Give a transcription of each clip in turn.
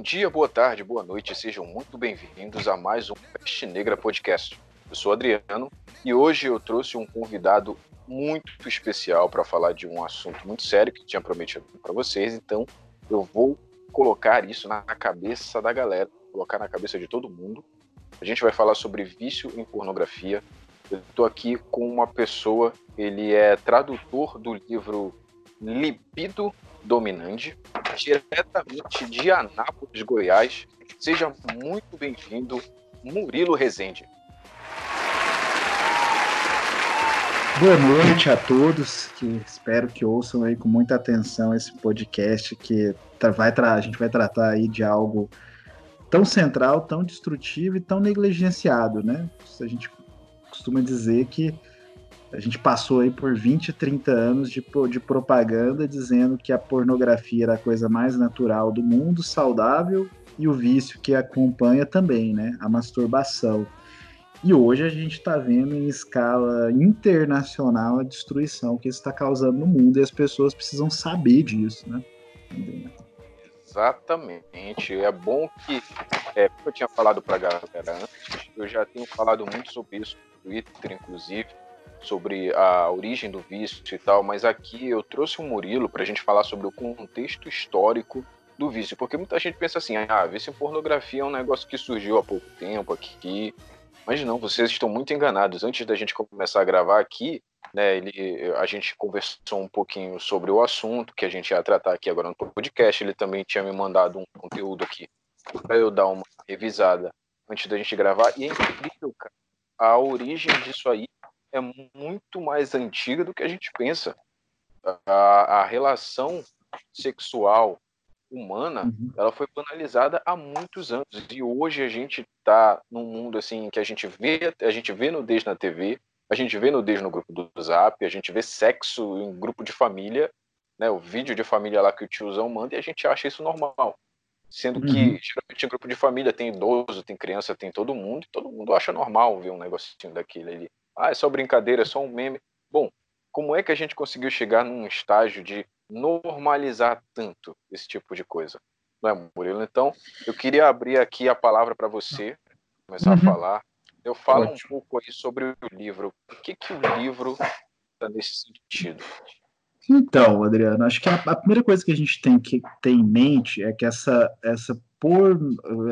bom dia, boa tarde, boa noite, sejam muito bem-vindos a mais um Peste Negra Podcast. Eu sou Adriano e hoje eu trouxe um convidado muito especial para falar de um assunto muito sério que tinha prometido para vocês, então eu vou colocar isso na cabeça da galera, colocar na cabeça de todo mundo. A gente vai falar sobre vício em pornografia. Eu estou aqui com uma pessoa, ele é tradutor do livro Libido Dominante, diretamente de Anápolis, Goiás. Seja muito bem-vindo, Murilo Rezende. Boa noite a todos, que espero que ouçam aí com muita atenção esse podcast que vai a gente vai tratar aí de algo tão central, tão destrutivo e tão negligenciado, né? A gente costuma dizer que a gente passou aí por 20, 30 anos de, de propaganda dizendo que a pornografia era a coisa mais natural do mundo, saudável, e o vício que acompanha também, né? A masturbação. E hoje a gente está vendo em escala internacional a destruição que isso está causando no mundo e as pessoas precisam saber disso, né? Exatamente. É bom que, é, eu tinha falado para a galera antes, eu já tenho falado muito sobre isso no Twitter, inclusive, sobre a origem do vício e tal, mas aqui eu trouxe um Murilo para a gente falar sobre o contexto histórico do vício, porque muita gente pensa assim, ah, vício em pornografia é um negócio que surgiu há pouco tempo aqui, mas não, vocês estão muito enganados. Antes da gente começar a gravar aqui, né, ele, a gente conversou um pouquinho sobre o assunto que a gente ia tratar aqui agora no podcast, ele também tinha me mandado um conteúdo aqui para eu dar uma revisada antes da gente gravar, e é incrível, cara, a origem disso aí é muito mais antiga do que a gente pensa. A, a relação sexual humana, uhum. ela foi banalizada há muitos anos e hoje a gente está num mundo assim que a gente vê, a gente vê nudez na TV, a gente vê nudez no grupo do Zap, a gente vê sexo em grupo de família, né, o vídeo de família lá que o tiozão manda e a gente acha isso normal. Sendo que uhum. geralmente em grupo de família tem idoso, tem criança, tem todo mundo, e todo mundo acha normal ver um negocinho daquele ali. Ah, é só brincadeira, é só um meme. Bom, como é que a gente conseguiu chegar num estágio de normalizar tanto esse tipo de coisa? Não é, Murilo? Então, eu queria abrir aqui a palavra para você, começar uhum. a falar. Eu falo Ótimo. um pouco aí sobre o livro. O que, que o livro está nesse sentido? Então, Adriano, acho que a, a, primeira coisa que a gente tem que ter em mente é que essa, essa por,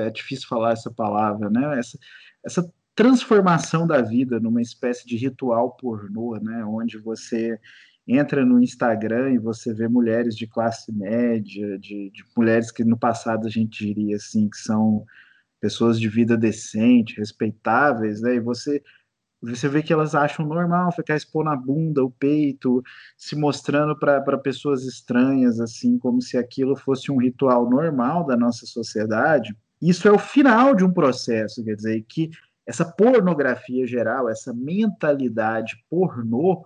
é difícil falar essa palavra, né? Essa, essa transformação da vida numa espécie de ritual pornô, né, onde você entra no Instagram e você vê mulheres de classe média, de, de, mulheres que no passado a gente diria assim que são pessoas de vida decente, respeitáveis, né? E você você vê que elas acham normal ficar expondo a bunda, o peito, se mostrando para pessoas estranhas, assim, como se aquilo fosse um ritual normal da nossa sociedade. Isso é o final de um processo, quer dizer, que essa pornografia geral, essa mentalidade pornô,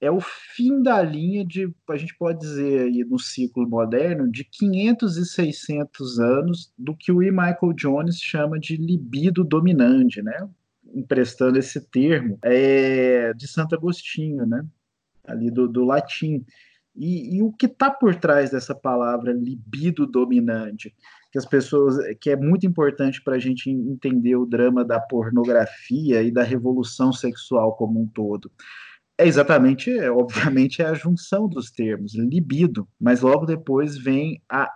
é o fim da linha de, a gente pode dizer aí no ciclo moderno, de 500 e 600 anos do que o E. Michael Jones chama de libido dominante, né? Emprestando esse termo é, de Santo Agostinho, né? Ali do, do latim. E, e o que está por trás dessa palavra libido dominante? Que as pessoas, que é muito importante para a gente entender o drama da pornografia e da revolução sexual como um todo. É exatamente, é, obviamente, é a junção dos termos, libido, mas logo depois vem a,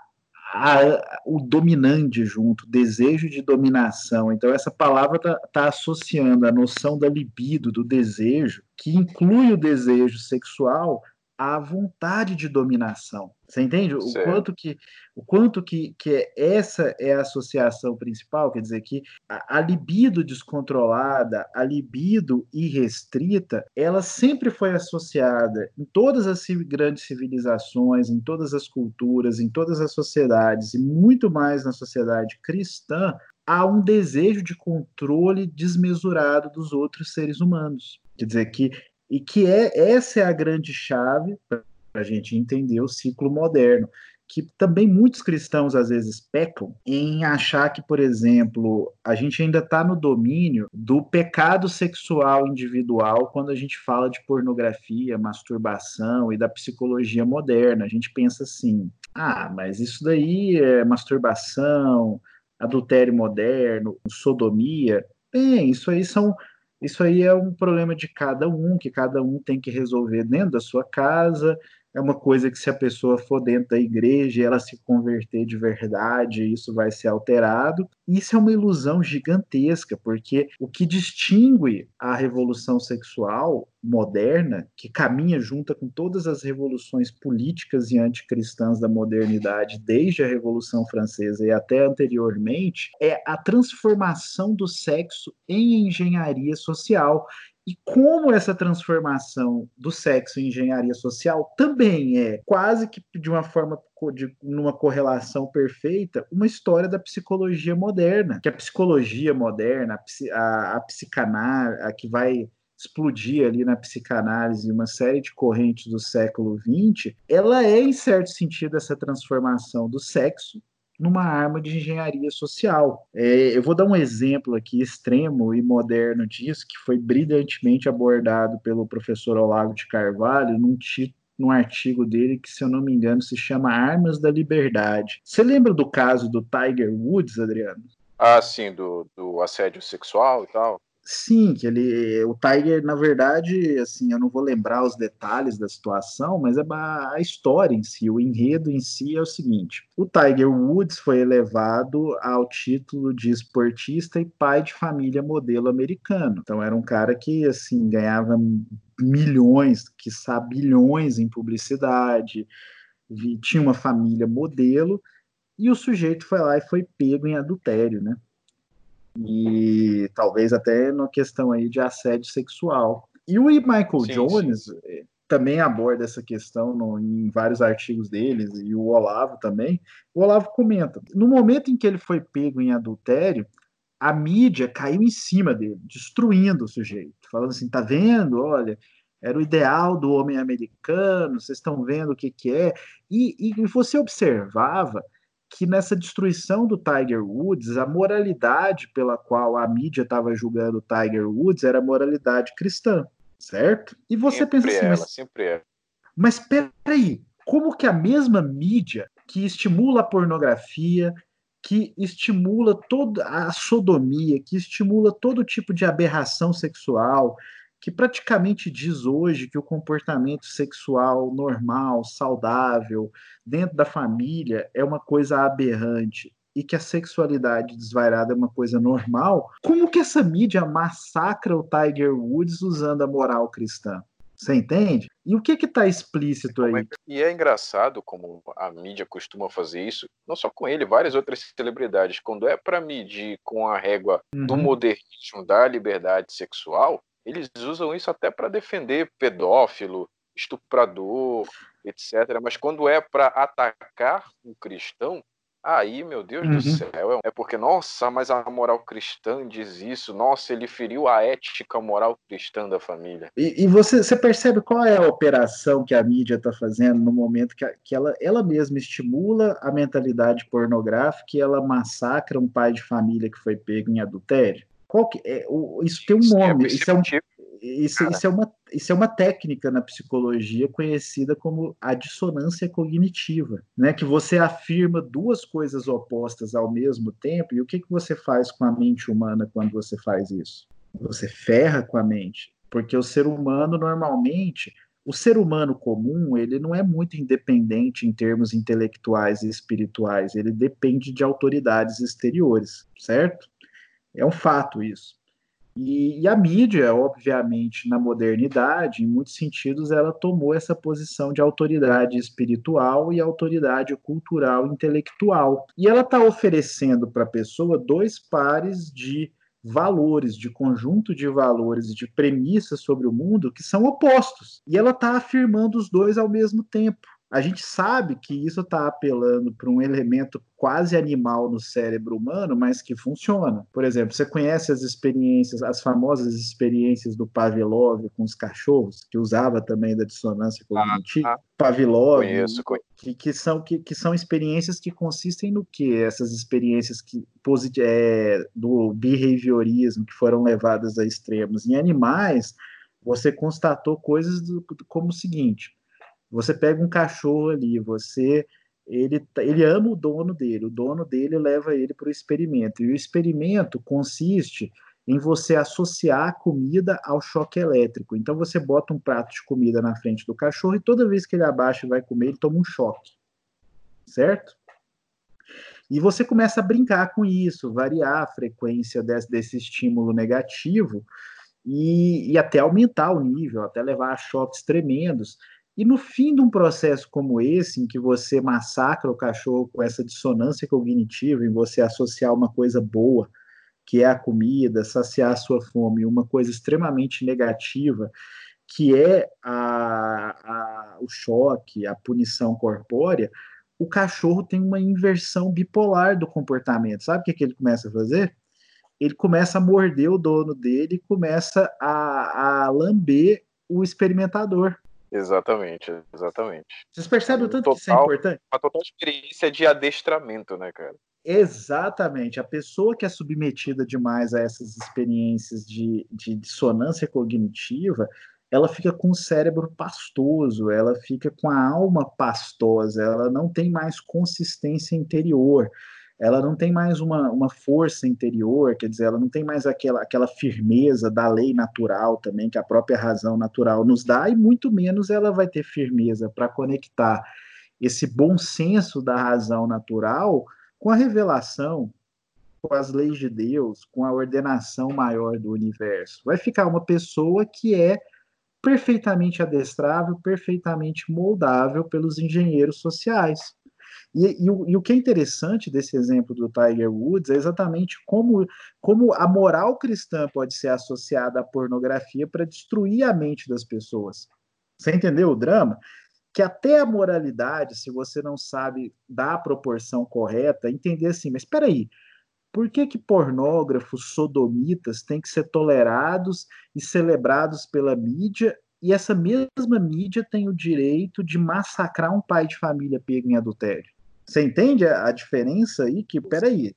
a, o dominante junto, desejo de dominação. Então, essa palavra está tá associando a noção da libido, do desejo, que inclui o desejo sexual, à vontade de dominação. Você entende? O quanto que o quanto que, que essa é a associação principal, quer dizer que a, a libido descontrolada, a libido irrestrita, ela sempre foi associada em todas as grandes civilizações, em todas as culturas, em todas as sociedades e muito mais na sociedade cristã há um desejo de controle desmesurado dos outros seres humanos. Quer dizer que e que é essa é a grande chave para a gente entender o ciclo moderno que também muitos cristãos às vezes pecam em achar que, por exemplo, a gente ainda está no domínio do pecado sexual individual quando a gente fala de pornografia, masturbação e da psicologia moderna. A gente pensa assim: ah, mas isso daí é masturbação, adultério moderno, sodomia. Bem, isso aí são isso aí é um problema de cada um, que cada um tem que resolver dentro da sua casa, é uma coisa que se a pessoa for dentro da igreja e ela se converter de verdade, isso vai ser alterado. Isso é uma ilusão gigantesca, porque o que distingue a revolução sexual moderna, que caminha junto com todas as revoluções políticas e anticristãs da modernidade, desde a Revolução Francesa e até anteriormente, é a transformação do sexo em engenharia social e como essa transformação do sexo em engenharia social também é quase que de uma forma de numa correlação perfeita uma história da psicologia moderna, que a psicologia moderna, a, a, a psicanálise, a que vai explodir ali na psicanálise uma série de correntes do século XX, ela é, em certo sentido, essa transformação do sexo numa arma de engenharia social. É, eu vou dar um exemplo aqui extremo e moderno disso, que foi brilhantemente abordado pelo professor Olavo de Carvalho num título num artigo dele que, se eu não me engano, se chama Armas da Liberdade. Você lembra do caso do Tiger Woods, Adriano? Ah, sim, do, do assédio sexual e tal. Sim, que ele, o Tiger, na verdade, assim, eu não vou lembrar os detalhes da situação, mas é a história em si, o enredo em si é o seguinte: o Tiger Woods foi elevado ao título de esportista e pai de família modelo americano. Então era um cara que assim ganhava milhões, que bilhões em publicidade, tinha uma família modelo e o sujeito foi lá e foi pego em adultério, né? E talvez até na questão aí de assédio sexual. E o Michael sim, Jones sim. Eh, também aborda essa questão no, em vários artigos deles, e o Olavo também. O Olavo comenta: no momento em que ele foi pego em adultério, a mídia caiu em cima dele, destruindo o sujeito, falando assim: tá vendo? Olha, era o ideal do homem americano, vocês estão vendo o que, que é. E, e você observava que nessa destruição do Tiger Woods, a moralidade pela qual a mídia estava julgando o Tiger Woods era a moralidade cristã, certo? E você sempre pensa assim, ela, mas, sempre é. Mas peraí, como que a mesma mídia que estimula a pornografia, que estimula toda a sodomia, que estimula todo tipo de aberração sexual, que praticamente diz hoje que o comportamento sexual normal, saudável, dentro da família é uma coisa aberrante e que a sexualidade desvairada é uma coisa normal, como que essa mídia massacra o Tiger Woods usando a moral cristã? Você entende? E o que que está explícito aí? É e é engraçado como a mídia costuma fazer isso, não só com ele, várias outras celebridades. Quando é para medir com a régua uhum. do modernismo, da liberdade sexual, eles usam isso até para defender pedófilo, estuprador, etc. Mas quando é para atacar um cristão, aí, meu Deus uhum. do céu, é porque, nossa, mas a moral cristã diz isso, nossa, ele feriu a ética moral cristã da família. E, e você, você, percebe qual é a operação que a mídia está fazendo no momento que, que ela, ela mesma estimula a mentalidade pornográfica e ela massacra um pai de família que foi pego em adultério? Qual que é, o, isso tem um nome, é isso, é um, isso, isso, é uma, isso é uma técnica na psicologia conhecida como a dissonância cognitiva, né? Que você afirma duas coisas opostas ao mesmo tempo, e o que, que você faz com a mente humana quando você faz isso? Você ferra com a mente, porque o ser humano normalmente o ser humano comum ele não é muito independente em termos intelectuais e espirituais, ele depende de autoridades exteriores, certo? É um fato isso. E, e, a mídia, obviamente, na modernidade, em muitos sentidos, ela tomou essa posição de autoridade espiritual e autoridade cultural intelectual. E ela está oferecendo para a pessoa dois pares de valores, de conjunto de valores, de premissas sobre o mundo que são opostos. E ela está afirmando os dois ao mesmo tempo. A gente sabe que isso está apelando para um elemento quase animal no cérebro humano, mas que funciona. Por exemplo, você conhece as experiências, as famosas experiências do Pavlov com os cachorros, que usava também da dissonância cognitiva? Ah, Pavlov, conheço, conheço. Que, que, são, que, que são experiências que consistem no que? Essas experiências que, é, do behaviorismo que foram levadas a extremos. Em animais, você constatou coisas do, como o seguinte você pega um cachorro ali, você ele, tá, ele ama o dono dele, o dono dele leva ele para o experimento. E o experimento consiste em você associar a comida ao choque elétrico. Então você bota um prato de comida na frente do cachorro e toda vez que ele abaixa e vai comer, ele toma um choque. Certo? E você começa a brincar com isso, variar a frequência desse, desse estímulo negativo e, e até aumentar o nível, até levar a choques tremendos. E no fim de um processo como esse, em que você massacra o cachorro com essa dissonância cognitiva, em você associar uma coisa boa, que é a comida, saciar a sua fome, uma coisa extremamente negativa, que é a, a, o choque, a punição corpórea, o cachorro tem uma inversão bipolar do comportamento. Sabe o que, que ele começa a fazer? Ele começa a morder o dono dele, começa a, a lamber o experimentador. Exatamente, exatamente. Vocês percebem o tanto total, que isso é importante? Uma total experiência de adestramento, né, cara? Exatamente. A pessoa que é submetida demais a essas experiências de, de dissonância cognitiva, ela fica com o cérebro pastoso, ela fica com a alma pastosa, ela não tem mais consistência interior ela não tem mais uma, uma força interior, quer dizer, ela não tem mais aquela, aquela firmeza da lei natural também, que a própria razão natural nos dá, e muito menos ela vai ter firmeza para conectar esse bom senso da razão natural com a revelação, com as leis de Deus, com a ordenação maior do universo. Vai ficar uma pessoa que é perfeitamente adestrável, perfeitamente moldável pelos engenheiros sociais. E, e, o, e, o, que é interessante desse exemplo do Tiger Woods é exatamente como, como a moral cristã pode ser associada à pornografia para destruir a mente das pessoas. Você entendeu o drama? Que até a moralidade, se você não sabe dar a proporção correta, entender assim, mas espera aí, por que, que pornógrafos sodomitas têm que ser tolerados e celebrados pela mídia e essa mesma mídia tem o direito de massacrar um pai de família pego em adultério? Você entende a, a diferença aí? Que, peraí,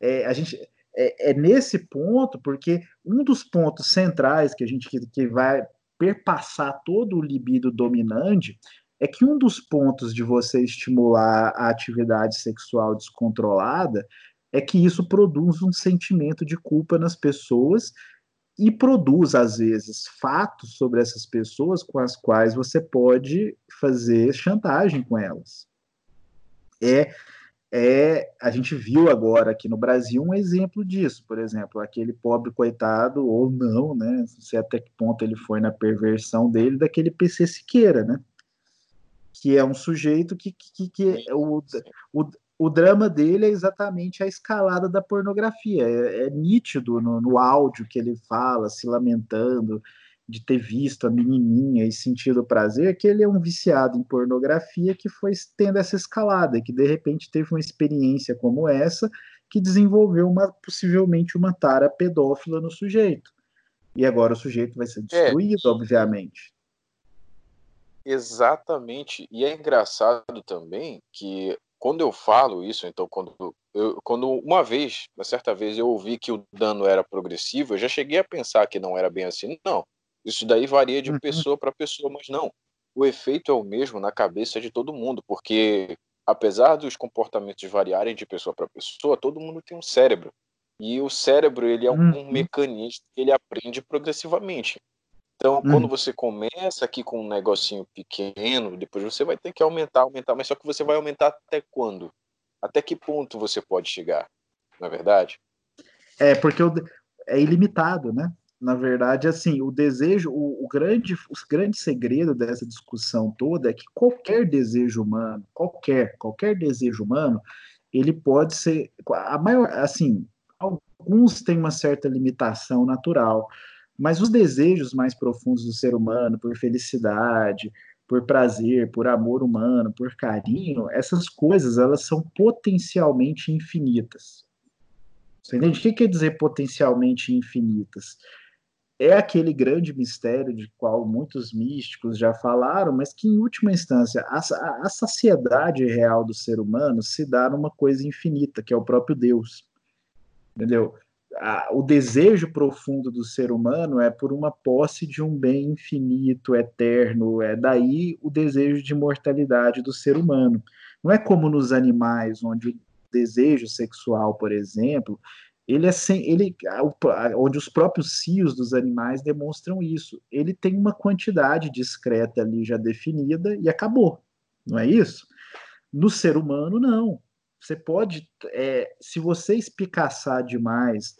é, a gente, é, é, nesse ponto, porque um dos pontos centrais que a gente que, que vai perpassar todo o libido dominante é que um dos pontos de você estimular a atividade sexual descontrolada é que isso produz um sentimento de culpa nas pessoas e produz, às vezes, fatos sobre essas pessoas com as quais você pode fazer chantagem com elas é, é a gente viu agora aqui no Brasil um exemplo disso, por exemplo, aquele pobre coitado, ou não, né? Não sei até que ponto ele foi na perversão dele, daquele PC Siqueira, né? Que é um sujeito que, que, que o, o, o drama dele é exatamente a escalada da pornografia. É, é nítido no, no áudio que ele fala, se lamentando, de ter visto a menininha e sentido prazer, que ele é um viciado em pornografia que foi tendo essa escalada, que de repente teve uma experiência como essa, que desenvolveu uma, possivelmente uma tara pedófila no sujeito. E agora o sujeito vai ser é. destruído, é. obviamente. Exatamente. E é engraçado também que quando eu falo isso, então quando eu, quando uma vez, uma certa vez eu ouvi que o dano era progressivo, eu já cheguei a pensar que não era bem assim. Não, isso daí varia de uhum. pessoa para pessoa, mas não. O efeito é o mesmo na cabeça de todo mundo, porque apesar dos comportamentos variarem de pessoa para pessoa, todo mundo tem um cérebro. E o cérebro, ele é um, uhum. mecanismo que ele aprende progressivamente. Então, uhum. quando você começa aqui com um negocinho pequeno, depois você vai ter que aumentar, aumentar, mas só que você vai aumentar até quando? Até que ponto você pode chegar? Na é verdade? É, porque é ilimitado, né? na verdade, assim, o desejo, o, o, grande, o grande segredo dessa discussão toda é que qualquer desejo humano, qualquer, qualquer desejo humano, ele pode ser, a maior, assim, alguns têm uma certa limitação natural, mas os desejos mais profundos do ser humano, por felicidade, por prazer, por amor humano, por carinho, essas coisas elas são potencialmente infinitas. Você entende? O que quer dizer potencialmente infinitas? É aquele grande mistério de qual muitos místicos já falaram, mas que, em última instância, a, a saciedade real do ser humano se dá numa coisa infinita, que é o próprio Deus. Entendeu? A, o desejo profundo do ser humano é por uma posse de um bem infinito, eterno, é daí o desejo de imortalidade do ser humano. Não é como nos animais, onde o desejo sexual, por exemplo, ele é sem, ele, onde os próprios cios dos animais demonstram isso. Ele tem uma quantidade discreta ali já definida e acabou. Não é isso? No ser humano, não. Você pode, é, se você espicaçar demais,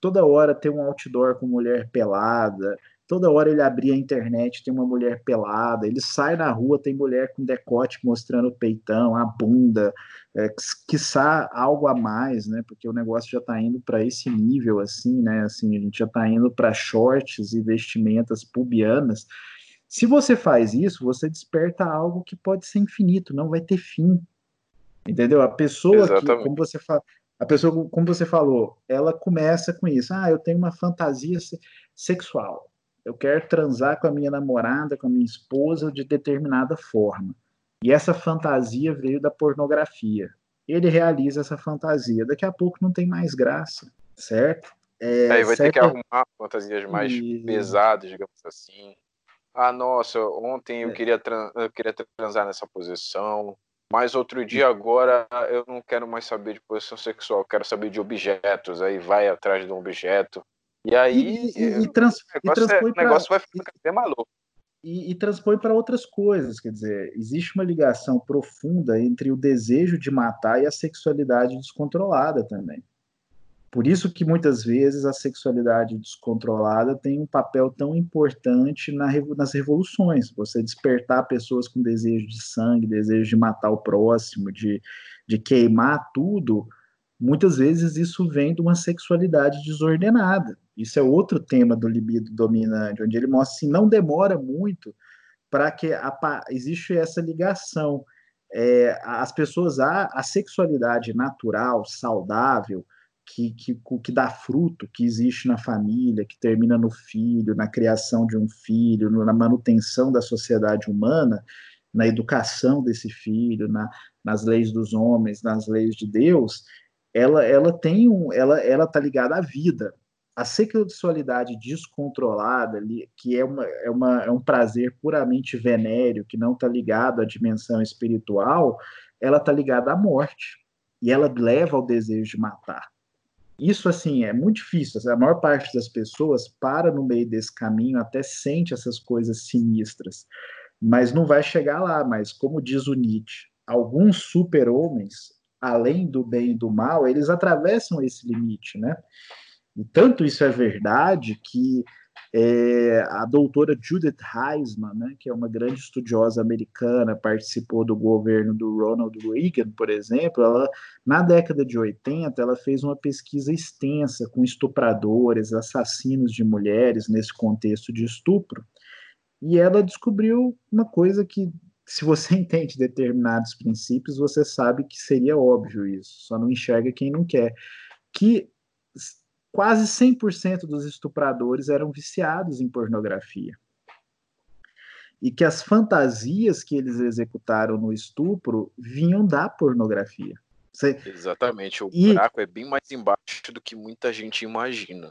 toda hora tem um outdoor com mulher pelada, toda hora ele abrir a internet tem uma mulher pelada, ele sai na rua tem mulher com decote mostrando o peitão, a bunda, é, quiçá algo a mais, né? Porque o negócio já está indo para esse nível assim, né? Assim, a gente já está indo para shorts e vestimentas pubianas. Se você faz isso, você desperta algo que pode ser infinito, não vai ter fim. Entendeu? A pessoa Exatamente. que, como você fala, a pessoa, como você falou, ela começa com isso. Ah, eu tenho uma fantasia sexual. Eu quero transar com a minha namorada, com a minha esposa de determinada forma. E essa fantasia veio da pornografia. Ele realiza essa fantasia. Daqui a pouco não tem mais graça, certo? É, Aí vai certo... ter que arrumar fantasias mais e... pesadas, digamos assim. Ah, nossa, ontem eu, é. queria eu queria transar nessa posição. Mas outro dia agora eu não quero mais saber de posição sexual, quero saber de objetos. Aí vai atrás de um objeto. E aí e, e, e, trans, o negócio, é, negócio vai ficar até maluco. E, e transpõe para outras coisas, quer dizer, existe uma ligação profunda entre o desejo de matar e a sexualidade descontrolada também. Por isso que muitas vezes a sexualidade descontrolada tem um papel tão importante na, nas revoluções. Você despertar pessoas com desejo de sangue, desejo de matar o próximo, de, de queimar tudo, muitas vezes isso vem de uma sexualidade desordenada. Isso é outro tema do libido dominante, onde ele mostra assim, não demora muito para que a, existe essa ligação. É, as pessoas, a, a sexualidade natural, saudável, que, que, que dá fruto, que existe na família, que termina no filho, na criação de um filho, na manutenção da sociedade humana, na educação desse filho, na, nas leis dos homens, nas leis de Deus, ela, ela tem um, ela, ela tá ligada à vida. A sexualidade descontrolada, que é, uma, é, uma, é um prazer puramente venéreo, que não está ligado à dimensão espiritual, ela está ligada à morte. E ela leva ao desejo de matar. Isso, assim, é muito difícil. A maior parte das pessoas para no meio desse caminho, até sente essas coisas sinistras, mas não vai chegar lá. Mas, como diz o Nietzsche, alguns super-homens, além do bem e do mal, eles atravessam esse limite, né? E tanto isso é verdade que é, a doutora Judith Heisman, né, que é uma grande estudiosa americana, participou do governo do Ronald Reagan, por exemplo, ela, na década de 80, ela fez uma pesquisa extensa com estupradores, assassinos de mulheres nesse contexto de estupro, e ela descobriu uma coisa que, se você entende determinados princípios, você sabe que seria óbvio isso, só não enxerga quem não quer, que quase 100% dos estupradores eram viciados em pornografia. E que as fantasias que eles executaram no estupro vinham da pornografia. Você... Exatamente, o e... buraco é bem mais embaixo do que muita gente imagina.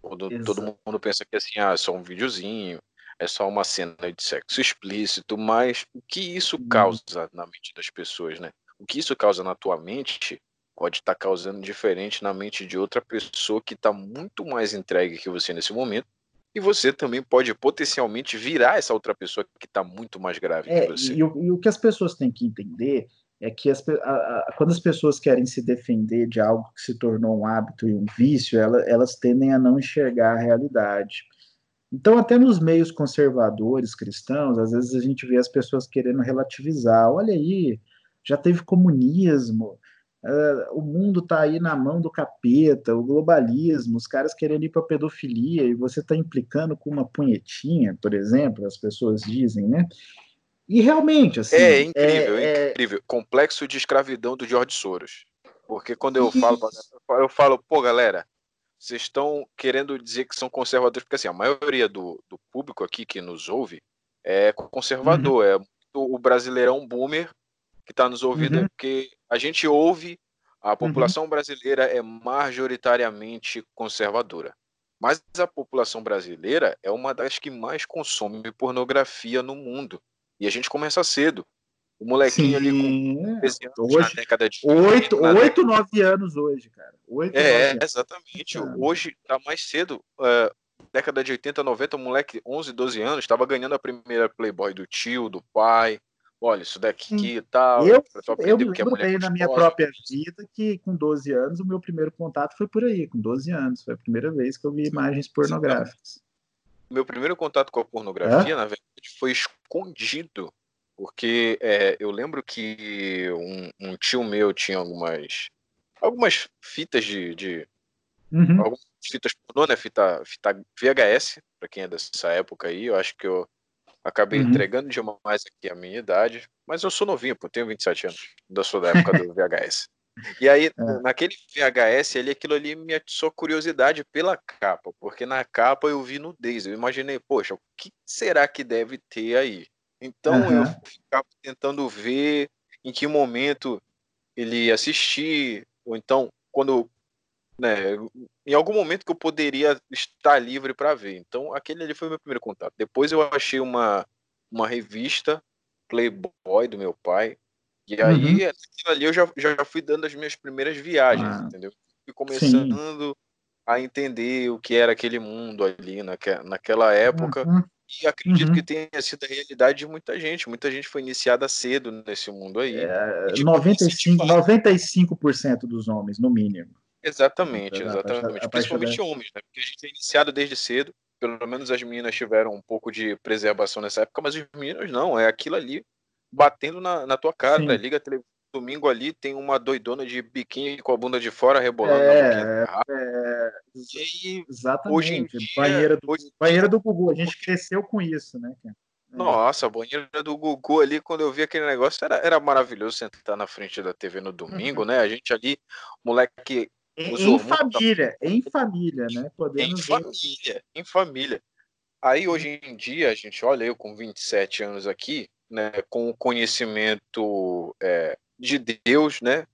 Todo, todo mundo pensa que assim, ah, é só um videozinho, é só uma cena de sexo explícito, mas o que isso hum. causa na mente das pessoas, né? O que isso causa na tua mente pode estar tá causando diferente na mente de outra pessoa que está muito mais entregue que você nesse momento. E você também pode potencialmente virar essa outra pessoa que está muito mais grave é, que você. E, e, o que as pessoas têm que entender é que as, a, a, quando as pessoas querem se defender de algo que se tornou um hábito e um vício, ela, elas tendem a não enxergar a realidade. Então, até nos meios conservadores cristãos, às vezes a gente vê as pessoas querendo relativizar. Olha aí, já teve comunismo, Uh, o mundo está aí na mão do capeta, o globalismo, os caras querendo ir para pedofilia e você está implicando com uma punhetinha, por exemplo, as pessoas dizem, né? E realmente, assim. É incrível, é, é incrível. Complexo de escravidão do George Soros. Porque quando eu falo, eu falo, pô, galera, vocês estão querendo dizer que são conservadores, porque assim, a maioria do, do público aqui que nos ouve é conservador, uhum. é o brasileirão boomer que está nos ouvindo, uhum. porque a gente ouve, a uhum. população uhum. brasileira é majoritariamente conservadora. Mas a população brasileira é uma das que mais consome pornografia no mundo. E a gente começa cedo. O molequinho Sim, ali com 13 anos hoje, na década de 8, 8 9 anos hoje, cara. 8, é, exatamente. Hoje tá mais cedo. Uh, década de 80, 90, o moleque 11, 12 anos estava ganhando a primeira Playboy do tio, do pai. Olha, isso daqui e tal. Eu, eu me lembro bem na minha própria vida que com 12 anos o meu primeiro contato foi por aí, com 12 anos. Foi a primeira vez que eu vi imagens pornográficas. Meu primeiro contato com a pornografia, é? na verdade, foi escondido porque é, eu lembro que um, um, tio meu tinha algumas algumas fitas de, de uhum. algumas fitas pornô, né? Fita, fita VHS, para quem é dessa época aí, eu acho que eu acabei uhum. entregando demais aqui a minha idade, mas eu sou novinho, pô, tenho 27 anos, ainda sou da época do VHS. E aí, é. naquele VHS ali, aquilo ali me atiçou curiosidade pela capa, porque na capa eu vi nudez. Eu imaginei, poxa, o que será que deve ter aí? Então uhum. eu ficava tentando ver em que momento ele ia assistir, ou então quando, né, em algum momento que eu poderia estar livre para ver. Então aquele ali foi o meu primeiro contato. Depois eu achei uma, uma revista Playboy do meu pai, e aí uhum. ali eu já, já fui dando as minhas primeiras viagens, ah. entendeu? Fui começando Sim. a entender o que era aquele mundo ali naquela época. Uhum. E acredito uhum. que tenha sido a realidade de muita gente. Muita gente foi iniciada cedo nesse mundo aí. É, 95, 95% dos homens, no mínimo. Exatamente, exatamente. Principalmente homens, né? Porque a gente é iniciado desde cedo. Pelo menos as meninas tiveram um pouco de preservação nessa época, mas os meninos não. É aquilo ali batendo na, na tua cara. Né? Liga a televisão domingo ali tem uma doidona de biquíni com a bunda de fora rebolando é, é, e aí, exatamente. Hoje em dia, banheira, do, hoje banheira do Gugu, a gente cresceu com isso, né? É. Nossa, a banheira do Gugu ali, quando eu vi aquele negócio, era, era maravilhoso sentar na frente da TV no domingo, uhum. né? A gente ali, moleque. Em, em família, em família, né? Podemos em ver. família, em família. Aí hoje em dia, a gente olha, eu com 27 anos aqui, né, com o conhecimento é, de Deus, né?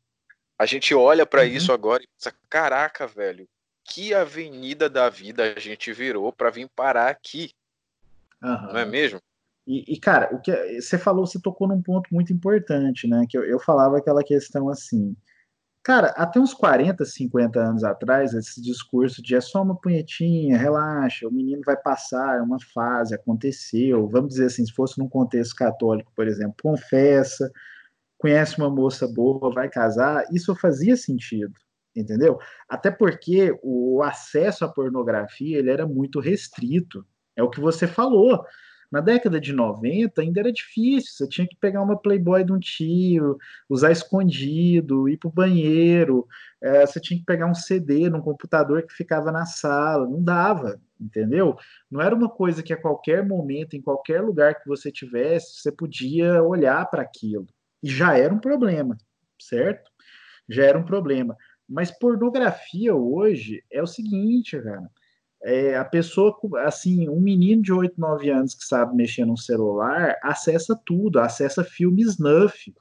A gente olha para uhum. isso agora e pensa, caraca, velho, que avenida da vida a gente virou para vir parar aqui. Uhum. Não é mesmo? E, e, cara, o que você falou, você tocou num ponto muito importante, né? Que eu, eu falava aquela questão assim. Cara, até uns 40, 50 anos atrás, esse discurso de é só uma punhetinha, relaxa, o menino vai passar, é uma fase, aconteceu. Vamos dizer assim, se fosse num contexto católico, por exemplo, confessa, conhece uma moça boa, vai casar, isso fazia sentido, entendeu? Até porque o acesso à pornografia ele era muito restrito. É o que você falou. Na década de 90 ainda era difícil, você tinha que pegar uma Playboy de um tio, usar escondido, ir para o banheiro, é, você tinha que pegar um CD num computador que ficava na sala, não dava, entendeu? Não era uma coisa que a qualquer momento, em qualquer lugar que você tivesse, você podia olhar para aquilo já era um problema, certo? Já era um problema. Mas pornografia hoje é o seguinte, cara. É, a pessoa, assim, um menino de 8, 9 anos que sabe mexer no celular, acessa tudo, acessa filmes snuff,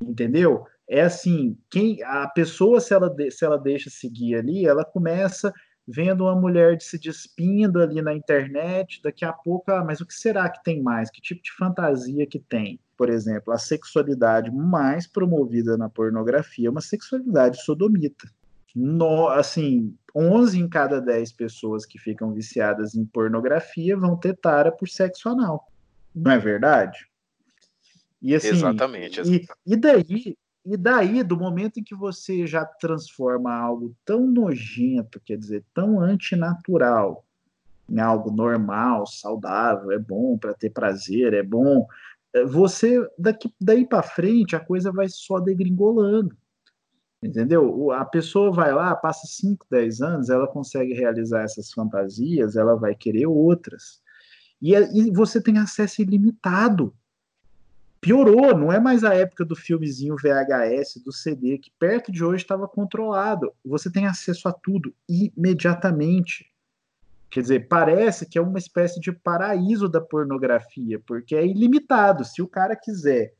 entendeu? É assim, quem a pessoa, se ela, se ela deixa seguir ali, ela começa vendo uma mulher se despindo ali na internet, daqui a pouco, ah, mas o que será que tem mais? Que tipo de fantasia que tem? Por exemplo, a sexualidade mais promovida na pornografia é uma sexualidade sodomita. No, assim, 11 em cada 10 pessoas que ficam viciadas em pornografia vão ter tara por sexo anal. Não é verdade? E, assim, exatamente. E, e daí, e daí, do momento em que você já transforma algo tão nojento, quer dizer, tão antinatural, em algo normal, saudável, é bom para ter prazer, é bom, é, você daqui daí para frente a coisa vai só degringolando. Entendeu? A pessoa vai lá, passa 5, 10 anos, ela consegue realizar essas fantasias, ela vai querer outras. E, e você tem acesso ilimitado piorou, não é mais a época do filmezinho VHS, do CD, que perto de hoje estava controlado. Você tem acesso a tudo imediatamente. Quer dizer, parece que é uma espécie de paraíso da pornografia, porque é ilimitado. Se o cara quiser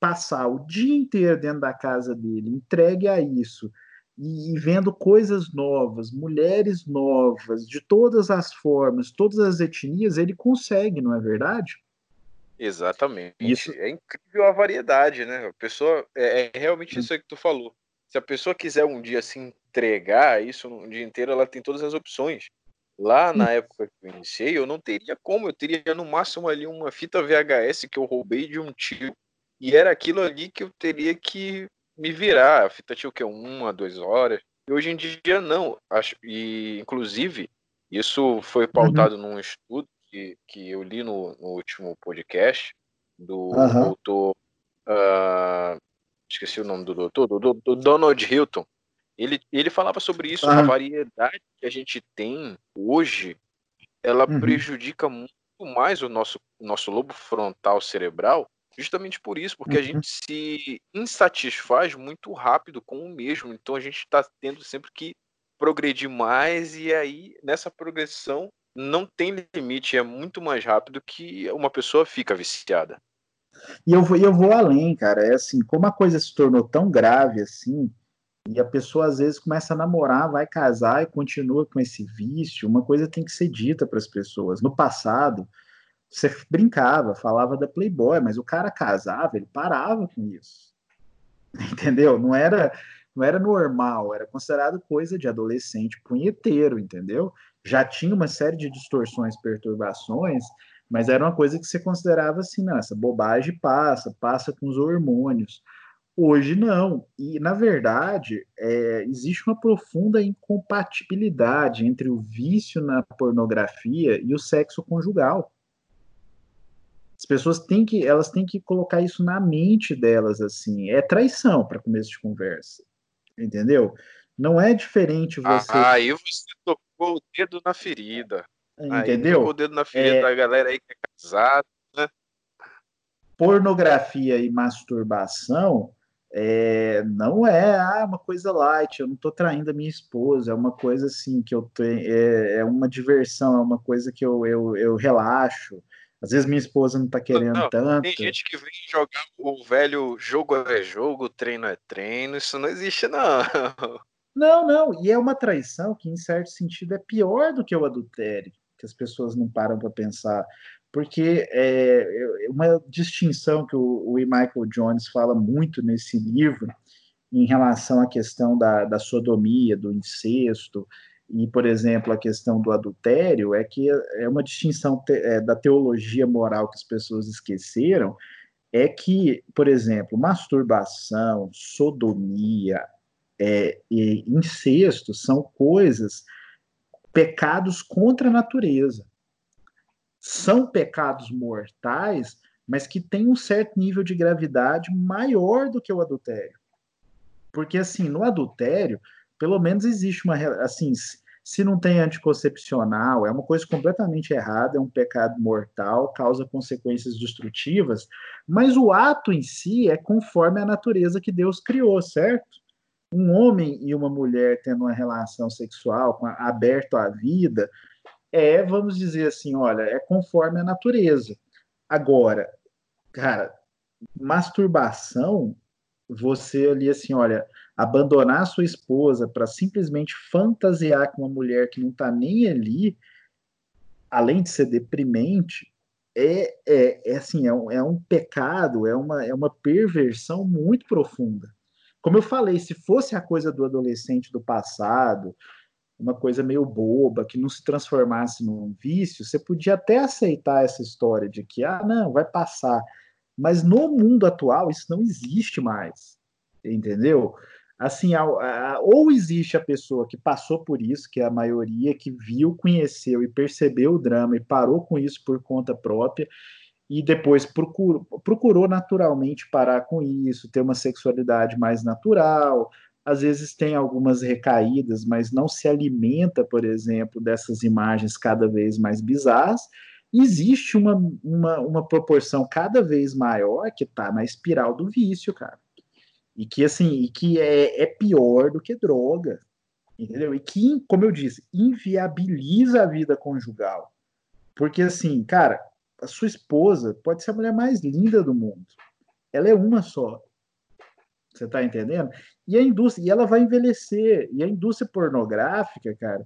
passar o dia inteiro dentro da casa dele, entregue a isso, e, e vendo coisas novas, mulheres novas, de todas as formas, todas as etnias, ele consegue, não é verdade? Exatamente. Isso... É incrível a variedade, né? A pessoa. É, é realmente isso aí que tu falou. Se a pessoa quiser um dia se entregar isso um dia inteiro, ela tem todas as opções. Lá na época que eu iniciei, eu não teria como, eu teria no máximo ali uma fita VHS que eu roubei de um tio, e era aquilo ali que eu teria que me virar. A fita tinha o que? Uma, duas horas. E hoje em dia não. Acho, e, inclusive, isso foi uhum. pautado uhum. num estudo que, que eu li no, no último podcast do uhum. doutor. Uh, esqueci o nome do doutor, do, do, do Donald Hilton. Ele, ele falava sobre isso, a variedade que a gente tem hoje, ela uhum. prejudica muito mais o nosso, nosso lobo frontal cerebral, justamente por isso, porque uhum. a gente se insatisfaz muito rápido com o mesmo. Então a gente está tendo sempre que progredir mais, e aí nessa progressão não tem limite, é muito mais rápido que uma pessoa fica viciada. E eu vou, eu vou além, cara. É assim, como a coisa se tornou tão grave assim, e a pessoa às vezes começa a namorar, vai casar e continua com esse vício. Uma coisa tem que ser dita para as pessoas. No passado, você brincava, falava da Playboy, mas o cara casava, ele parava com isso. Entendeu? Não era não era normal, era considerado coisa de adolescente punheteiro, entendeu? Já tinha uma série de distorções, perturbações, mas era uma coisa que você considerava assim, não, essa bobagem passa, passa com os hormônios. Hoje não. E, na verdade, é, existe uma profunda incompatibilidade entre o vício na pornografia e o sexo conjugal. As pessoas têm que, elas têm que colocar isso na mente delas, assim. É traição para começo de conversa. Entendeu? Não é diferente você. Ah, aí você tocou o dedo na ferida. Entendeu? Aí tocou o dedo na ferida é... da galera aí que é casada, né? Pornografia e masturbação é, não é ah, uma coisa light, eu não estou traindo a minha esposa, é uma coisa assim que eu tenho, é, é uma diversão, é uma coisa que eu, eu, eu relaxo. Às vezes minha esposa não está querendo não, tanto. Tem gente que vem jogar o velho jogo é jogo, treino é treino, isso não existe, não. Não, não, e é uma traição que, em certo sentido, é pior do que o adultério, que as pessoas não param para pensar porque é, é uma distinção que o, o Michael Jones fala muito nesse livro em relação à questão da, da sodomia, do incesto, e, por exemplo, a questão do adultério, é que é uma distinção te, é, da teologia moral que as pessoas esqueceram, é que, por exemplo, masturbação, sodomia é, e incesto são coisas, pecados contra a natureza são pecados mortais, mas que têm um certo nível de gravidade maior do que o adultério. Porque, assim, no adultério, pelo menos existe uma. Assim, se não tem anticoncepcional, é uma coisa completamente errada, é um pecado mortal, causa consequências destrutivas, mas o ato em si é conforme a natureza que Deus criou, certo? Um homem e uma mulher tendo uma relação sexual aberto à vida, é, vamos dizer assim, olha, é conforme a natureza. Agora, cara, masturbação, você ali assim, olha, abandonar sua esposa para simplesmente fantasiar com uma mulher que não está nem ali, além de ser deprimente, é, é, é assim, é um, é um pecado, é uma, é uma perversão muito profunda. Como eu falei, se fosse a coisa do adolescente do passado, uma coisa meio boba, que não se transformasse num vício, você podia até aceitar essa história de que, ah, não, vai passar. Mas no mundo atual, isso não existe mais. Entendeu? Assim, a, a, ou existe a pessoa que passou por isso, que é a maioria, que viu, conheceu e percebeu o drama e parou com isso por conta própria, e depois procurou, procurou naturalmente parar com isso, ter uma sexualidade mais natural, às vezes tem algumas recaídas, mas não se alimenta, por exemplo, dessas imagens cada vez mais bizarras. existe uma, uma, uma proporção cada vez maior que está na espiral do vício, cara. E que, assim, e que é, é pior do que droga, entendeu? E que, como eu disse, inviabiliza a vida conjugal. Porque, assim, cara, a sua esposa pode ser a mulher mais linda do mundo. Ela é uma só. Você tá entendendo? E a indústria, e ela vai envelhecer. E a indústria pornográfica, cara,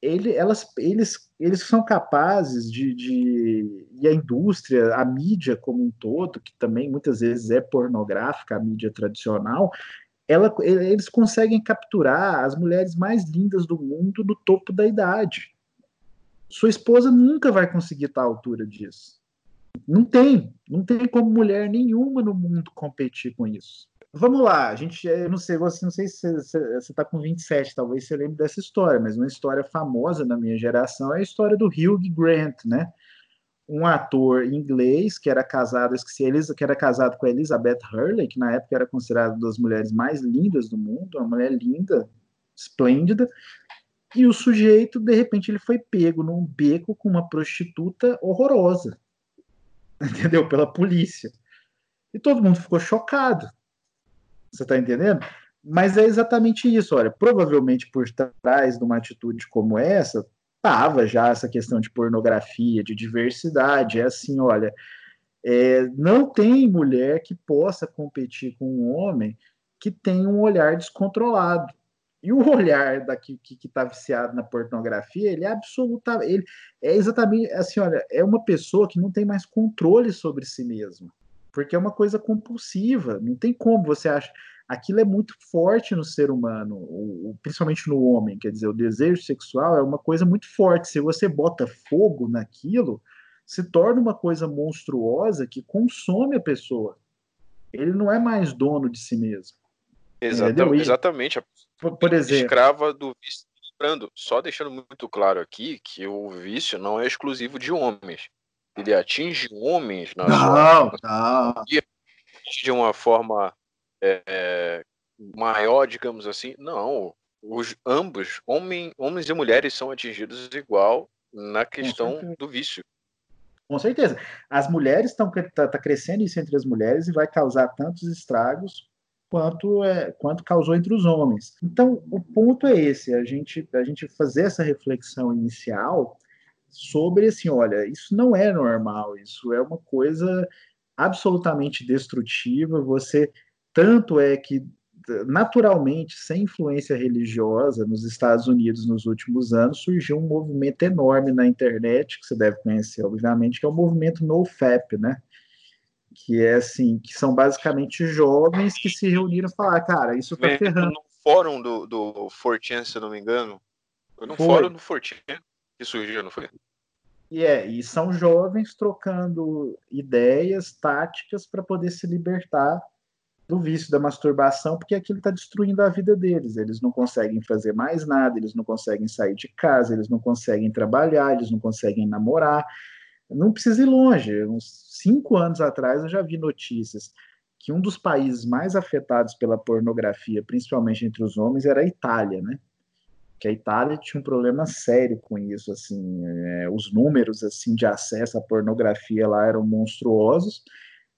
ele, elas, eles, eles são capazes de, de. E a indústria, a mídia como um todo, que também muitas vezes é pornográfica, a mídia tradicional, ela, eles conseguem capturar as mulheres mais lindas do mundo no topo da idade. Sua esposa nunca vai conseguir estar à altura disso. Não tem, não tem como mulher nenhuma no mundo competir com isso. Vamos lá, a gente, eu não sei, você não sei se você está com 27, talvez você lembre dessa história, mas uma história famosa na minha geração é a história do Hugh Grant, né? Um ator inglês que era casado, esqueci, que era casado com a Elizabeth Hurley, que na época era considerada uma das mulheres mais lindas do mundo, uma mulher linda, esplêndida, e o sujeito, de repente, ele foi pego num beco com uma prostituta horrorosa, entendeu? Pela polícia. E todo mundo ficou chocado. Você está entendendo? Mas é exatamente isso. Olha, provavelmente por trás de uma atitude como essa, estava já essa questão de pornografia, de diversidade. É assim, olha, é, não tem mulher que possa competir com um homem que tem um olhar descontrolado. E o olhar daqui que está viciado na pornografia, ele é absolutamente, ele é exatamente assim, olha, é uma pessoa que não tem mais controle sobre si mesma porque é uma coisa compulsiva, não tem como você acha. Aquilo é muito forte no ser humano, principalmente no homem, quer dizer, o desejo sexual é uma coisa muito forte. Se você bota fogo naquilo, se torna uma coisa monstruosa que consome a pessoa. Ele não é mais dono de si mesmo. Exatamente. exatamente. Por, por exemplo, escrava do vício. Lembrando, só deixando muito claro aqui que o vício não é exclusivo de homens ele atinge homens na não, sua não. de uma forma é, maior, digamos assim. Não, os ambos, homem, homens e mulheres, são atingidos igual na questão do vício. Com certeza. As mulheres estão tá, tá crescendo isso entre as mulheres e vai causar tantos estragos quanto é, quanto causou entre os homens. Então, o ponto é esse, a gente a gente fazer essa reflexão inicial sobre assim, olha, isso não é normal, isso é uma coisa absolutamente destrutiva. Você tanto é que naturalmente, sem influência religiosa, nos Estados Unidos nos últimos anos surgiu um movimento enorme na internet que você deve conhecer, obviamente, que é o movimento NoFap, né? Que é assim, que são basicamente jovens que se reuniram e falaram, cara, isso tá ferrando. No fórum do, do Fortran, se eu não me engano, no Foi. fórum do Fortran que surgiu, não foi? E é, e são jovens trocando ideias, táticas para poder se libertar do vício da masturbação, porque aquilo está destruindo a vida deles. Eles não conseguem fazer mais nada, eles não conseguem sair de casa, eles não conseguem trabalhar, eles não conseguem namorar. Não precisa ir longe. Uns cinco anos atrás eu já vi notícias que um dos países mais afetados pela pornografia, principalmente entre os homens, era a Itália, né? Que a Itália tinha um problema sério com isso, assim, é, os números assim de acesso à pornografia lá eram monstruosos.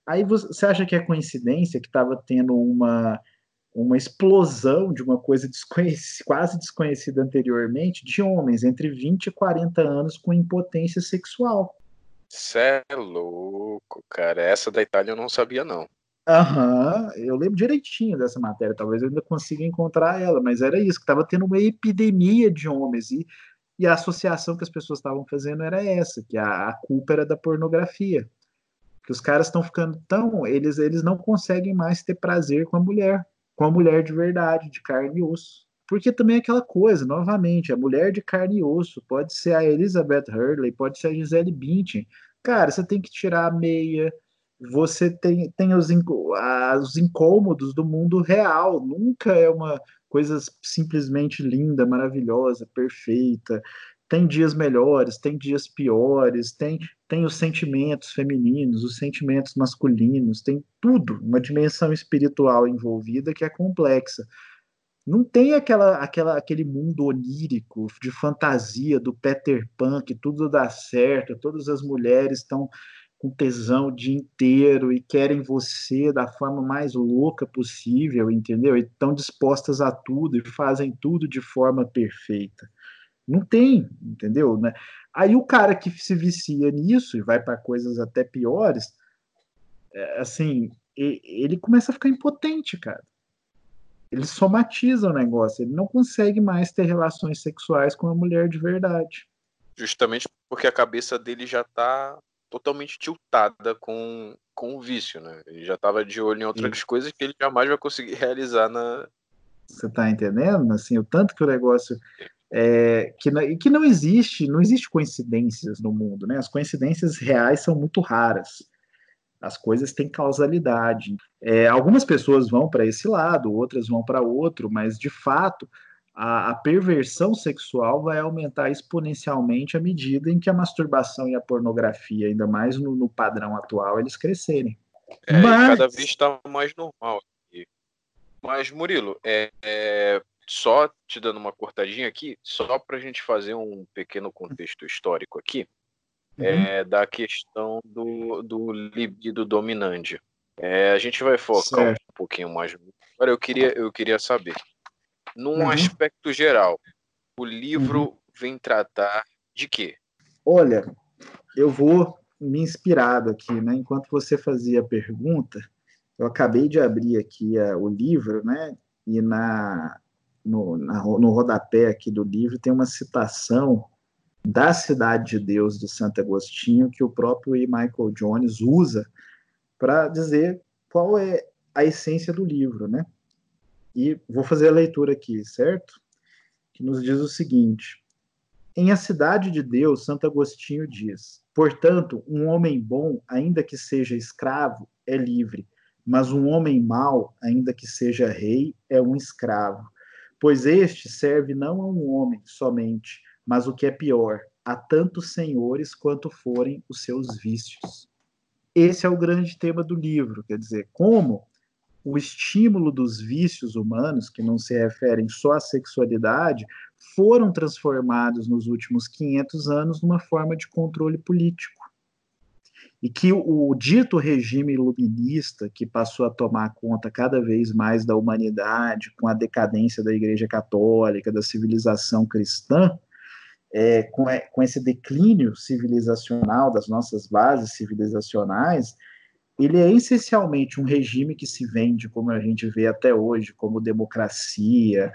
Aí você acha que é coincidência que estava tendo uma uma explosão de uma coisa desconhecida, quase desconhecida anteriormente de homens entre 20 e 40 anos com impotência sexual. Cê é louco, cara. Essa da Itália eu não sabia, não. Aham, eu lembro direitinho dessa matéria, talvez eu ainda consiga encontrar ela, mas era isso, que estava tendo uma epidemia de homens, e, e a associação que as pessoas estavam fazendo era essa, que a, a culpa era da pornografia. Que os caras estão ficando tão. Eles, eles não conseguem mais ter prazer com a mulher, com a mulher de verdade, de carne e osso. Porque também é aquela coisa, novamente, a mulher de carne e osso pode ser a Elizabeth Hurley, pode ser a Gisele Bündchen. Cara, você tem que tirar a meia, você tem, tem os, os incômodos do mundo real, nunca é uma coisa simplesmente linda, maravilhosa, perfeita. Tem dias melhores, tem dias piores, tem, tem os sentimentos femininos, os sentimentos masculinos, tem tudo, uma dimensão espiritual envolvida que é complexa. Não tem aquela, aquela, aquele mundo onírico de fantasia do Peter Pan, que tudo dá certo, todas as mulheres estão com tesão o dia inteiro e querem você da forma mais louca possível, entendeu? E estão dispostas a tudo e fazem tudo de forma perfeita. Não tem, entendeu? Né? Aí o cara que se vicia nisso e vai para coisas até piores, é, assim, ele começa a ficar impotente, cara ele somatiza o negócio, ele não consegue mais ter relações sexuais com a mulher de verdade. Justamente porque a cabeça dele já está totalmente tiltada com, com o vício, né? Ele já estava de olho em outras Sim. coisas que ele jamais vai conseguir realizar na. Você tá entendendo? Assim, o tanto que o negócio. É, que, não, que não existe, não existe coincidências no mundo, né? As coincidências reais são muito raras. As coisas têm causalidade. É, algumas pessoas vão para esse lado, outras vão para outro, mas de fato a, a, perversão sexual vai aumentar exponencialmente à medida em que a masturbação e a pornografia, ainda mais no, no padrão atual, eles crescerem. É, mas... cada vez está mais normal. Mas, Murilo, é, é, só te dando uma cortadinha aqui, só para a gente fazer um pequeno contexto histórico aqui uhum. é, da questão do, do libido dominante. É, a gente vai focar certo. um pouquinho mais. Agora eu queria, eu queria saber, num uhum. aspecto geral, o livro uhum. vem tratar de quê? Olha, eu vou me inspirado aqui, né? Enquanto você fazia a pergunta, eu acabei de abrir aqui a, o livro, né? E na no, na, no rodapé aqui do livro tem uma citação da Cidade de Deus de Santo Agostinho que o próprio E. Michael Jones usa para dizer qual é a essência do livro, né? E vou fazer a leitura aqui, certo? Que nos diz o seguinte: Em A Cidade de Deus, Santo Agostinho diz: Portanto, um homem bom, ainda que seja escravo, é livre, mas um homem mau, ainda que seja rei, é um escravo. Pois este serve não a um homem somente, mas o que é pior, a tantos senhores quanto forem os seus vícios. Esse é o grande tema do livro, quer dizer, como o estímulo dos vícios humanos, que não se referem só à sexualidade, foram transformados nos últimos 500 anos numa forma de controle político. E que o, o dito regime iluminista, que passou a tomar conta cada vez mais da humanidade, com a decadência da Igreja Católica, da civilização cristã, é, com, com esse declínio civilizacional das nossas bases civilizacionais, ele é essencialmente um regime que se vende, como a gente vê até hoje, como democracia,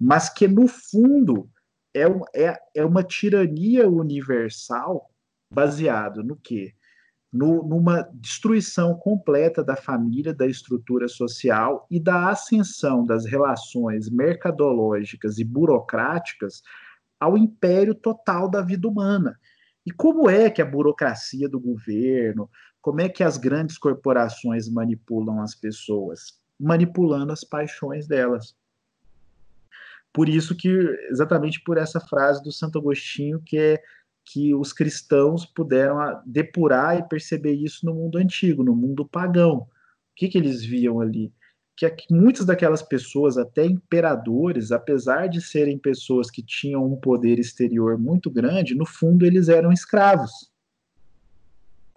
mas que, no fundo, é, é, é uma tirania universal baseado no quê? No, numa destruição completa da família, da estrutura social e da ascensão das relações mercadológicas e burocráticas ao império total da vida humana. E como é que a burocracia do governo, como é que as grandes corporações manipulam as pessoas? Manipulando as paixões delas. Por isso que, exatamente por essa frase do Santo Agostinho, que é que os cristãos puderam depurar e perceber isso no mundo antigo, no mundo pagão. O que, que eles viam ali? que muitas daquelas pessoas, até imperadores, apesar de serem pessoas que tinham um poder exterior muito grande, no fundo eles eram escravos.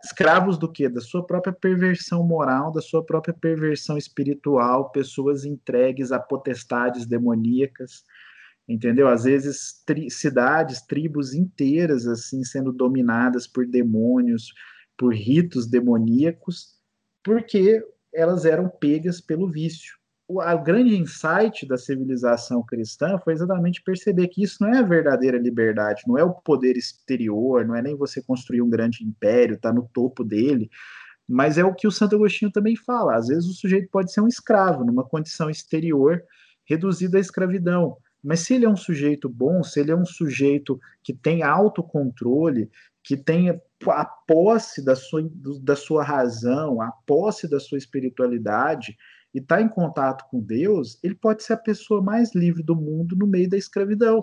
Escravos do quê? Da sua própria perversão moral, da sua própria perversão espiritual, pessoas entregues a potestades demoníacas, entendeu? Às vezes tri cidades, tribos inteiras assim sendo dominadas por demônios, por ritos demoníacos, porque elas eram pegas pelo vício. O a grande insight da civilização cristã foi exatamente perceber que isso não é a verdadeira liberdade, não é o poder exterior, não é nem você construir um grande império, tá no topo dele, mas é o que o Santo Agostinho também fala. Às vezes o sujeito pode ser um escravo numa condição exterior reduzida à escravidão, mas se ele é um sujeito bom, se ele é um sujeito que tem autocontrole, que tenha a posse da sua, da sua razão, a posse da sua espiritualidade e está em contato com Deus, ele pode ser a pessoa mais livre do mundo no meio da escravidão.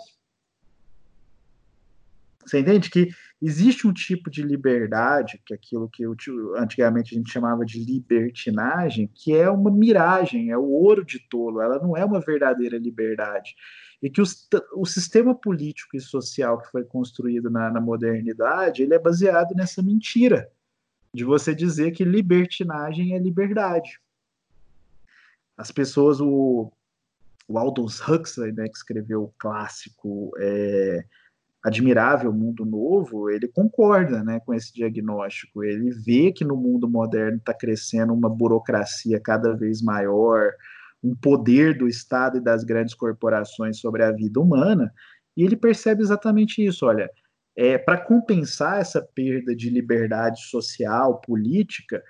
Você entende que Existe um tipo de liberdade, que é aquilo que eu, antigamente a gente chamava de libertinagem, que é uma miragem, é o ouro de tolo, ela não é uma verdadeira liberdade. E que o sistema político e social que foi construído na, na modernidade, ele é baseado nessa mentira, de você dizer que libertinagem é liberdade. As pessoas, o, o Aldous Huxley, né, que escreveu o clássico é, Admirável Mundo Novo, ele concorda né, com esse diagnóstico. Ele vê que no mundo moderno está crescendo uma burocracia cada vez maior, um poder do Estado e das grandes corporações sobre a vida humana, e ele percebe exatamente isso. Olha, é, para compensar essa perda de liberdade social, política,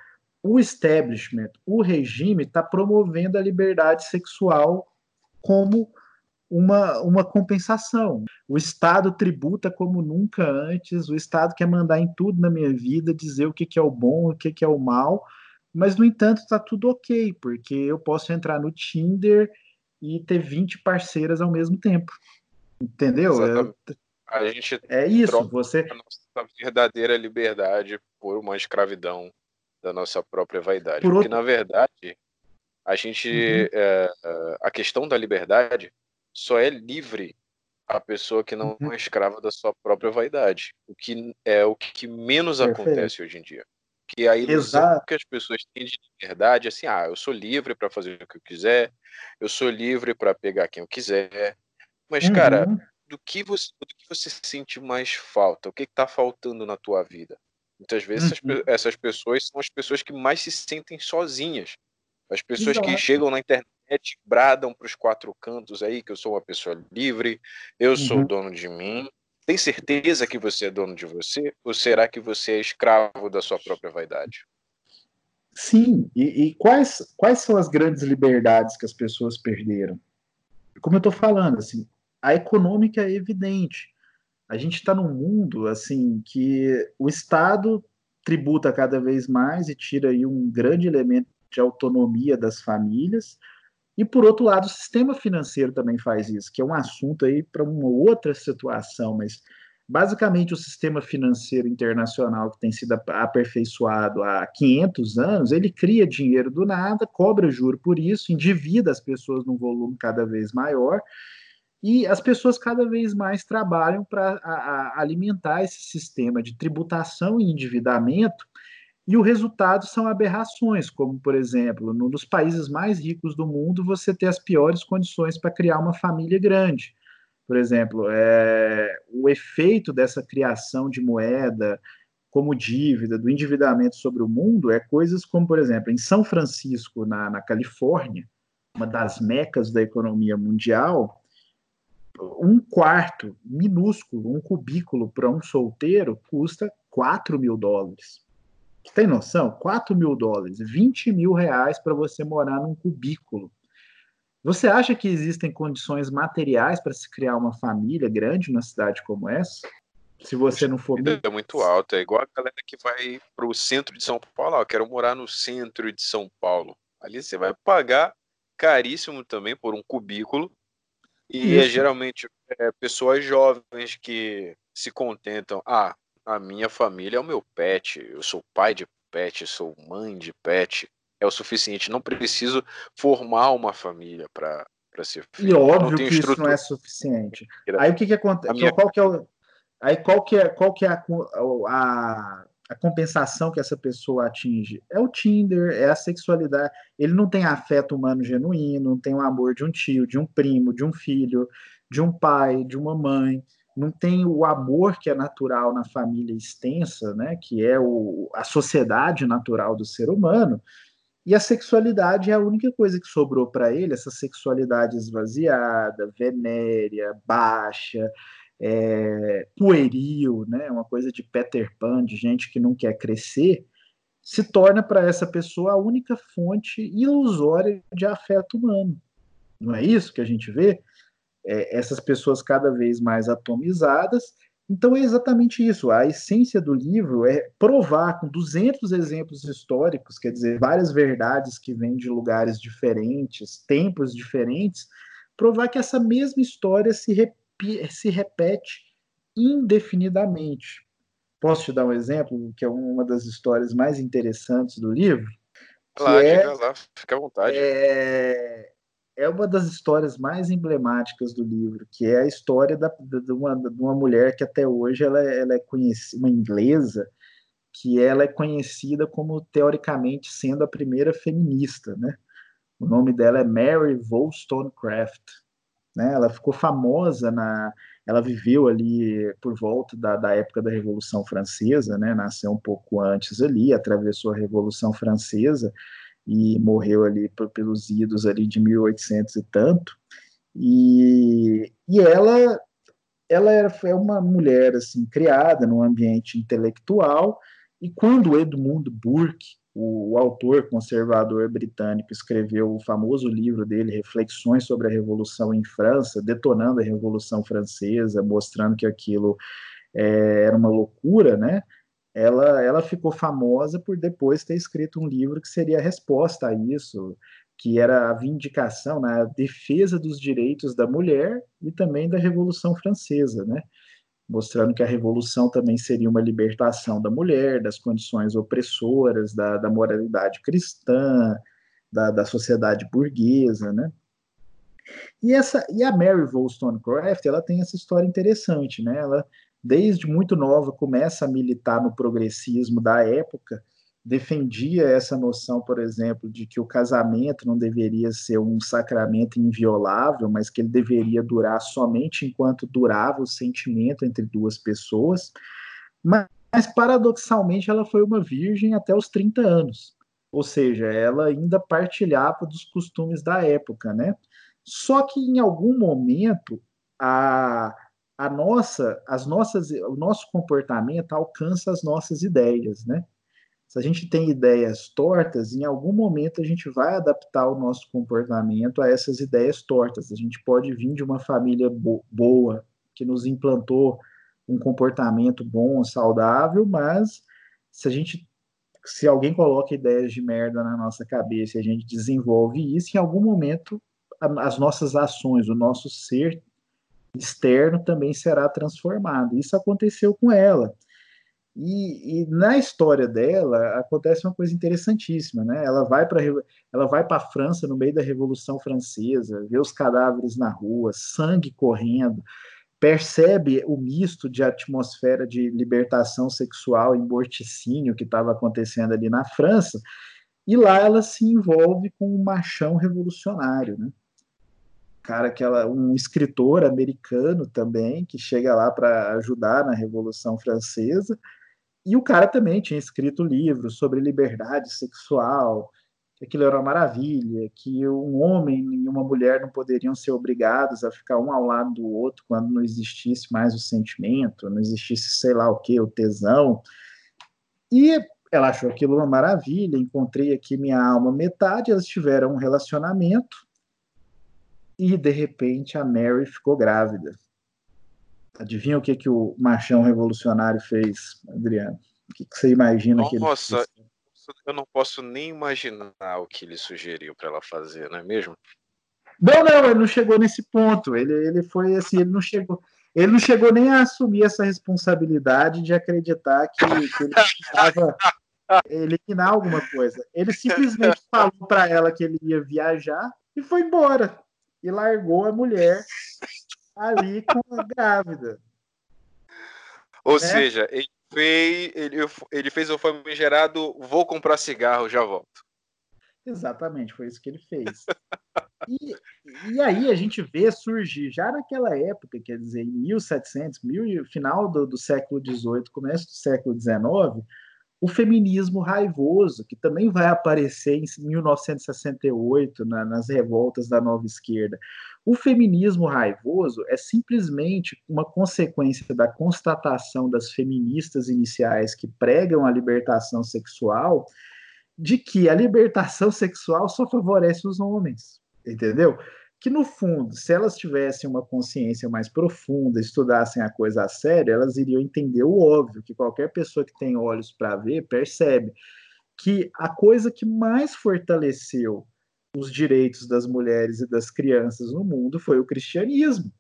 o establishment, o regime, está promovendo a liberdade sexual como uma, uma compensação. O Estado tributa como nunca antes, o Estado quer mandar em tudo na minha vida, dizer o que, que é o bom, o que, que é o mal, mas, no entanto, está tudo ok, porque eu posso entrar no Tinder e ter 20 parceiras ao mesmo tempo. Entendeu? Eu, a gente é isso, você a nossa verdadeira liberdade por uma escravidão da nossa própria vaidade. Por Porque, outro... na verdade, a gente. Uhum. É, é, a questão da liberdade só é livre a pessoa que não uhum. é escrava da sua própria vaidade, o que é o que menos Perfeito. acontece hoje em dia. Que a ilusão Exato. que as pessoas têm de liberdade é assim, ah, eu sou livre para fazer o que eu quiser, eu sou livre para pegar quem eu quiser. Mas, uhum. cara, do que, você, do que você sente mais falta? O que está faltando na tua vida? Muitas vezes uhum. essas, pessoas são as pessoas que mais se sentem sozinhas. As pessoas Exato. que chegam na internet bradam para os quatro cantos aí que eu sou uma pessoa livre, eu sou uhum. dono de mim. Tem certeza que você é dono de você? Ou será que você é escravo da sua própria vaidade? Sim, e, e quais, quais são as grandes liberdades que as pessoas perderam? Como eu estou falando, assim, a econômica é evidente. A gente está num mundo assim que o Estado tributa cada vez mais e tira aí um grande elemento de autonomia das famílias. E por outro lado, o sistema financeiro também faz isso, que é um assunto aí para uma outra situação, mas basicamente o sistema financeiro internacional que tem sido aperfeiçoado há 500 anos, ele cria dinheiro do nada, cobra juro por isso, endivida as pessoas num volume cada vez maior, e as pessoas cada vez mais trabalham para alimentar esse sistema de tributação e endividamento e o resultado são aberrações, como, por exemplo, num dos países mais ricos do mundo, você ter as piores condições para criar uma família grande. Por exemplo, é, o efeito dessa criação de moeda como dívida, do endividamento sobre o mundo, é coisas como, por exemplo, em São Francisco, na, na Califórnia, uma das mecas da economia mundial, um quarto minúsculo, um cubículo para um solteiro custa 4 mil dólares. Você tem noção? 4 mil dólares, 20 mil reais para você morar num cubículo. Você acha que existem condições materiais para se criar uma família grande numa cidade como essa? Se você não for. É muito alta, é igual a galera que vai para o centro de São Paulo. Ah, quero morar no centro de São Paulo. Ali você vai pagar caríssimo também por um cubículo. E é geralmente é, pessoas jovens que se contentam. Ah, a minha família é o meu pet, eu sou pai de pet, sou mãe de pet, é o suficiente. Não preciso formar uma família para ser filho. E óbvio que estrutura. isso não é suficiente. Aí o que, que acontece? Minha... Qual que é o... Aí qual que é, qual que é a, a, a compensação que essa pessoa atinge? É o Tinder, é a sexualidade. Ele não tem afeto humano genuíno, não tem o amor de um tio, de um primo, de um filho, de um pai, de uma mãe não tem o amor que é natural na família extensa, né, que é o, a sociedade natural do ser humano, e a sexualidade é a única coisa que sobrou para ele, essa sexualidade esvaziada, venérea, baixa, é, pueril, né, uma coisa de Peter Pan, de gente que não quer crescer, se torna para essa pessoa a única fonte ilusória de afeto humano. Não é isso que a gente vê? é, essas pessoas cada vez mais atomizadas. Então é exatamente isso. A essência do livro é provar com 200 exemplos históricos, quer dizer, várias verdades que vêm de lugares diferentes, tempos diferentes, provar que essa mesma história se, se repete indefinidamente. Posso te dar um exemplo, que é uma das histórias mais interessantes do livro? Lá, é, lá, fica à vontade. É, é uma das histórias mais emblemáticas do livro, que é a história da, de, uma, de uma mulher que até hoje ela, ela é conhecida, uma inglesa, que ela é conhecida como teoricamente sendo a primeira feminista, né? O nome dela é Mary Wollstonecraft, né? Ela ficou famosa na, ela viveu ali por volta da, da época da Revolução Francesa, né? Nasceu um pouco antes ali, atravessou a Revolução Francesa e morreu ali pelos idos ali de 1800 e tanto. E, e ela ela foi uma mulher assim criada num ambiente intelectual e quando Edmund Burke, o, o, autor conservador britânico, escreveu o famoso livro dele, Reflexões sobre a Revolução em França, detonando a Revolução Francesa, mostrando que aquilo é, era uma loucura, né? Ela, ela ficou famosa por depois ter escrito um livro que seria a resposta a isso, que era a vindicação, né, a defesa dos direitos da mulher e também da Revolução Francesa, né? Mostrando que a revolução também seria uma libertação da mulher, das condições opressoras, da, da moralidade cristã, da, da, sociedade burguesa, né? E, essa, e a Mary Wollstonecraft, ela tem essa história interessante, né? Ela, desde muito nova, começa a militar no progressismo da época, defendia essa noção, por exemplo, de que o casamento não deveria ser um sacramento inviolável, mas que ele deveria durar somente enquanto durava o sentimento entre duas pessoas. Mas, mas paradoxalmente, ela foi uma virgem até os 30 anos. Ou seja, ela ainda partilhava dos costumes da época, né? Só que em algum momento a, a nossa, as nossas, o nosso comportamento alcança as nossas ideias, né? Se a gente tem ideias tortas, em algum momento a gente vai adaptar o nosso comportamento a essas ideias tortas. A gente pode vir de uma família bo boa, que nos implantou um comportamento bom, saudável, mas se a gente se alguém coloca ideias de merda na nossa cabeça e a gente desenvolve isso, em algum momento as nossas ações, o nosso ser externo também será transformado. Isso aconteceu com ela. E, e, na história dela acontece uma coisa interessantíssima, né? Ela vai para ela vai para a França no meio da Revolução Francesa, vê os cadáveres na rua, sangue correndo, percebe o misto de atmosfera de libertação sexual e morticínio que estava acontecendo ali na França, e lá ela se envolve com um machão revolucionário, né? Cara que ela, um escritor americano também que chega lá para ajudar na Revolução Francesa e o cara também tinha escrito livros sobre liberdade sexual, que aquilo era uma maravilha, que um homem e uma mulher não poderiam ser obrigados a ficar um ao lado do outro quando não existisse mais o sentimento, não existisse sei lá o que, o tesão. E ela achou aquilo uma maravilha, encontrei aqui minha alma metade, elas tiveram um relacionamento e de repente a Mary ficou grávida. Adivinha o que, que o machão revolucionário fez, Adriano? O que, que você imagina que ele Nossa, eu não posso nem imaginar o que ele sugeriu para ela fazer, não é mesmo? Não, não, ele não chegou nesse ponto. Ele, ele foi assim, ele não chegou. Ele não chegou nem a assumir essa responsabilidade de acreditar que, que ele precisava eliminar alguma coisa. Ele simplesmente falou para ela que ele ia viajar e foi embora. E largou a mulher ali com a grávida. Ou né? seja, ele fez, ele, ele fez o famigerado vou comprar cigarro, já volto. Exatamente, foi isso que ele fez. E, e aí a gente vê surgir, já naquela época, quer dizer, em 1700, mil, final do, do século XVIII, começo do século XIX, o feminismo raivoso, que também vai aparecer em 1968, na, nas revoltas da nova esquerda. O feminismo raivoso é simplesmente uma consequência da constatação das feministas iniciais que pregam a libertação sexual, de que a libertação sexual só favorece os homens, entendeu? Que no fundo, se elas tivessem uma consciência mais profunda, estudassem a coisa a sério, elas iriam entender o óbvio, que qualquer pessoa que tem olhos para ver percebe que a coisa que mais fortaleceu os direitos das mulheres e das crianças no mundo foi o cristianismo.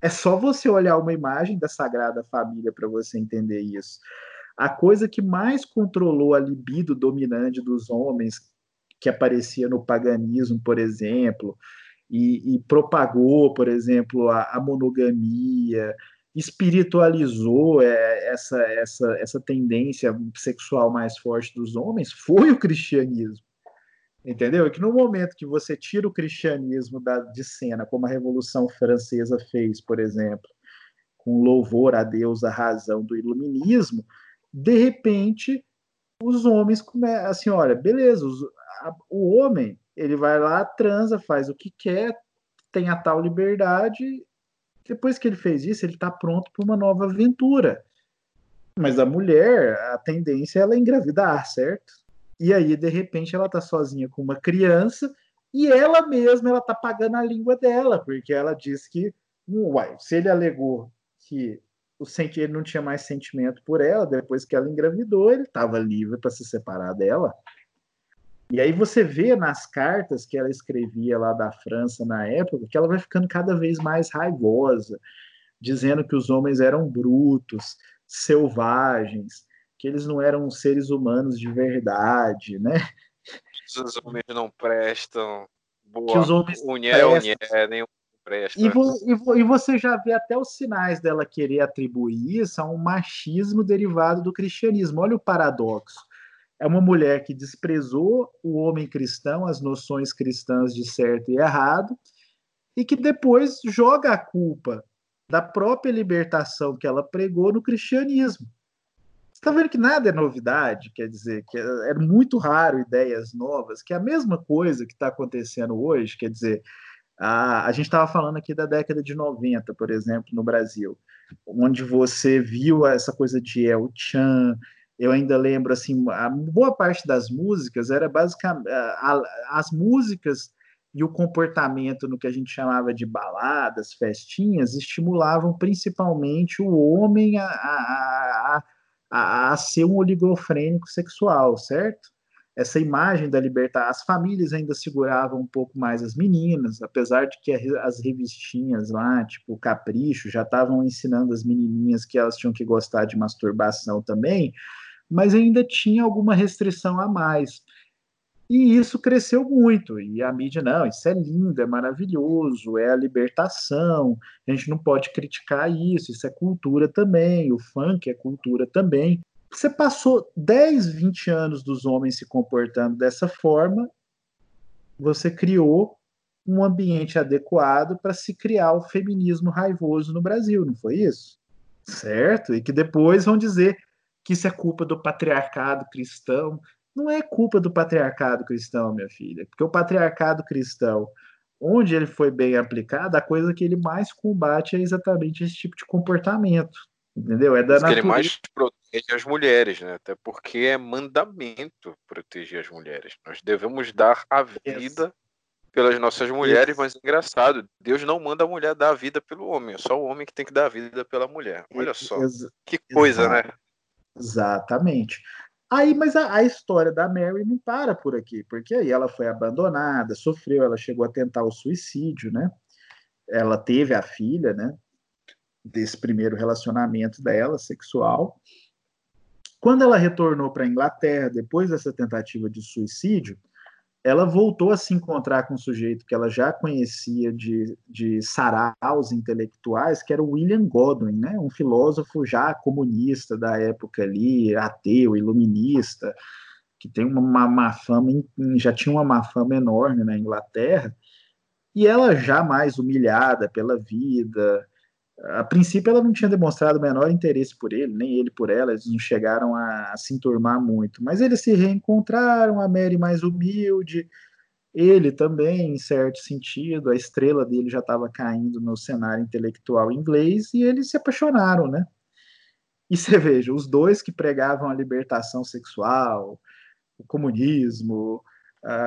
É só você olhar uma imagem da Sagrada Família para você entender isso. A coisa que mais controlou a libido dominante dos homens, que aparecia no paganismo, por exemplo, e, e propagou, por exemplo, a, a monogamia, espiritualizou é, essa, essa, essa tendência sexual mais forte dos homens, foi o cristianismo. Entendeu? E que no momento que você tira o cristianismo da, de cena, como a Revolução Francesa fez, por exemplo, com louvor a Deus, a razão do iluminismo, de repente os homens começam assim, olha, beleza, os, a, o homem ele vai lá, transa, faz o que quer, tem a tal liberdade. Depois que ele fez isso, ele está pronto para uma nova aventura. Mas a mulher, a tendência é ela engravidar, certo? E aí, de repente, ela tá sozinha com uma criança e ela mesma ela tá pagando a língua dela, porque ela diz que, uai, se ele alegou que o ele não tinha mais sentimento por ela, depois que ela engravidou, ele estava livre para se separar dela. E aí você vê nas cartas que ela escrevia lá da França na época que ela vai ficando cada vez mais raivosa, dizendo que os homens eram brutos, selvagens, que eles não eram seres humanos de verdade, né? Os homens não prestam. Boa. Que os homens nenhum presta. E, vo, e, vo, e, você já vê até os sinais dela querer atribuir isso a um machismo derivado do cristianismo. Olha o paradoxo. É uma mulher que desprezou o homem cristão, as noções cristãs de certo e errado, e que depois joga a culpa da própria libertação que ela pregou no cristianismo. Está vendo que nada é novidade, quer dizer, que é, é muito raro ideias novas, que é a mesma coisa que está acontecendo hoje, quer dizer, a, a gente estava falando aqui da década de 90, por exemplo, no Brasil, onde você viu essa coisa de El Chan, eu ainda lembro, assim, a boa parte das músicas era basicamente, a, as músicas e o comportamento no que a gente chamava de baladas, festinhas, estimulavam principalmente o homem a, a a, a ser um oligofrênico sexual, certo? Essa imagem da liberdade, as famílias ainda seguravam um pouco mais as meninas, apesar de que as revistinhas lá, tipo Capricho, já estavam ensinando as menininhas que elas tinham que gostar de masturbação também, mas ainda tinha alguma restrição a mais. E isso cresceu muito. E a mídia, não, isso é lindo, é maravilhoso, é a libertação, a gente não pode criticar isso, isso é cultura também, o funk é cultura também. Você passou 10, 20 anos dos homens se comportando dessa forma, você criou um ambiente adequado para se criar o feminismo raivoso no Brasil, não foi isso? Certo? E que depois vão dizer que isso é culpa do patriarcado cristão, não é culpa do patriarcado cristão, minha filha, porque o patriarcado cristão, onde ele foi bem aplicado, a coisa que ele mais combate é exatamente esse tipo de comportamento. Entendeu? É da natureza. que ele mais protege as mulheres, né? Até porque é mandamento proteger as mulheres. Nós devemos dar a vida pelas nossas mulheres, mas é engraçado, Deus não manda a mulher dar a vida pelo homem, é só o homem que tem que dar a vida pela mulher. Olha só. Ex que coisa, Exato. né? Exatamente. Aí, mas a, a, história da Mary não para por aqui, porque aí ela foi abandonada, sofreu, ela chegou a tentar o suicídio, né? Ela teve a filha, né? Desse primeiro relacionamento dela, sexual. Quando ela retornou para a Inglaterra, depois dessa tentativa de suicídio, ela voltou a se encontrar com um sujeito que ela já conhecia de, de saraus intelectuais, que era o William Godwin, né? um filósofo já comunista da época ali, ateu, iluminista, que tem uma má fama, já tinha uma má fama enorme na Inglaterra, e ela já mais humilhada pela vida, a princípio ela não tinha demonstrado o menor interesse por ele, nem ele por ela, eles não chegaram a, a se enturmar muito, mas eles se reencontraram, a Mary mais humilde, ele também, em certo sentido, a estrela dele já estava caindo no cenário intelectual inglês e eles se apaixonaram, né? E você veja, os dois que pregavam a libertação sexual, o comunismo,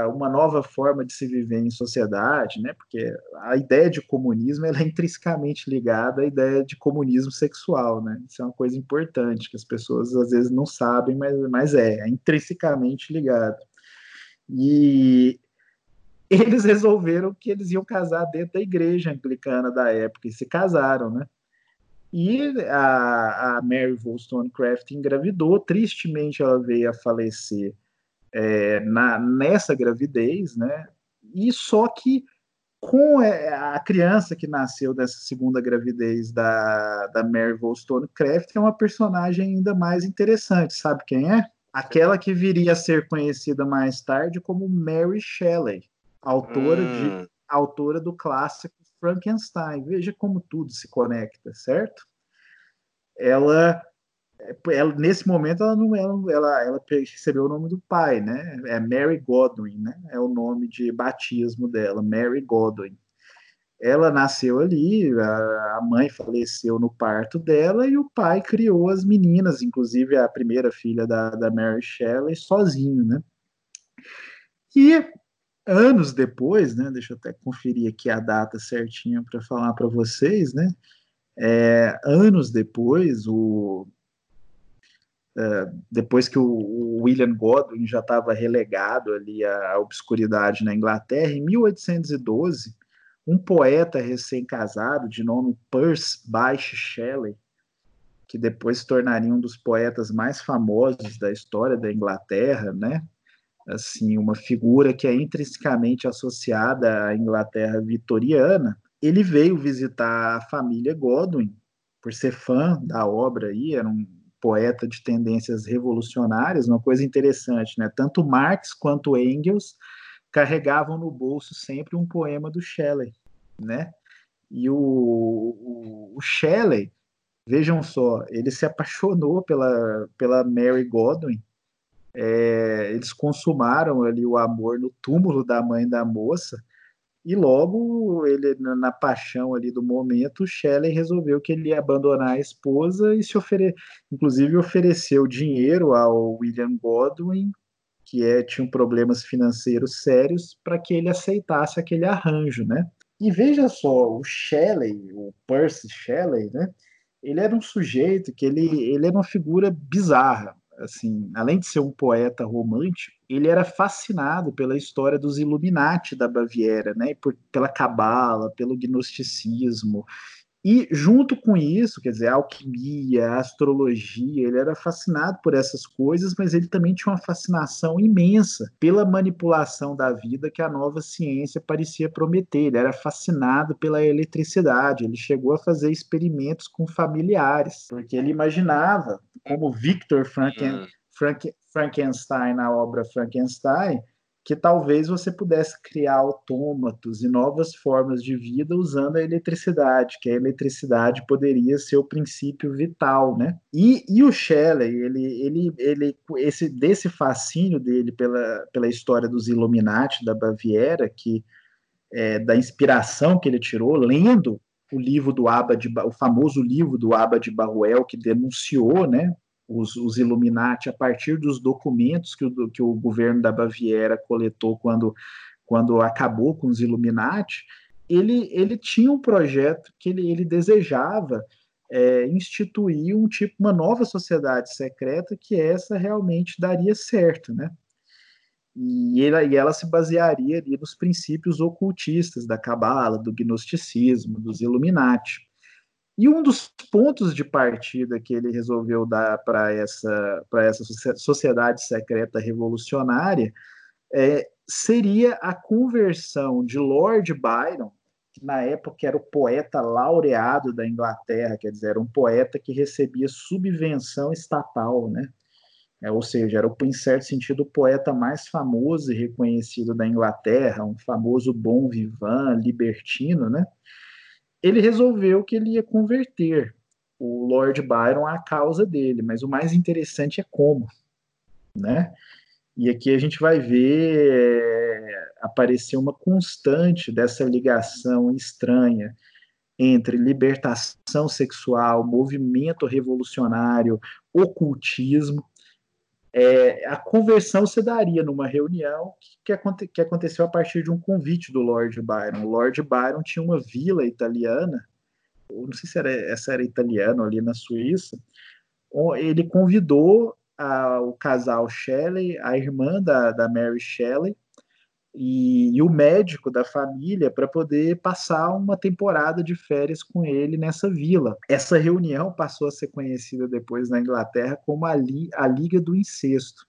uma nova forma de se viver em sociedade, né? Porque a ideia de comunismo é intrinsecamente ligada à ideia de comunismo sexual, né? Isso é uma coisa importante que as pessoas às vezes não sabem, mas, mas é, é intrinsecamente ligado. E eles resolveram que eles iam casar dentro da igreja anglicana da época e se casaram, né? E a, a Mary Wollstonecraft engravidou, tristemente ela veio a falecer é, na, nessa gravidez, né? E só que com é, a criança que nasceu dessa segunda gravidez da, da Mary Wollstonecraft é uma personagem ainda mais interessante, sabe quem é? Aquela que viria a ser conhecida mais tarde como Mary Shelley, autora, hum. de, autora do clássico Frankenstein. Veja como tudo se conecta, certo? Ela, ela nesse momento ela não ela, ela, ela recebeu o nome do pai, né? É Mary Godwin, né? É o nome de batismo dela, Mary Godwin. Ela nasceu ali, a, a mãe faleceu no parto dela e o pai criou as meninas, inclusive a primeira filha da, da Mary Shelley, sozinho, né? E anos depois, né? Deixa eu até conferir aqui a data certinha para falar para vocês, né? É, anos depois, o, depois que o, o, William Godwin já estava relegado ali à, à obscuridade na Inglaterra, em 1812, um poeta recém-casado de nome Percy Bysshe Shelley, que depois se tornaria um dos poetas mais famosos da história da Inglaterra, né? assim, uma figura que é intrinsecamente associada à Inglaterra vitoriana, ele veio visitar a família Godwin, por ser fã da obra aí, era um poeta de tendências revolucionárias, uma coisa interessante, né? Tanto Marx quanto Engels carregavam no bolso sempre um poema do Shelley, né? E o, o, o Shelley, vejam só, ele se apaixonou pela, pela Mary Godwin é, eles consumaram ali o amor no túmulo da mãe da moça e logo ele na paixão ali do momento, Shelley resolveu que ele ia abandonar a esposa e se ofere... inclusive ofereceu dinheiro ao William Godwin, que é, tinha problemas financeiros sérios, para que ele aceitasse aquele arranjo, né? E veja só, o Shelley, o Percy Shelley, né? Ele era um sujeito que ele, ele era uma figura bizarra assim, além de ser um poeta romântico, ele era fascinado pela história dos Illuminati da Baviera, né, por, pela cabala, pelo gnosticismo. E junto com isso, quer dizer, a alquimia, a astrologia, ele era fascinado por essas coisas, mas ele também tinha uma fascinação imensa pela manipulação da vida que a nova ciência parecia prometer. Ele era fascinado pela eletricidade, ele chegou a fazer experimentos com familiares, porque ele imaginava como Victor Franken, hum. Frank, Frankenstein na obra Frankenstein, que talvez você pudesse criar autômatos e novas formas de vida usando a eletricidade, que a eletricidade poderia ser o princípio vital, né? E, e o Shelley, ele, ele, ele, esse desse fascínio dele pela, pela história dos Illuminati da Baviera, que é, da inspiração que ele tirou lendo o livro do Abba de, o famoso livro do Abba de Barruel, que denunciou né, os, os Illuminati a partir dos documentos que o, que o governo da Baviera coletou quando, quando acabou com os Illuminati, ele, ele tinha um projeto que ele, ele desejava é, instituir um tipo, uma nova sociedade secreta que essa realmente daria certo, né? E ela, e ela se basearia ali nos princípios ocultistas da Cabala, do gnosticismo, dos Illuminati. E um dos pontos de partida que ele resolveu dar para essa, essa sociedade secreta revolucionária é, seria a conversão de Lord Byron, que na época era o poeta laureado da Inglaterra, quer dizer, era um poeta que recebia subvenção estatal, né? É, ou seja, era, em certo sentido, o poeta mais famoso e reconhecido da Inglaterra, um famoso bom vivant, libertino, né? Ele resolveu que ele ia converter o Lord Byron à causa dele, mas o mais interessante é como, né? E aqui a gente vai ver é, aparecer uma constante dessa ligação estranha entre libertação sexual, movimento revolucionário, ocultismo, é, a conversão se daria numa reunião que, que, que, aconteceu a partir de um convite do Lord Byron. O Lord Byron tinha uma vila italiana, não sei se era, essa era italiana ali na Suíça, ele convidou a, o casal Shelley, a irmã da, da Mary Shelley, e, e o médico da família para poder passar uma temporada de férias com ele nessa vila. Essa reunião passou a ser conhecida depois na Inglaterra como a, Li, a Liga do Incesto.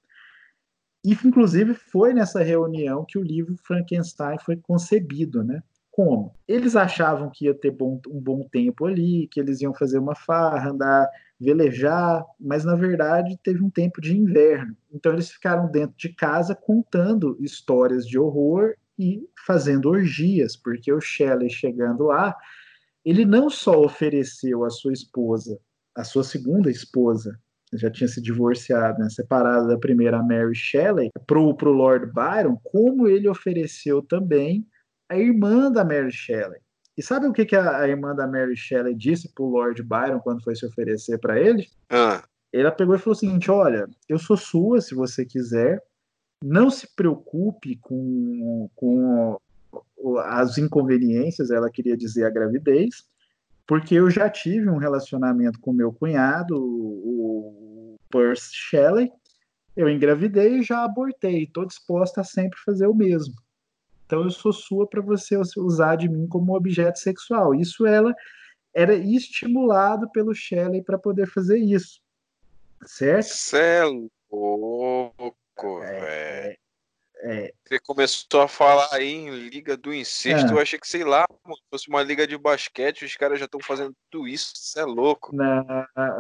E, inclusive, foi nessa reunião que o livro Frankenstein foi concebido, né? Como? Eles achavam que ia ter bom, um bom tempo ali, que eles iam fazer uma farra, andar, velejar, mas na verdade teve um tempo de inverno. Então eles ficaram dentro de casa contando histórias de horror e fazendo orgias, porque o Shelley chegando lá, ele não só ofereceu a sua esposa, a sua segunda esposa, já tinha se divorciado, né, separado da primeira Mary Shelley, para o Lord Byron, como ele ofereceu também a irmã da Mary Shelley. E sabe o que, que a, a irmã da Mary Shelley disse para o Lord Byron quando foi se oferecer para ele? Ah. Ela pegou e falou o seguinte: Olha, eu sou sua se você quiser, não se preocupe com, com as inconveniências, ela queria dizer a gravidez, porque eu já tive um relacionamento com meu cunhado, o Percy Shelley, eu engravidei e já abortei, estou disposta a sempre fazer o mesmo. Então eu sou sua para você usar de mim como objeto sexual. Isso ela era estimulado pelo Shelley para poder fazer isso. Certo? Cê é louco, é, velho. É. Você começou a falar aí em Liga do Incesto, é. eu achei que, sei lá, fosse uma liga de basquete, os caras já estão fazendo tudo isso, isso é louco. Não,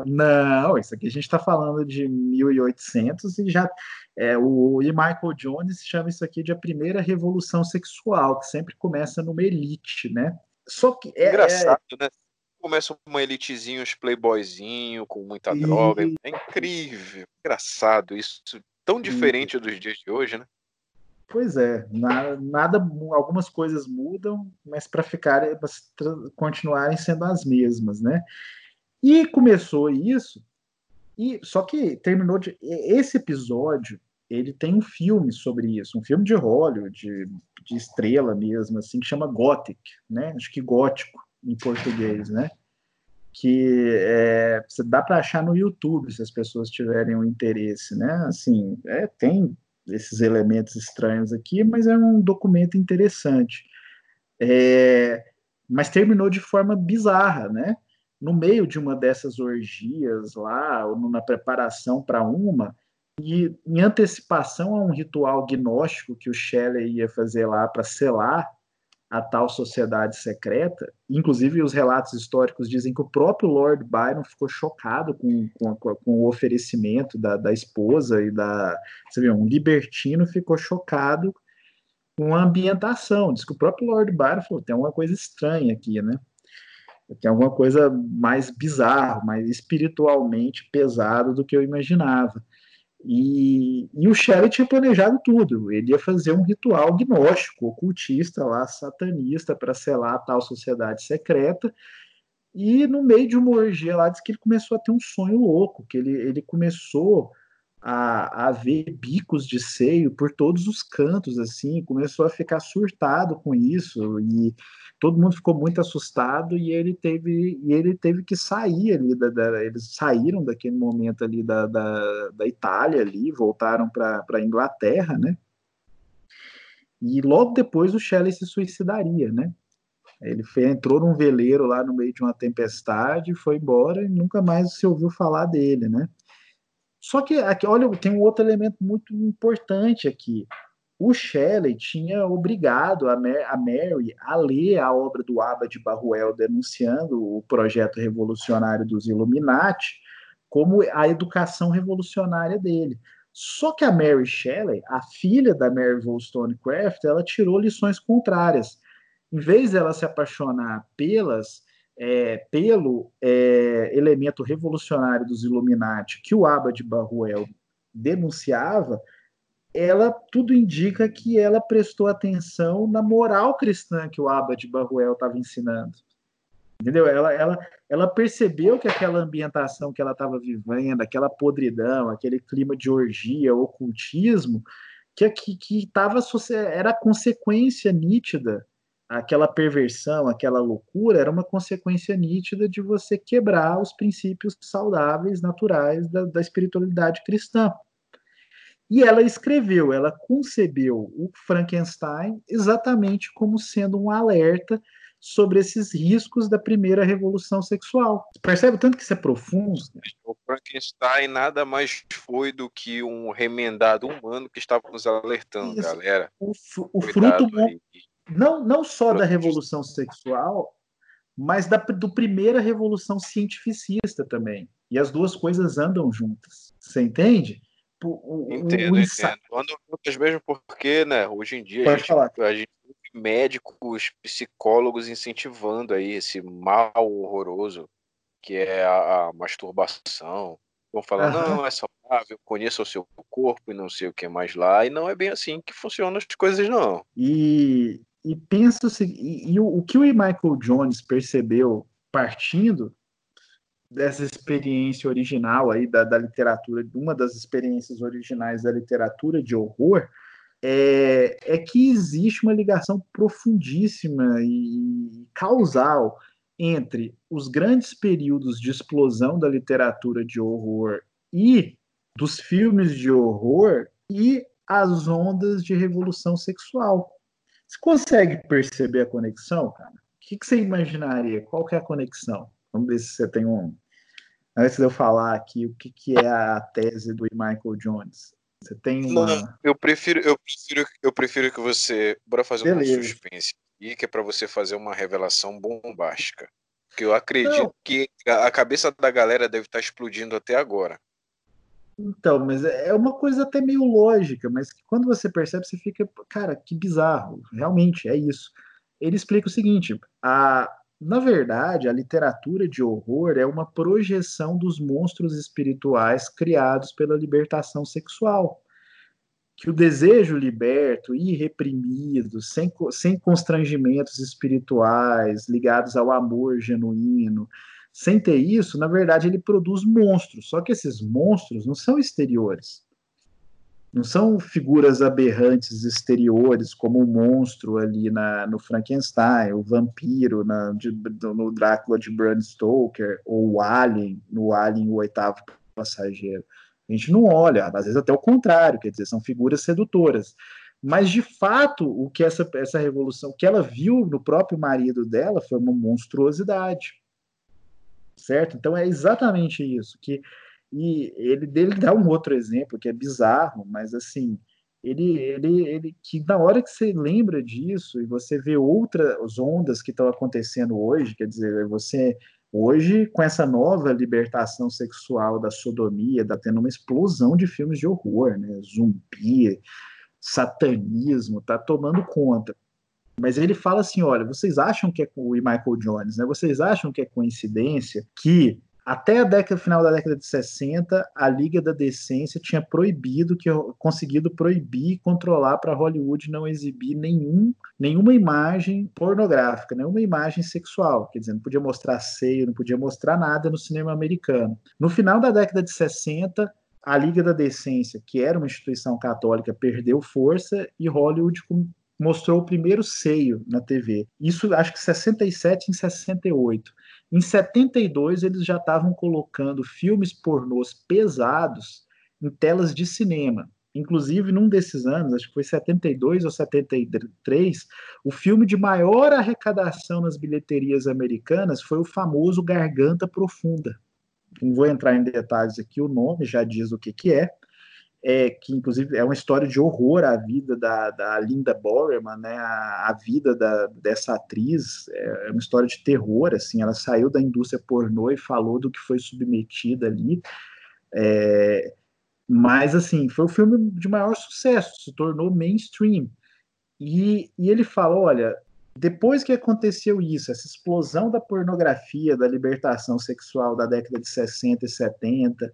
não, isso aqui a gente está falando de 1800 e já. É, o e Michael Jones chama isso aqui de a primeira revolução sexual, que sempre começa numa elite, né? Só que. É, Engraçado, né? Começa uma elitezinha, uns playboyzinho, com muita e... droga. É incrível, engraçado isso. Tão diferente e... dos dias de hoje, né? Pois é, nada, nada algumas coisas mudam, mas para ficar continuarem sendo as mesmas, né? E começou isso, e só que terminou de esse episódio, ele tem um filme sobre isso, um filme de Hollywood, de, de estrela mesmo, assim, que chama Gothic, né? Acho que gótico em português, né? Que é, dá para achar no YouTube se as pessoas tiverem um interesse, né? Assim, é, tem esses elementos estranhos aqui, mas é um documento interessante. É, mas terminou de forma bizarra, né? No meio de uma dessas orgias lá, ou na preparação para uma, e em antecipação a um ritual gnóstico que o Shelley ia fazer lá para selar a tal sociedade secreta. Inclusive, os relatos históricos dizem que o próprio Lord Byron ficou chocado com, com, com o oferecimento da, da, esposa e da. Você vê, um libertino ficou chocado com a ambientação. Diz que o próprio Lord Byron falou: tem alguma coisa estranha aqui, né? Tem alguma coisa mais bizarra, mais espiritualmente pesado do que eu imaginava. E, e, o Shelley tinha planejado tudo. Ele ia fazer um ritual gnóstico, ocultista lá, satanista, para selar a tal sociedade secreta. E no meio de uma orgia lá, diz que ele começou a ter um sonho louco, que ele, ele começou a, a ver bicos de seio por todos os cantos, assim, começou a ficar surtado com isso. E todo mundo ficou muito assustado e ele teve e ele teve que sair ali da, da eles saíram daquele momento ali da, da, da Itália ali voltaram para a Inglaterra né? E logo depois o Shelley se suicidaria né? Ele foi, entrou num veleiro lá no meio de uma tempestade foi embora e nunca mais se ouviu falar dele né? Só que aqui olha tem um outro elemento muito importante aqui o Shelley tinha obrigado a, Mary a ler a obra do Abba de Barruel denunciando o projeto revolucionário dos Illuminati como a educação revolucionária dele. Só que a Mary Shelley, a filha da Mary Wollstonecraft, ela tirou lições contrárias. Em vez dela se apaixonar pelas é, pelo é, elemento revolucionário dos Illuminati que o Abba de Barruel denunciava, ela tudo indica que ela prestou atenção na moral cristã que o Abba de Barruel estava ensinando. Entendeu? Ela, ela, ela percebeu que aquela ambientação que ela estava vivendo, aquela podridão, aquele clima de orgia, ocultismo, que, que, que tava, era consequência nítida, aquela perversão, aquela loucura, era uma consequência nítida de você quebrar os princípios saudáveis, naturais da, da espiritualidade cristã. E ela escreveu, ela concebeu o Frankenstein exatamente como sendo um alerta sobre esses riscos da primeira revolução sexual. Percebe tanto que isso é profundo? O Frankenstein nada mais foi do que um remendado humano que estava nos alertando, isso. galera. O, o fruto não, não só da revolução sexual, mas da do primeira revolução cientificista também. E as duas coisas andam juntas. Você entende? O, entendo, o, entendo. Mesmo porque, né, hoje em dia a gente, a gente médicos, psicólogos incentivando aí esse mal horroroso que é a, a masturbação. Vão falar, uhum. não, é saudável, conheça o seu corpo e não sei o que mais lá. E não é bem assim que funcionam as coisas, não. E, e pensa e, e o, o que o Michael Jones percebeu partindo dessa experiência original aí da, da literatura, uma das experiências originais da literatura de horror, é, é que existe uma ligação profundíssima e causal entre os grandes períodos de explosão da literatura de horror e dos filmes de horror e as ondas de revolução sexual. Você consegue perceber a conexão, cara? O que, que você imaginaria? Qual que é a conexão? Vamos ver se você tem um. Antes de eu falar aqui o que, que é a tese do Michael Jones. Você tem uma. Não, eu prefiro, eu prefiro, eu prefiro que você. Bora fazer Beleza. um suspense e que é para você fazer uma revelação bombástica. Que eu acredito não. que a cabeça da galera deve estar tá explodindo até agora. Então, mas é, é uma coisa até meio lógica, mas quando você percebe, você fica, cara, que bizarro. Realmente, é isso. Ele explica o seguinte: a, na verdade, a literatura de horror é uma projeção dos monstros espirituais criados pela libertação sexual. Que o desejo liberto e reprimido, sem, sem constrangimentos espirituais ligados ao amor genuíno, sem ter isso, na verdade, ele produz monstros. Só que esses monstros não são exteriores. Não são figuras aberrantes exteriores, como o monstro ali na, no Frankenstein, o vampiro na, de, no Drácula de Bram Stoker, ou o Alien, no Alien, o oitavo passageiro. A gente não olha, às vezes até o contrário, quer dizer, são figuras sedutoras. Mas, de fato, o que essa, essa revolução, o que ela viu no próprio marido dela foi uma monstruosidade. Certo? Então é exatamente isso, que e ele dele dá um outro exemplo que é bizarro, mas assim, ele, ele, ele que na hora que você lembra disso e você vê outras ondas que estão acontecendo hoje, quer dizer, você hoje com essa nova libertação sexual da sodomia, tá tendo uma explosão de filmes de horror, né? Zumbi, satanismo, tá tomando conta. Mas ele fala assim, olha, vocês acham que é o Michael Jones, né? Vocês acham que é coincidência que até a década final da década de 60, a Liga da Decência tinha proibido que conseguido proibir e controlar para Hollywood não exibir nenhum, nenhuma imagem pornográfica, nenhuma imagem sexual, quer dizer, não podia mostrar seio, não podia mostrar nada no cinema americano. No final da década de 60, a Liga da Decência, que era uma instituição católica, perdeu força e Hollywood mostrou o primeiro seio na TV. Isso acho que 67 em 68. Em 72, eles já estavam colocando filmes pornôs pesados em telas de cinema. Inclusive, num desses anos, acho que foi 72 ou 73, o filme de maior arrecadação nas bilheterias americanas foi o famoso Garganta Profunda. Não vou entrar em detalhes aqui, o nome já diz o que, que é, é, que inclusive é uma história de horror a vida da, da Linda Borman, né, a, a vida da, dessa atriz é, é uma história de terror, assim, ela saiu da indústria pornô e falou do que foi submetida ali, é, mas assim, foi o filme de maior sucesso, se tornou mainstream, e, e ele fala, olha, depois que aconteceu isso, essa explosão da pornografia, da libertação sexual da década de 60 e 70,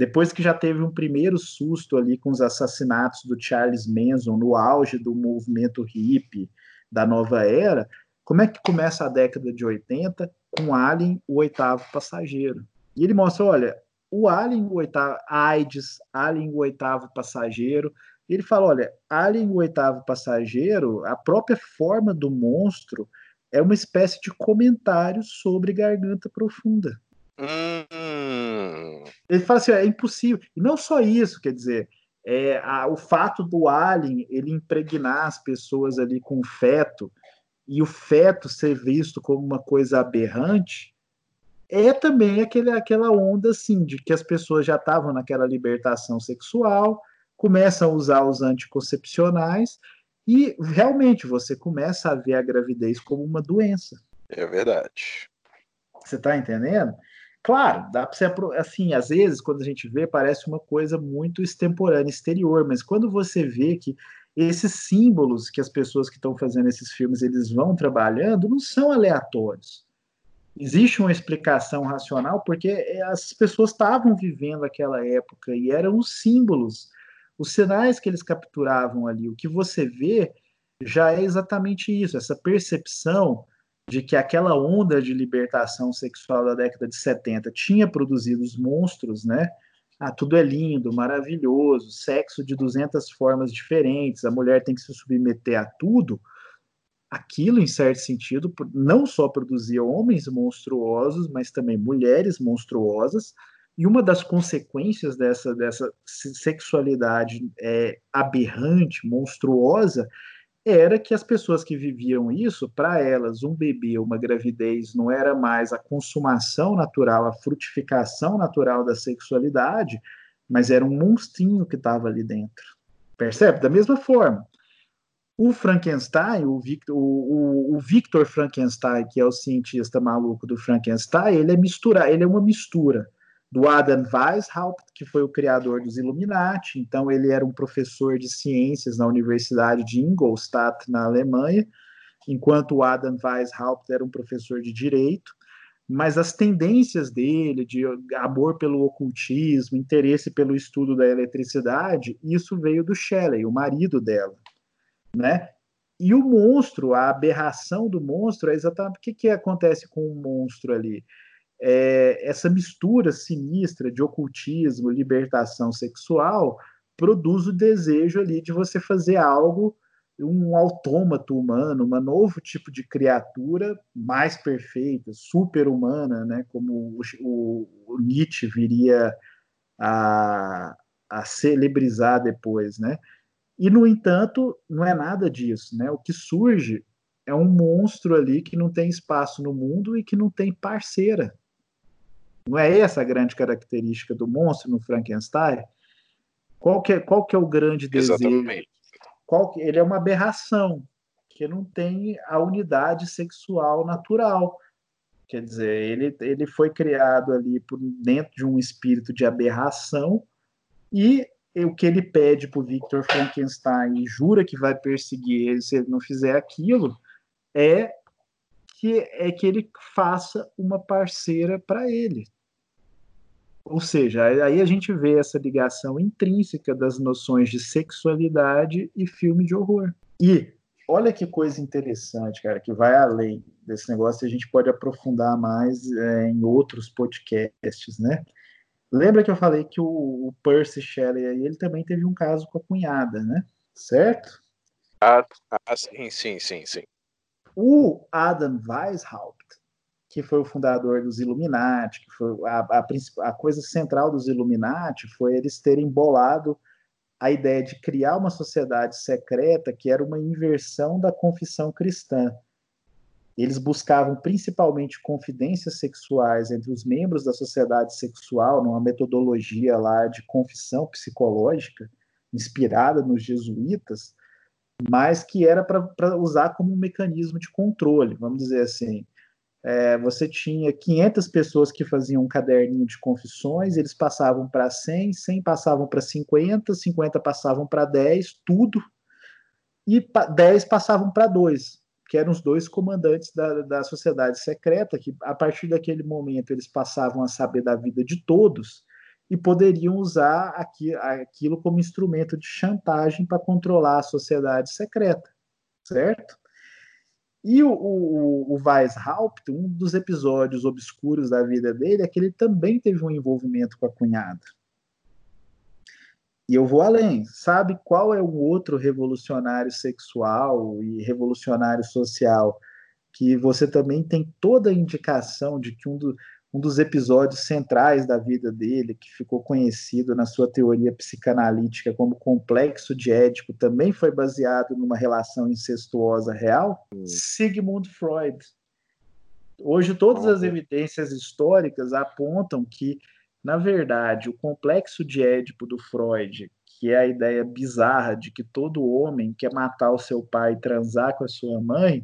depois que já teve um primeiro susto ali com os assassinatos do Charles Manson no auge do movimento hippie da nova era, como é que começa a década de 80 com Alien, o oitavo passageiro? E ele mostra, olha, o Alien, o oitavo, AIDS, Alien, o oitavo passageiro. Ele fala, olha, Alien, o oitavo passageiro, a própria forma do monstro é uma espécie de comentário sobre garganta profunda. Hum. Ele fala assim: é impossível. E não só isso, quer dizer, é, a, o fato do alien ele impregnar as pessoas ali com o feto e o feto ser visto como uma coisa aberrante é também aquele, aquela onda assim de que as pessoas já estavam naquela libertação sexual, começam a usar os anticoncepcionais e realmente você começa a ver a gravidez como uma doença. É verdade. Você está entendendo? Claro, dá para ser assim, às vezes quando a gente vê parece uma coisa muito extemporânea, exterior, mas quando você vê que esses símbolos que as pessoas que estão fazendo esses filmes eles vão trabalhando não são aleatórios. Existe uma explicação racional porque é, as pessoas estavam vivendo aquela época e eram os símbolos, os sinais que eles capturavam ali. O que você vê já é exatamente isso, essa percepção de que aquela onda de libertação sexual da década de 70 tinha produzido os monstros, né? Ah, tudo é lindo, maravilhoso, sexo de 200 formas diferentes, a mulher tem que se submeter a tudo. Aquilo, em certo sentido, não só produzia homens monstruosos, mas também mulheres monstruosas. E uma das consequências dessa, dessa sexualidade é, aberrante, monstruosa, era que as pessoas que viviam isso, para elas, um bebê, uma gravidez, não era mais a consumação natural, a frutificação natural da sexualidade, mas era um monstrinho que estava ali dentro. Percebe? Da mesma forma. O Frankenstein, o Victor, o, o, o Victor Frankenstein, que é o cientista maluco do Frankenstein, ele é mistura, ele é uma mistura do Adam Weishaupt, que foi o criador dos Illuminati. Então, ele era um professor de ciências na Universidade de Ingolstadt, na Alemanha, enquanto o Adam Weishaupt era um professor de direito. Mas as tendências dele, de amor pelo ocultismo, interesse pelo estudo da eletricidade, isso veio do Shelley, o marido dela, né? E o monstro, a aberração do monstro, é exatamente o que, que acontece com o monstro ali é, essa mistura sinistra de ocultismo, libertação sexual, produz o desejo ali de você fazer algo, um autômato humano, um novo tipo de criatura mais perfeita, super-humana, né, como o, o, o, Nietzsche viria a, a celebrizar depois, né? E, no entanto, não é nada disso, né? O que surge é um monstro ali que não tem espaço no mundo e que não tem parceira. Não é essa a grande característica do monstro no Frankenstein? Qual que é, qual que é o grande desejo? Exatamente. Qual que, ele é uma aberração, que não tem a unidade sexual natural. Quer dizer, ele, ele foi criado ali por dentro de um espírito de aberração e o que ele pede para o Victor Frankenstein e jura que vai perseguir ele se ele não fizer aquilo é que é que ele faça uma parceira para ele. Ou seja, aí a gente vê essa ligação intrínseca das noções de sexualidade e filme de horror. E olha que coisa interessante, cara, que vai além desse negócio a gente pode aprofundar mais é, em outros podcasts, né? Lembra que eu falei que o, o Percy Shelley ele também teve um caso com a cunhada, né? Certo? Ah, ah sim, sim, sim, sim. O Adam Weishaupt, que foi o fundador dos Illuminati, que foi a, a, a coisa central dos Illuminati foi eles terem bolado a ideia de criar uma sociedade secreta que era uma inversão da confissão cristã. Eles buscavam principalmente confidências sexuais entre os membros da sociedade sexual, numa metodologia lá de confissão psicológica, inspirada nos jesuítas, mas que era para usar como um mecanismo de controle, vamos dizer assim. É, você tinha 500 pessoas que faziam um caderninho de confissões, eles passavam para 100, 100 passavam para 50, 50 passavam para 10, tudo, e 10 passavam para 2, que eram os dois comandantes da, da sociedade secreta, que a partir daquele momento eles passavam a saber da vida de todos, e poderiam usar aqui, aquilo como instrumento de chantagem para controlar a sociedade secreta, certo? E o, o, o Weishaupt, um dos episódios obscuros da vida dele é que ele também teve um envolvimento com a cunhada. E eu vou além. Sabe qual é o outro revolucionário sexual e revolucionário social que você também tem toda a indicação de que um do, um dos episódios centrais da vida dele, que ficou conhecido na sua teoria psicanalítica como complexo de Édipo, também foi baseado numa relação incestuosa real? Hum. Sigmund Freud. Hoje, todas as evidências históricas apontam que, na verdade, o complexo de Édipo do Freud, que é a ideia bizarra de que todo homem quer matar o seu pai e transar com a sua mãe,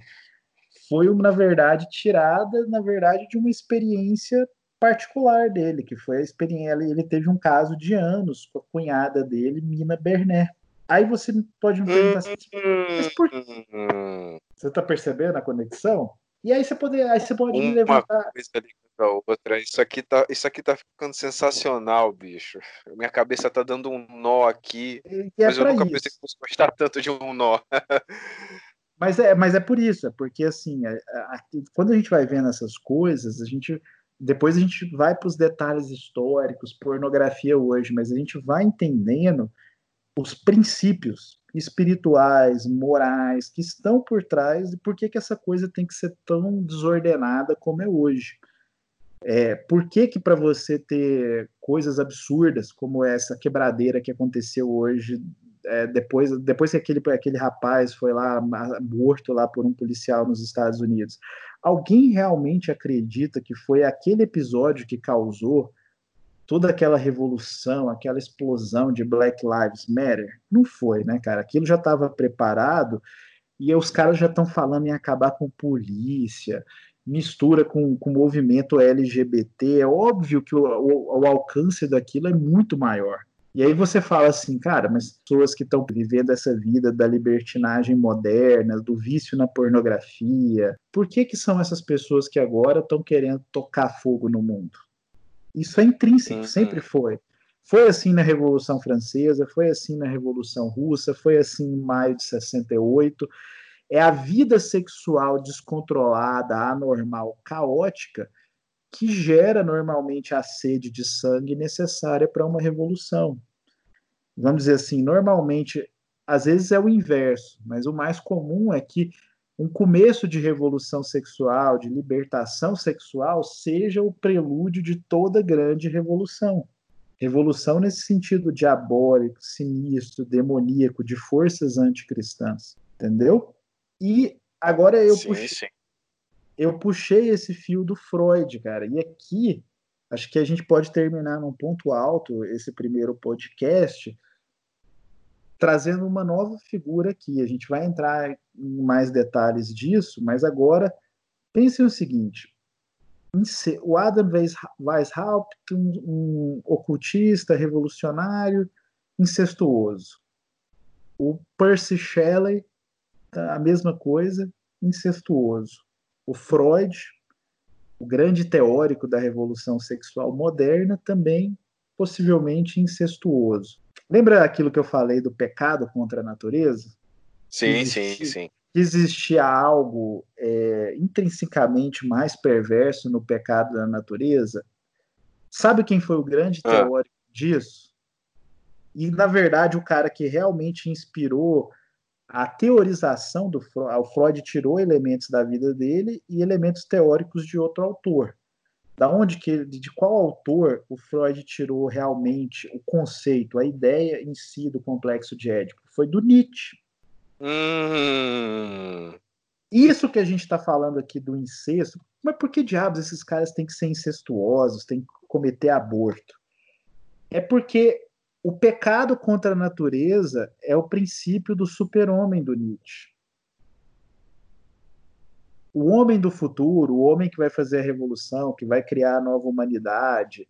foi, na verdade, tirada, na verdade, de uma experiência particular dele, que foi a experiência. Ele teve um caso de anos com a cunhada dele, Mina Bernet. Aí você pode me perguntar assim, mas por Você está percebendo a conexão? E aí você pode, aí você pode Uma me levantar. Coisa a outra. Isso aqui, tá, isso aqui tá ficando sensacional, bicho. Minha cabeça tá dando um nó aqui. E mas é eu nunca isso. pensei que fosse gostar tanto de um nó. Mas é, mas é por isso, é porque assim, a, a, quando a gente vai vendo essas coisas, a gente depois a gente vai para os detalhes históricos, pornografia hoje, mas a gente vai entendendo os princípios espirituais, morais que estão por trás e por que, que essa coisa tem que ser tão desordenada como é hoje. É, por que que para você ter coisas absurdas como essa quebradeira que aconteceu hoje é, depois, depois que aquele, aquele rapaz foi lá morto lá por um policial nos Estados Unidos, alguém realmente acredita que foi aquele episódio que causou toda aquela revolução, aquela explosão de Black Lives Matter? Não foi, né, cara? Aquilo já estava preparado e os caras já estão falando em acabar com polícia, mistura com o movimento LGBT. É óbvio que o, o, o alcance daquilo é muito maior. E aí você fala assim, cara, mas pessoas que estão vivendo essa vida da libertinagem moderna, do vício na pornografia, por que que são essas pessoas que agora estão querendo tocar fogo no mundo? Isso é intrínseco, uhum. sempre foi. Foi assim na Revolução Francesa, foi assim na Revolução Russa, foi assim em maio de 68. É a vida sexual descontrolada, anormal, caótica que gera normalmente a sede de sangue necessária para uma revolução. Vamos dizer assim, normalmente, às vezes é o inverso, mas o mais comum é que um começo de revolução sexual, de libertação sexual, seja o prelúdio de toda grande revolução. Revolução nesse sentido diabólico, sinistro, demoníaco, de forças anticristãs, entendeu? E agora eu sim, puxei, sim eu puxei esse fio do Freud, cara. E aqui, acho que a gente pode terminar num ponto alto esse primeiro podcast, trazendo uma nova figura aqui. A gente vai entrar em mais detalhes disso, mas agora pense o seguinte: o Adam Weishaupt, um, um ocultista revolucionário, incestuoso. O Percy Shelley, a mesma coisa, incestuoso o Freud, o grande teórico da revolução sexual moderna, também possivelmente incestuoso. Lembra aquilo que eu falei do pecado contra a natureza? Sim, existia, sim, sim. Existia algo é, intrinsecamente mais perverso no pecado da natureza? Sabe quem foi o grande ah. teórico disso? E, na verdade, o cara que realmente inspirou a teorização do Freud, o Freud tirou elementos da vida dele e elementos teóricos de outro autor. Da onde que de qual autor o Freud tirou realmente o conceito, a ideia em si do complexo de Édipo? Foi do Nietzsche. Hum. Isso que a gente está falando aqui do incesto, mas por que diabos esses caras têm que ser incestuosos, têm que cometer aborto? É porque o pecado contra a natureza é o princípio do super-homem do Nietzsche. O homem do futuro, o homem que vai fazer a revolução, que vai criar a nova humanidade,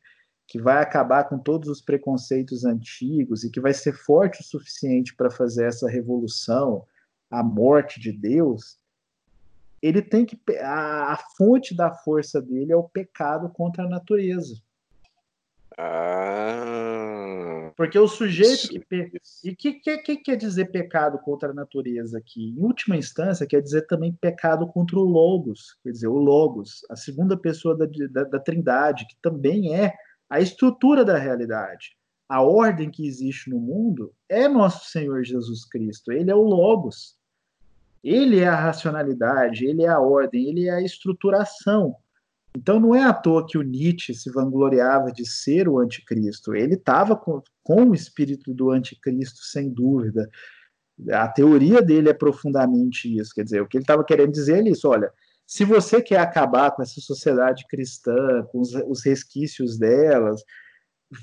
que vai acabar com todos os preconceitos antigos e que vai ser forte o suficiente para fazer essa revolução, a morte de Deus, ele tem que a, a fonte da força dele é o pecado contra a natureza. Ah. Porque o sujeito que. Pe... E o que, que, que, quer dizer pecado contra a natureza aqui? Em última instância, quer dizer também pecado contra o Logos, quer dizer, o Logos, a segunda pessoa da, da, da Trindade, que também é a estrutura da realidade. A ordem que existe no mundo é nosso Senhor Jesus Cristo, ele é o Logos. Ele é a racionalidade, ele é a ordem, ele é a estruturação Então não é à toa que o Nietzsche se vangloriava de ser o anticristo. Ele estava com, com o espírito do anticristo, sem dúvida. A teoria dele é profundamente isso. Quer dizer, o que ele estava querendo dizer é isso: olha, se você quer acabar com essa sociedade cristã, com os, os resquícios delas,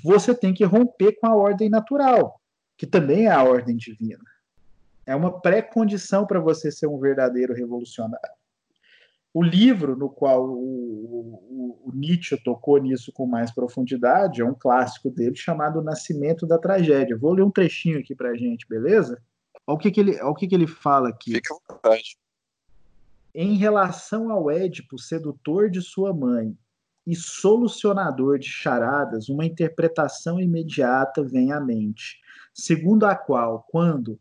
você tem que romper com a ordem natural, que também é a ordem divina. É uma pré-condição para você ser um verdadeiro revolucionário. O livro no qual o, o, o, Nietzsche tocou nisso com mais profundidade é um clássico dele chamado Nascimento da Tragédia. Vou ler um trechinho aqui para a gente, beleza? Olha o que, que, ele, olha o que, que ele fala aqui. Fica à vontade. Em relação ao Édipo, sedutor de sua mãe e solucionador de charadas, uma interpretação imediata vem à mente, segundo a qual, quando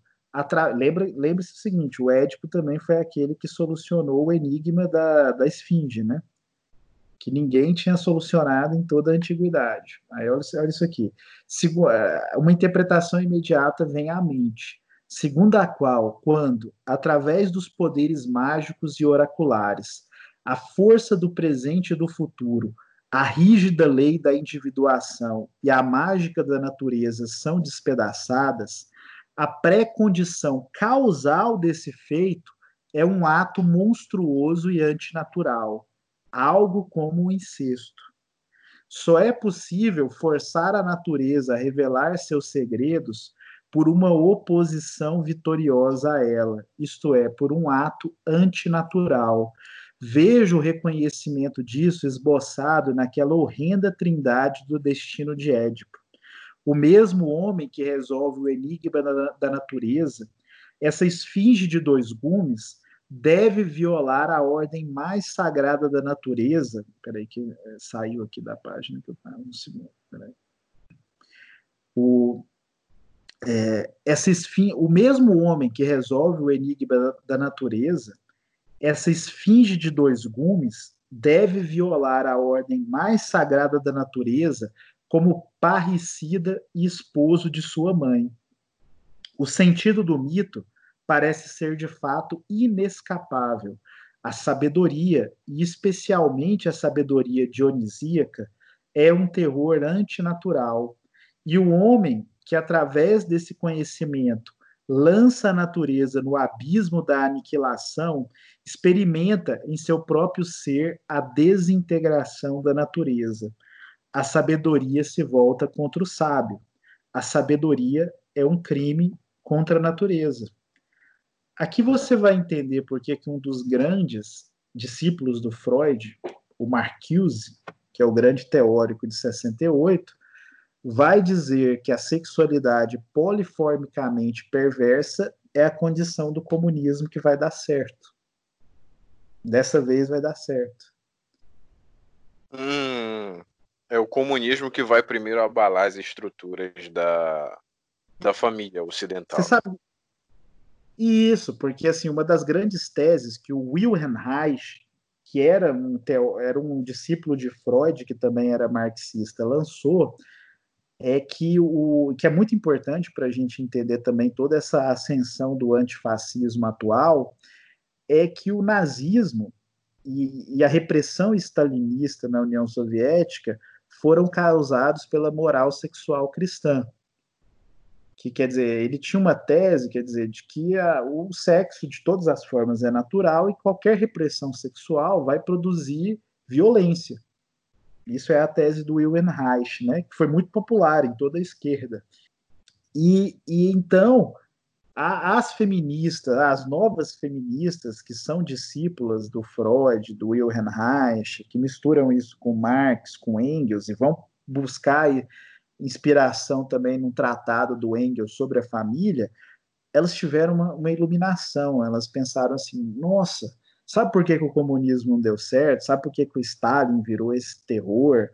Lembre, lembre-se o seguinte: o Édipo também foi aquele que solucionou o enigma da, da esfinge, né? Que ninguém tinha solucionado em toda a antiguidade. Aí olha, olha isso aqui. É, uma interpretação imediata vem à mente, segundo a qual, quando, através dos poderes mágicos e oraculares, a força do presente e do futuro, a rígida lei da individuação e a mágica da natureza são despedaçadas, a pré-condição causal desse feito é um ato monstruoso e antinatural, algo como o um incesto. Só é possível forçar a natureza a revelar seus segredos por uma oposição vitoriosa a ela, isto é, por um ato antinatural. Vejo o reconhecimento disso esboçado naquela horrenda trindade do destino de Édipo o mesmo homem que resolve o enigma da, da natureza, essa esfinge de dois gumes, deve violar a ordem mais sagrada da natureza. Peraí, que é, saiu aqui da página que eu falo um segundo. Peraí. O, é, essa esfinge, o mesmo homem que resolve o enigma da, da natureza, essa esfinge de dois gumes deve violar a ordem mais sagrada da natureza como parricida e esposo de sua mãe. O sentido do mito parece ser de fato inescapável. A sabedoria, e especialmente a sabedoria dionisíaca, é um terror antinatural. E o homem que, através desse conhecimento, lança a natureza no abismo da aniquilação, experimenta em seu próprio ser a desintegração da natureza a sabedoria se volta contra o sábio. A sabedoria é um crime contra a natureza. Aqui você vai entender por que um dos grandes discípulos do Freud, o Marcuse, que é o grande teórico de 68, vai dizer que a sexualidade poliformicamente perversa é a condição do comunismo que vai dar certo. Dessa vez vai dar certo. Hum, é o comunismo que vai primeiro abalar as estruturas da, da família ocidental. Você sabe? Isso, porque assim, uma das grandes teses que o Wilhelm Reich, que era um, teo, era um discípulo de Freud, que também era marxista, lançou, é que, o, que é muito importante para a gente entender também toda essa ascensão do antifascismo atual, é que o nazismo e, e a repressão stalinista na União Soviética foram causados pela moral sexual cristã. Que quer dizer, ele tinha uma tese, quer dizer, de que a, o sexo de todas as formas é natural e qualquer repressão sexual vai produzir violência. Isso é a tese do Wilhelm Reich, né, que foi muito popular em toda a esquerda. E, e então, as feministas, as novas feministas que são discípulas do Freud, do Wilhelm Reich, que misturam isso com Marx, com Engels e vão buscar inspiração também num tratado do Engels sobre a família, elas tiveram uma, uma iluminação, elas pensaram assim, nossa, sabe por que, que, o comunismo não deu certo? Sabe por que, que o Stalin virou esse terror?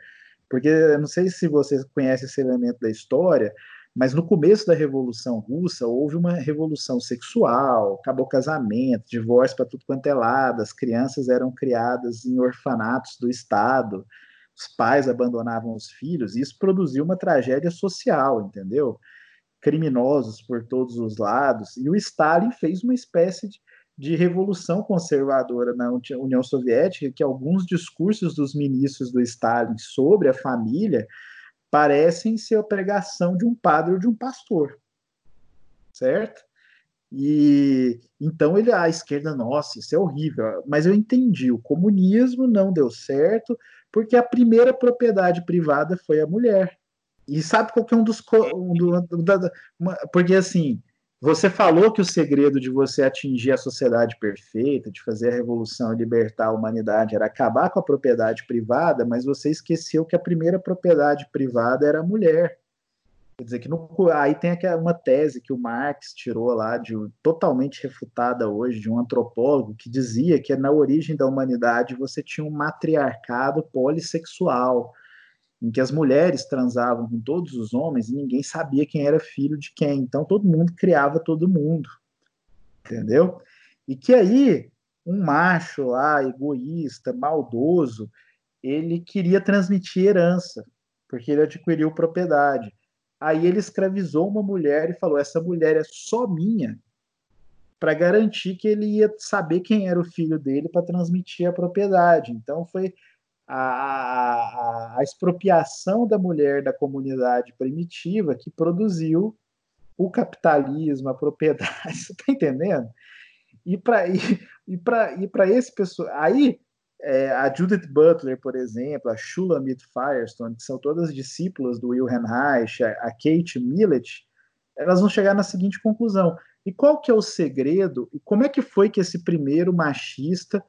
Porque, eu não sei se você conhece esse elemento da história, mas no começo da Revolução Russa houve uma revolução sexual, acabou casamento, divórcio para tudo quanto é lado, as crianças eram criadas em orfanatos do Estado, os pais abandonavam os filhos, e isso produziu uma tragédia social, entendeu? Criminosos por todos os lados, e o Stalin fez uma espécie de, de revolução conservadora na União Soviética, que alguns discursos dos ministros do Stalin sobre a família parecem ser a pregação de um padre ou de um pastor, certo? E então ele, a esquerda, nossa, isso é horrível. Mas eu entendi, o comunismo não deu certo porque a primeira propriedade privada foi a mulher. E sabe qual que é um dos. Um do, da, uma, porque assim, você falou que o segredo de você atingir a sociedade perfeita, de fazer a revolução e libertar a humanidade era acabar com a propriedade privada, mas você esqueceu que a primeira propriedade privada era a mulher. Quer dizer que no, aí tem uma tese que o Marx tirou lá, de totalmente refutada hoje, de um antropólogo, que dizia que na origem da humanidade você tinha um matriarcado polissexual, em que as mulheres transavam com todos os homens e ninguém sabia quem era filho de quem. Então todo mundo criava todo mundo. Entendeu? E que aí um macho lá, egoísta, maldoso, ele queria transmitir herança, porque ele adquiriu propriedade. Aí ele escravizou uma mulher e falou: essa mulher é só minha, para garantir que ele ia saber quem era o filho dele para transmitir a propriedade. Então foi a, a, a, expropriação da mulher da comunidade primitiva que produziu o capitalismo, a propriedade. Você está entendendo? E para e, e para esse pessoal. Aí é, a Judith Butler, por exemplo, a Shulamit Firestone, que são todas discípulas do Wilhelm Reich, a, a Kate Millett, elas vão chegar na seguinte conclusão. E qual que é o segredo? E como é que foi que esse primeiro machista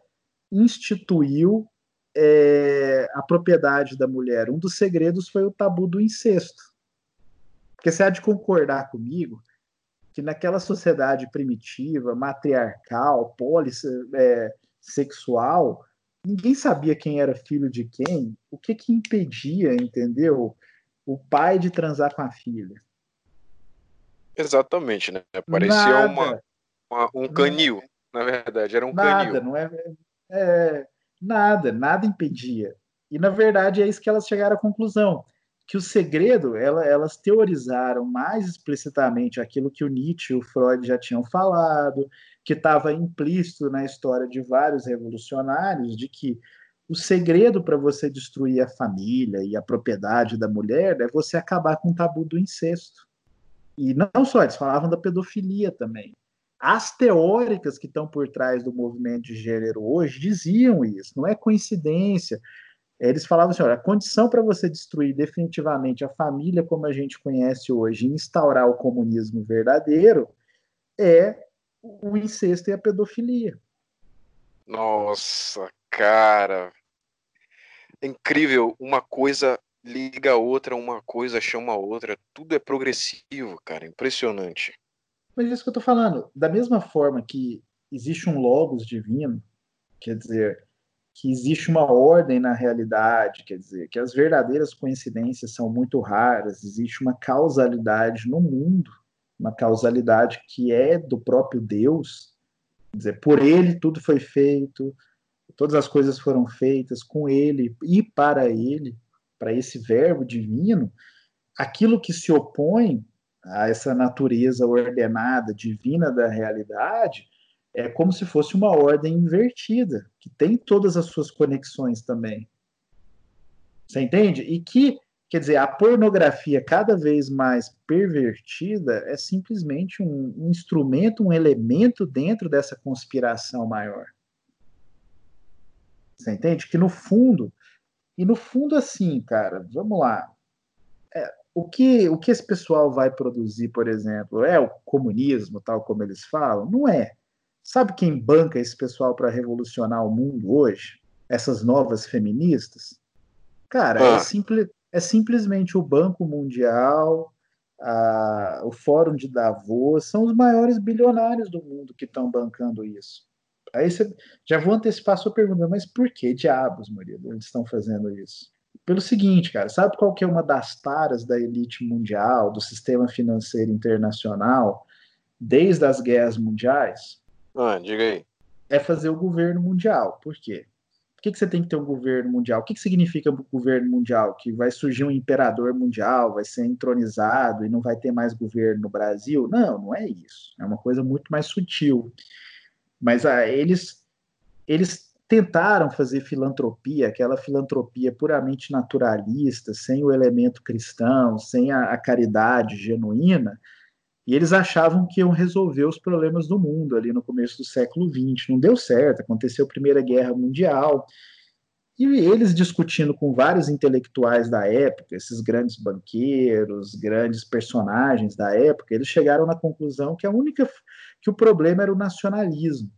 instituiu é, a propriedade da mulher? Um dos segredos foi o tabu do incesto. Porque você há de concordar comigo que naquela sociedade primitiva, matriarcal, polissexual, é, ninguém sabia quem era filho de quem, o que que impedia, entendeu? O pai de transar com a filha. Exatamente, né? Parecia uma, uma, um canil, não, na verdade, era um nada, canil. Não é, é, nada, nada impedia. E na verdade é isso que elas chegaram à conclusão, que o segredo, ela, elas teorizaram mais explicitamente aquilo que o Nietzsche e o Freud já tinham falado, que estava implícito na história de vários revolucionários, de que o segredo para você destruir a família e a propriedade da mulher é você acabar com o tabu do incesto. E não só, eles falavam da pedofilia também. As teóricas que estão por trás do movimento de gênero hoje diziam isso, não é coincidência. Eles falavam assim: olha, a condição para você destruir definitivamente a família como a gente conhece hoje e instaurar o comunismo verdadeiro é o incesto e a pedofilia. Nossa, cara. É incrível. Uma coisa liga a outra, uma coisa chama a outra. Tudo é progressivo, cara. Impressionante. Mas é isso que eu tô falando. Da mesma forma que existe um logos divino, quer dizer, que existe uma ordem na realidade, quer dizer, que as verdadeiras coincidências são muito raras, existe uma causalidade no mundo uma causalidade que é do próprio Deus, quer dizer, por ele tudo foi feito, todas as coisas foram feitas com ele e para ele, para esse verbo divino, aquilo que se opõe a essa natureza ordenada, divina da realidade, é como se fosse uma ordem invertida, que tem todas as suas conexões também. Você entende? E que Quer dizer, a pornografia cada vez mais pervertida é simplesmente um, um instrumento, um elemento dentro dessa conspiração maior. Você entende? Que no fundo, e no fundo, assim, cara, vamos lá. É, o, que, o que esse pessoal vai produzir, por exemplo, é o comunismo, tal como eles falam? Não é. Sabe quem banca esse pessoal para revolucionar o mundo hoje? Essas novas feministas? Cara, é ah. é simples é simplesmente o Banco Mundial, a, o Fórum de Davos, são os maiores bilionários do mundo que estão bancando isso. Aí você já vou antecipar a sua pergunta, mas por que diabos, Murilo, eles estão fazendo isso? Pelo seguinte, cara, sabe qual que é uma das taras da elite mundial, do sistema financeiro internacional, desde as guerras mundiais? Ah, diga aí. É fazer o governo mundial. Por quê? Por que, que você tem que ter um governo mundial? O que, que significa governo mundial? Que vai surgir um imperador mundial, vai ser entronizado e não vai ter mais governo no Brasil? Não, não é isso. É uma coisa muito mais sutil. Mas ah, eles, eles tentaram fazer filantropia, aquela filantropia puramente naturalista, sem o elemento cristão, sem a, a caridade genuína, e eles achavam que iam resolver os problemas do mundo ali no começo do século XX. Não deu certo, aconteceu a Primeira Guerra Mundial, e eles discutindo com vários intelectuais da época, esses grandes banqueiros, grandes personagens da época, eles chegaram na conclusão que a única que o problema era o nacionalismo.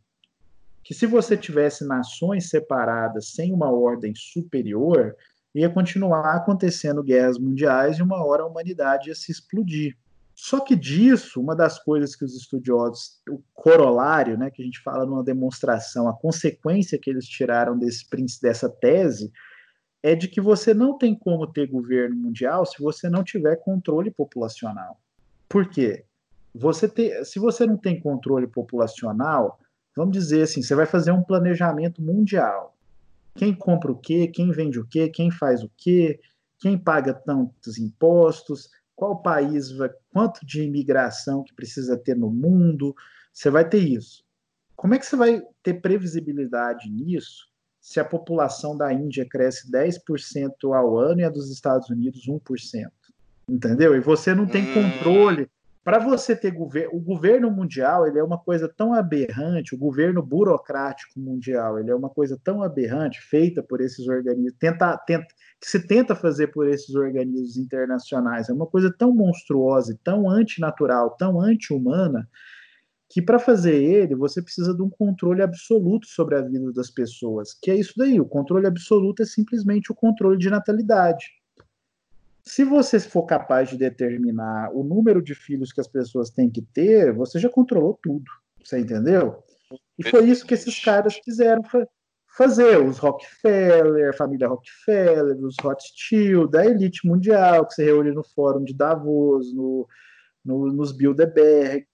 Que se você tivesse nações separadas sem uma ordem superior, ia continuar acontecendo guerras mundiais e uma hora a humanidade ia se explodir. Só que disso, uma das coisas que os estudiosos, o corolário, né, que a gente fala numa demonstração, a consequência que eles tiraram desse, dessa tese é de que você não tem como ter governo mundial se você não tiver controle populacional. Por quê? Você ter, se você não tem controle populacional, vamos dizer assim, você vai fazer um planejamento mundial. Quem compra o quê, quem vende o quê, quem faz o quê, quem paga tantos impostos, qual país vai, quanto de imigração que precisa ter no mundo, você vai ter isso. Como é que você vai ter previsibilidade nisso se a população da Índia cresce 10% ao ano e a dos Estados Unidos 1%? Entendeu? E você não tem hum. controle para você ter governo, o governo mundial ele é uma coisa tão aberrante, o governo burocrático mundial ele é uma coisa tão aberrante, feita por esses organismos, tenta, tenta, que se tenta fazer por esses organismos internacionais, é uma coisa tão monstruosa, tão antinatural, tão anti-humana, que para fazer ele você precisa de um controle absoluto sobre a vida das pessoas, que é isso daí, o controle absoluto é simplesmente o controle de natalidade. Se você for capaz de determinar o número de filhos que as pessoas têm que ter, você já controlou tudo. Você entendeu? E foi isso que esses caras quiseram fazer. Os Rockefeller, a família Rockefeller, os Rothschild, a elite mundial, que se reúne no Fórum de Davos, no, no, nos Bilderberg.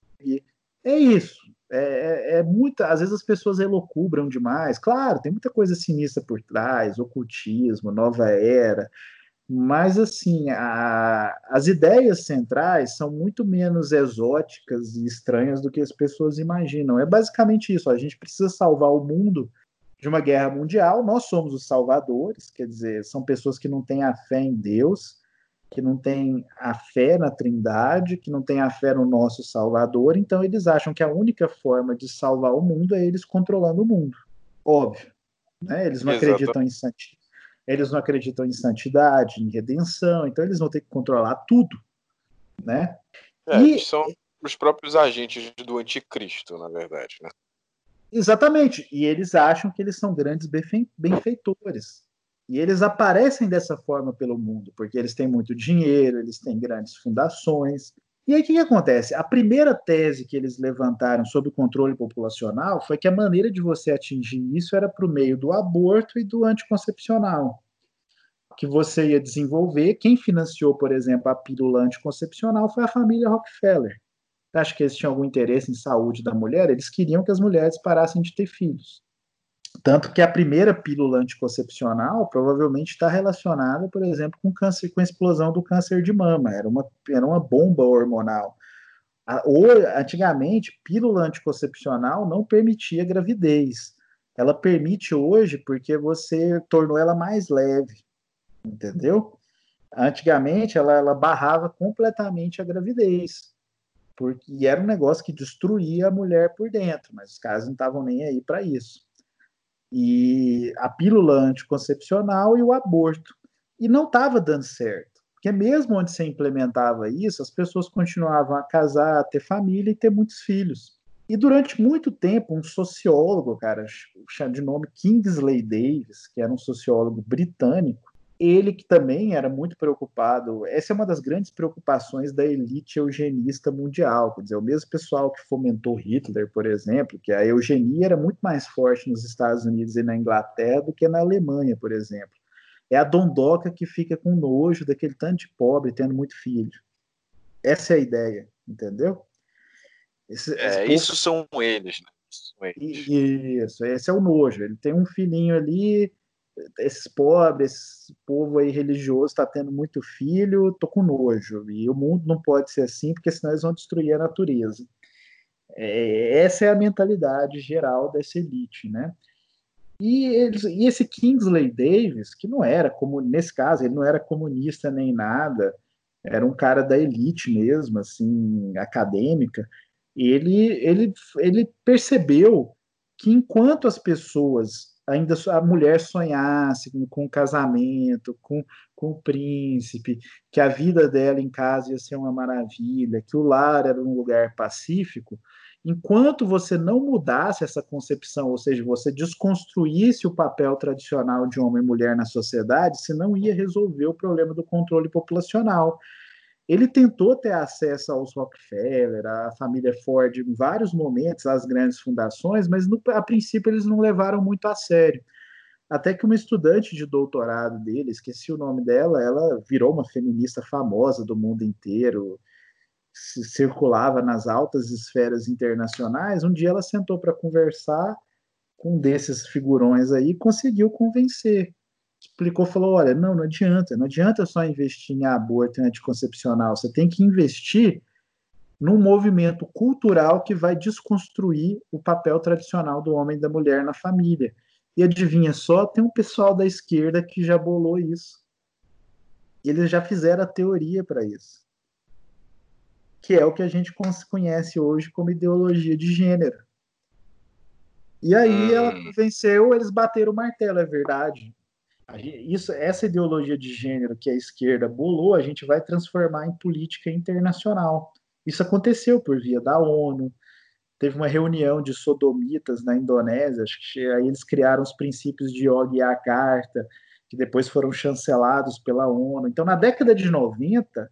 É isso. É, é, é muita. Às vezes as pessoas elocubram demais. Claro, tem muita coisa sinistra por trás, ocultismo, nova era mas, assim, a, as ideias centrais são muito menos exóticas e estranhas do que as pessoas imaginam. É basicamente isso: a gente precisa salvar o mundo de uma guerra mundial, nós somos os salvadores, quer dizer, são pessoas que não têm a fé em Deus, que não têm a fé na Trindade, que não têm a fé no nosso Salvador, então eles acham que a única forma de salvar o mundo é eles controlando o mundo. Óbvio. Né? Eles não Exato. acreditam em santidade eles não acreditam em santidade, em redenção, então eles vão ter que controlar tudo, né? É, e, são os próprios agentes do anticristo, na verdade, né? Exatamente, e eles acham que eles são grandes benfeitores. E eles aparecem dessa forma pelo mundo, porque eles têm muito dinheiro, eles têm grandes fundações, e aí o que, que, acontece? A primeira tese que eles levantaram sobre o controle populacional foi que a maneira de você atingir isso era por meio do aborto e do anticoncepcional. Que você ia desenvolver. Quem financiou, por exemplo, a pílula anticoncepcional foi a família Rockefeller. Acho que eles tinham algum interesse em saúde da mulher, eles queriam que as mulheres parassem de ter filhos. Tanto que a primeira pílula anticoncepcional provavelmente está relacionada, por exemplo, com câncer, com a explosão do câncer de mama. Era uma, era uma bomba hormonal. ou, antigamente, pílula anticoncepcional não permitia gravidez. Ela permite hoje porque você tornou ela mais leve, entendeu? Antigamente, ela, ela barrava completamente a gravidez, porque era um negócio que destruía a mulher por dentro, mas os caras não estavam nem aí para isso e a pílula anticoncepcional e o aborto. E não estava dando certo, porque mesmo onde você implementava isso, as pessoas continuavam a casar, a ter família e ter muitos filhos. E durante muito tempo, um sociólogo, cara, de nome Kingsley Davis, que era um sociólogo britânico, ele que também era muito preocupado, essa é uma das grandes preocupações da elite eugenista mundial, quer dizer, o mesmo pessoal que fomentou Hitler, por exemplo, que a eugenia era muito mais forte nos Estados Unidos e na Inglaterra do que na Alemanha, por exemplo. É a dondoca que fica com nojo daquele tanto de pobre tendo muito filho. Essa é a ideia, entendeu? Esse, é, isso são eles, né? Isso, esse é o nojo. Ele tem um filhinho ali, esses pobres, esse povo aí religioso está tendo muito filho, tô com nojo. E o mundo não pode ser assim, porque senão eles vão destruir a natureza. É, essa é a mentalidade geral dessa elite, né? E, eles, e esse Kingsley Davis, que não era, como nesse caso, ele não era comunista nem nada, era um cara da elite mesmo, assim, acadêmica, ele, ele, ele percebeu que enquanto as pessoas ainda a mulher sonhasse com o casamento, com, com o príncipe, que a vida dela em casa ia ser uma maravilha, que o lar era um lugar pacífico, enquanto você não mudasse essa concepção, ou seja, você desconstruísse o papel tradicional de homem e mulher na sociedade, você não ia resolver o problema do controle populacional. Ele tentou ter acesso aos Rockefeller, à família Ford em vários momentos, às grandes fundações, mas no, a princípio eles não levaram muito a sério. Até que uma estudante de doutorado dele, esqueci o nome dela, ela virou uma feminista famosa do mundo inteiro, circulava nas altas esferas internacionais. Um dia ela sentou para conversar com um desses figurões aí e conseguiu convencer explicou, falou, olha, não, não adianta, não adianta só investir em aborto anticoncepcional, você tem que investir num movimento cultural que vai desconstruir o papel tradicional do homem e da mulher na família. E adivinha só, tem um pessoal da esquerda que já bolou isso. Eles já fizeram a teoria para isso. Que é o que a gente conhece hoje como ideologia de gênero. E aí ela hum. venceu, eles bateram o martelo, é verdade isso, essa ideologia de gênero que a esquerda bolou, a gente vai transformar em política internacional. Isso aconteceu por via da ONU. Teve uma reunião de sodomitas na Indonésia, acho que aí eles criaram os princípios de Yogyakarta, que depois foram chancelados pela ONU. Então, na década de 90,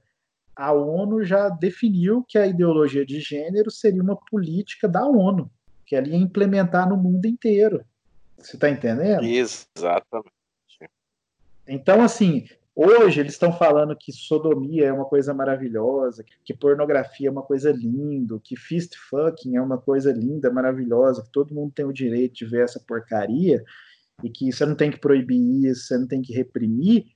a ONU já definiu que a ideologia de gênero seria uma política da ONU, que ela ia implementar no mundo inteiro. Você está entendendo? Exatamente. Então, assim, hoje eles estão falando que sodomia é uma coisa maravilhosa, que pornografia é uma coisa linda, que fist fucking é uma coisa linda, maravilhosa, que todo mundo tem o direito de ver essa porcaria e que você não tem que proibir isso, você não tem que reprimir,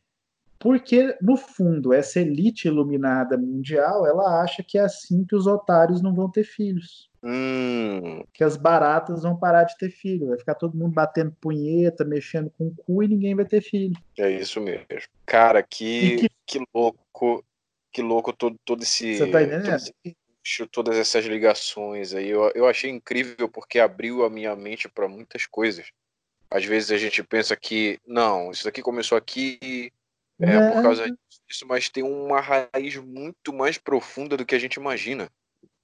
porque no fundo essa elite iluminada mundial, ela acha que é assim que os otários não vão ter filhos. Hum. Que as baratas vão parar de ter filho. Vai ficar todo mundo batendo punheta, mexendo com o cu e ninguém vai ter filho. É isso mesmo. Cara, que, que... que louco. Que louco todo, todo esse. Você tá entendendo? Esse, todas essas ligações aí. Eu, eu achei incrível porque abriu a minha mente para muitas coisas. Às vezes a gente pensa que, não, isso aqui começou aqui é, é por causa disso, mas tem uma raiz muito mais profunda do que a gente imagina.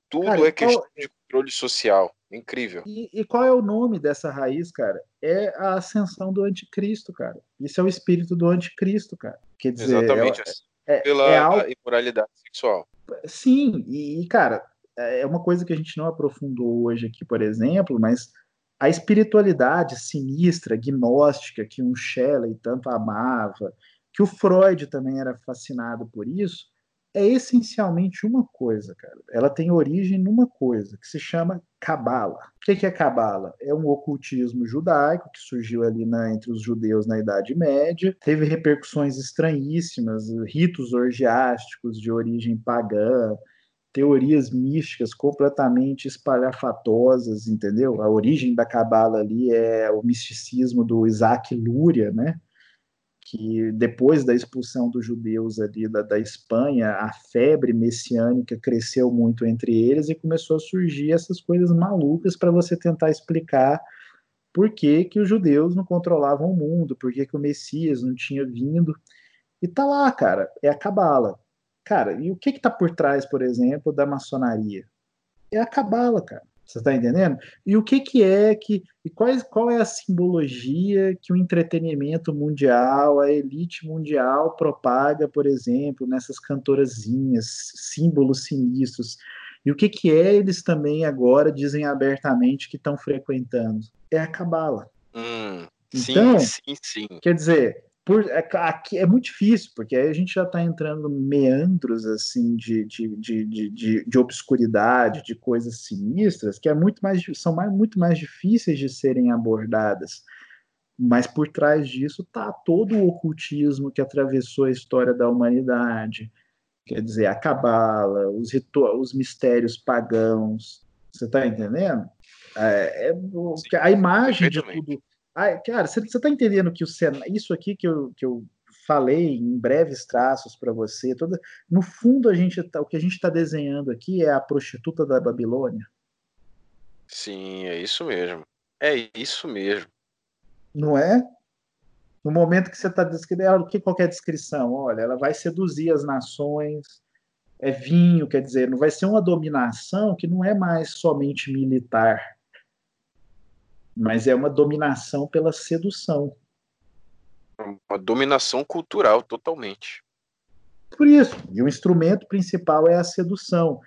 Tudo Cara, é questão qual... de controle social. Incrível. E, e, qual é o nome dessa raiz, cara? É a ascensão do anticristo, cara. Isso é o espírito do anticristo, cara. Quer dizer, Exatamente. É, é, pela é algo... imoralidade sexual. Sim, e, cara, é uma coisa que a gente não aprofundou hoje aqui, por exemplo, mas a espiritualidade sinistra, gnóstica, que um Shelley tanto amava, que o Freud também era fascinado por isso, é essencialmente uma coisa, cara. Ela tem origem numa coisa que se chama Cabala. O que é Cabala? É um ocultismo judaico que surgiu ali na, entre os judeus na Idade Média, teve repercussões estranhíssimas, ritos orgiásticos de origem pagã, teorias místicas completamente espalhafatosas, entendeu? A origem da Cabala ali é o misticismo do Isaac Luria, né? Que depois da expulsão dos judeus ali da, da Espanha, a febre messiânica cresceu muito entre eles e começou a surgir essas coisas malucas para você tentar explicar por que, que os judeus não controlavam o mundo, por que, que o Messias não tinha vindo. E tá lá, cara, é a cabala. Cara, e o que que tá por trás, por exemplo, da maçonaria? É a cabala, cara. Você está entendendo? E o que, que é que. E quais, qual é a simbologia que o entretenimento mundial, a elite mundial propaga, por exemplo, nessas cantorazinhas, símbolos sinistros? E o que, que é eles também agora dizem abertamente que estão frequentando? É a cabala. Hum, então, sim, sim, sim. Quer dizer, por, é, aqui é muito difícil, porque aí a gente já está entrando meandros assim de, de, de, de, de, obscuridade, de coisas sinistras, que é muito mais, são mais, muito mais difíceis de serem abordadas. Mas por trás disso está todo o ocultismo que atravessou a história da humanidade. Quer dizer, a cabala, os, os mistérios pagãos, Você está entendendo? É, é, a imagem de tudo. Ah, cara, você está entendendo que o isso aqui que eu, que eu falei em breves traços para você, toda, no fundo a gente tá, o que a gente está desenhando aqui é a prostituta da Babilônia. Sim, é isso mesmo. É isso mesmo. Não é? No momento que você está descrevendo, o que qualquer descrição? Olha, ela vai seduzir as nações, é vinho, quer dizer, não vai ser uma dominação que não é mais somente militar, mas é uma dominação pela sedução. Uma dominação cultural, totalmente. Por isso, e o instrumento principal é a sedução.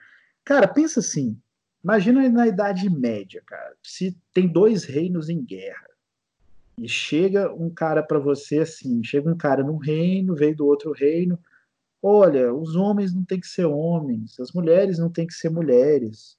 Cara, pensa assim, imagina na Idade Média, cara, se tem dois reinos em guerra, e chega um cara para você assim, chega um cara num reino, veio do outro reino, olha, os homens não têm que ser homens, as mulheres não têm que ser mulheres,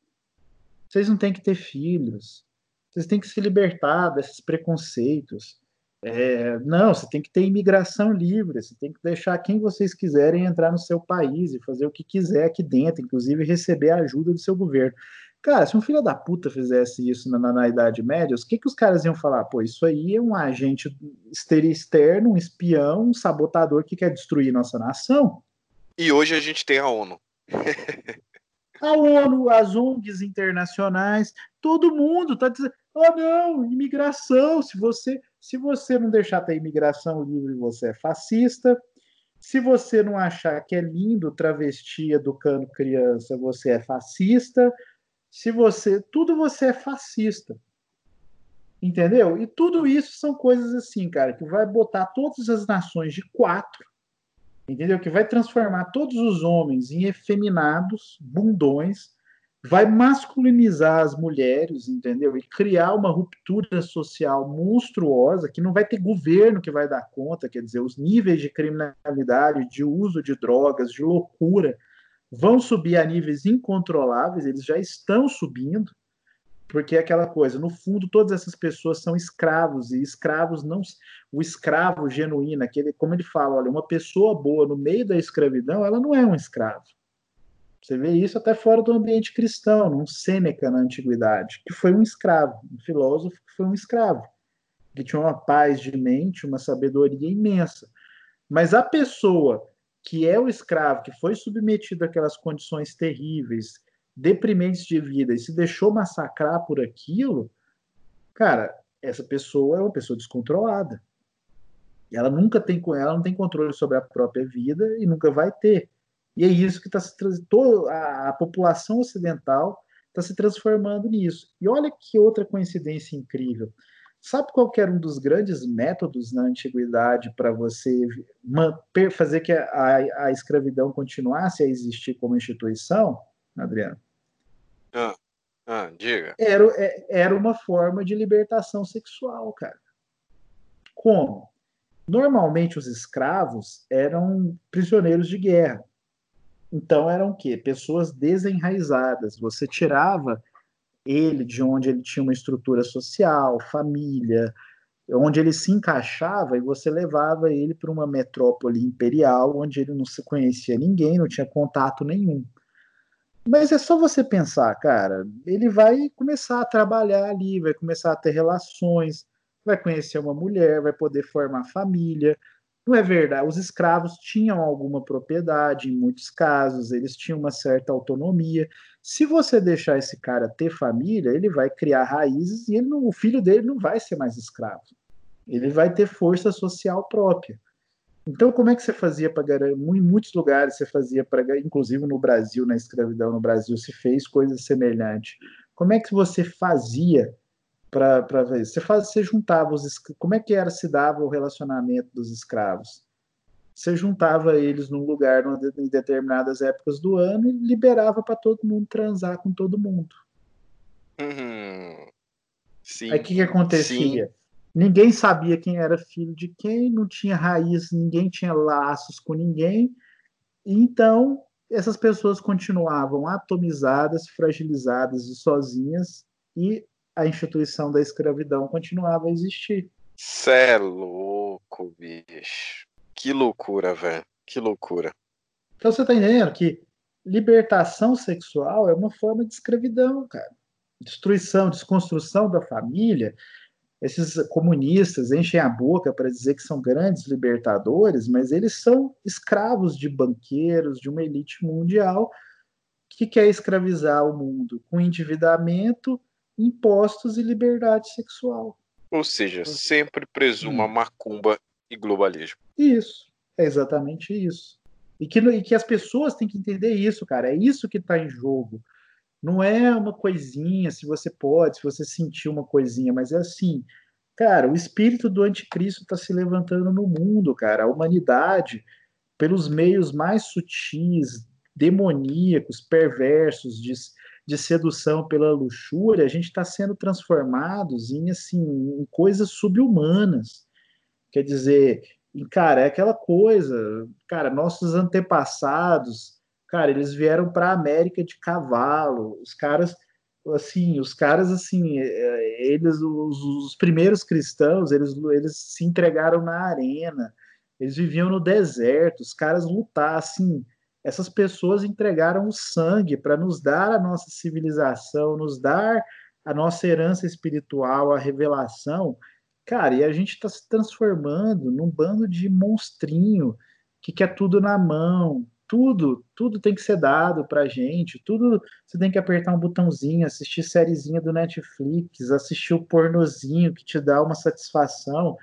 vocês não têm que ter filhos, vocês têm que se libertar desses preconceitos. É, não, você tem que ter imigração livre, você tem que deixar quem vocês quiserem entrar no seu país e fazer o que quiser aqui dentro, inclusive receber a ajuda do seu governo. Cara, se um filho da puta fizesse isso na, na, na Idade Média, o que, que os caras iam falar? Pô, isso aí é um agente externo, um espião, um sabotador que quer destruir nossa nação. E hoje a gente tem a ONU. a ONU, as ONGs internacionais, todo mundo está dizendo: oh, não, imigração. Se você, se você não deixar ter imigração livre, você é fascista. Se você não achar que é lindo travesti educando criança, você é fascista se você. Tudo você é fascista. Entendeu? E tudo isso são coisas assim, cara, que vai botar todas as nações de quatro, entendeu? Que vai transformar todos os homens em efeminados, bundões, vai masculinizar as mulheres, entendeu? E criar uma ruptura social monstruosa que não vai ter governo que vai dar conta, quer dizer, os níveis de criminalidade, de uso de drogas, de loucura vão subir a níveis incontroláveis, eles já estão subindo, porque é aquela coisa, no fundo, todas essas pessoas são escravos, e escravos não. O escravo genuíno, aquele, como ele fala, olha, uma pessoa boa no meio da escravidão, ela não é um escravo. Você vê isso até fora do ambiente cristão, num Sêneca na antiguidade, que foi um escravo, um filósofo que foi um escravo, que tinha uma paz de mente, uma sabedoria imensa. Mas a pessoa que é o escravo, que foi submetido àquelas condições terríveis, deprimentes de vida e se deixou massacrar por aquilo, cara, essa pessoa é uma pessoa descontrolada. Ela nunca tem ela não tem controle sobre a própria vida e nunca vai ter. E é isso que está se trazendo. A, a população ocidental está se transformando nisso. E olha que outra coincidência incrível. Sabe qual era um dos grandes métodos na antiguidade para você manter, fazer que a, a, escravidão continuasse a existir como instituição, Adriano? Ah, ah, diga. Era, é, era uma forma de libertação sexual, cara. Como? Normalmente os escravos eram prisioneiros de guerra. Então eram o quê? Pessoas desenraizadas. Você tirava ele, de onde ele tinha uma estrutura social, família, onde ele se encaixava e você levava ele para uma metrópole imperial onde ele não se conhecia ninguém, não tinha contato nenhum. Mas é só você pensar, cara, ele vai começar a trabalhar ali, vai começar a ter relações, vai conhecer uma mulher, vai poder formar família. Não é verdade, os escravos tinham alguma propriedade, em muitos casos, eles tinham uma certa autonomia. Se você deixar esse cara ter família, ele vai criar raízes e não, o filho dele não vai ser mais escravo. Ele vai ter força social própria. Então, como é que você fazia para garantir? Em muitos lugares você fazia para, inclusive no Brasil, na escravidão no Brasil, se fez coisa semelhante. Como é que você fazia para ver? Você, faz, você juntava os. Como é que era se dava o relacionamento dos escravos? você juntava eles num lugar em determinadas épocas do ano e liberava para todo mundo transar com todo mundo. Uhum. Sim, Aí o que, que acontecia? Sim. Ninguém sabia quem era filho de quem, não tinha raiz, ninguém tinha laços com ninguém. Então, essas pessoas continuavam atomizadas, fragilizadas e sozinhas, e a instituição da escravidão continuava a existir. Cê é louco, bicho. Que loucura, velho. Que loucura. Então você tá entendendo que libertação sexual é uma forma de escravidão, cara. destruição, desconstrução da família, esses comunistas enchem a boca para dizer que são grandes libertadores, mas eles são escravos de banqueiros, de uma elite mundial que quer escravizar o mundo com endividamento, impostos e liberdade sexual. Ou seja, sempre presuma hum. macumba e globalismo. Isso, é exatamente isso. E que, e que as pessoas têm que entender isso, cara. É isso que está em jogo. Não é uma coisinha, se você pode, se você sentir uma coisinha, mas é assim, cara, o espírito do anticristo está se levantando no mundo, cara. A humanidade, pelos meios mais sutis, demoníacos, perversos, de, de sedução pela luxúria, a gente está sendo transformados em assim em coisas subhumanas. Quer dizer, cara, é aquela coisa, cara, nossos antepassados Cara, eles vieram para a América de cavalo. Os caras, assim, os caras, assim, é, eles, os, os primeiros cristãos, eles, eles se entregaram na arena. Eles viviam no deserto. Os caras lutaram, assim. Essas pessoas entregaram o sangue para nos dar a nossa civilização, nos dar a nossa herança espiritual, a revelação. Cara, e a gente está se transformando num bando de monstrinho que quer tudo na mão, tudo, tudo tem que ser dado pra gente, tudo você tem que apertar um botãozinho, assistir sériezinha do Netflix, assistir o pornozinho que te dá uma satisfação.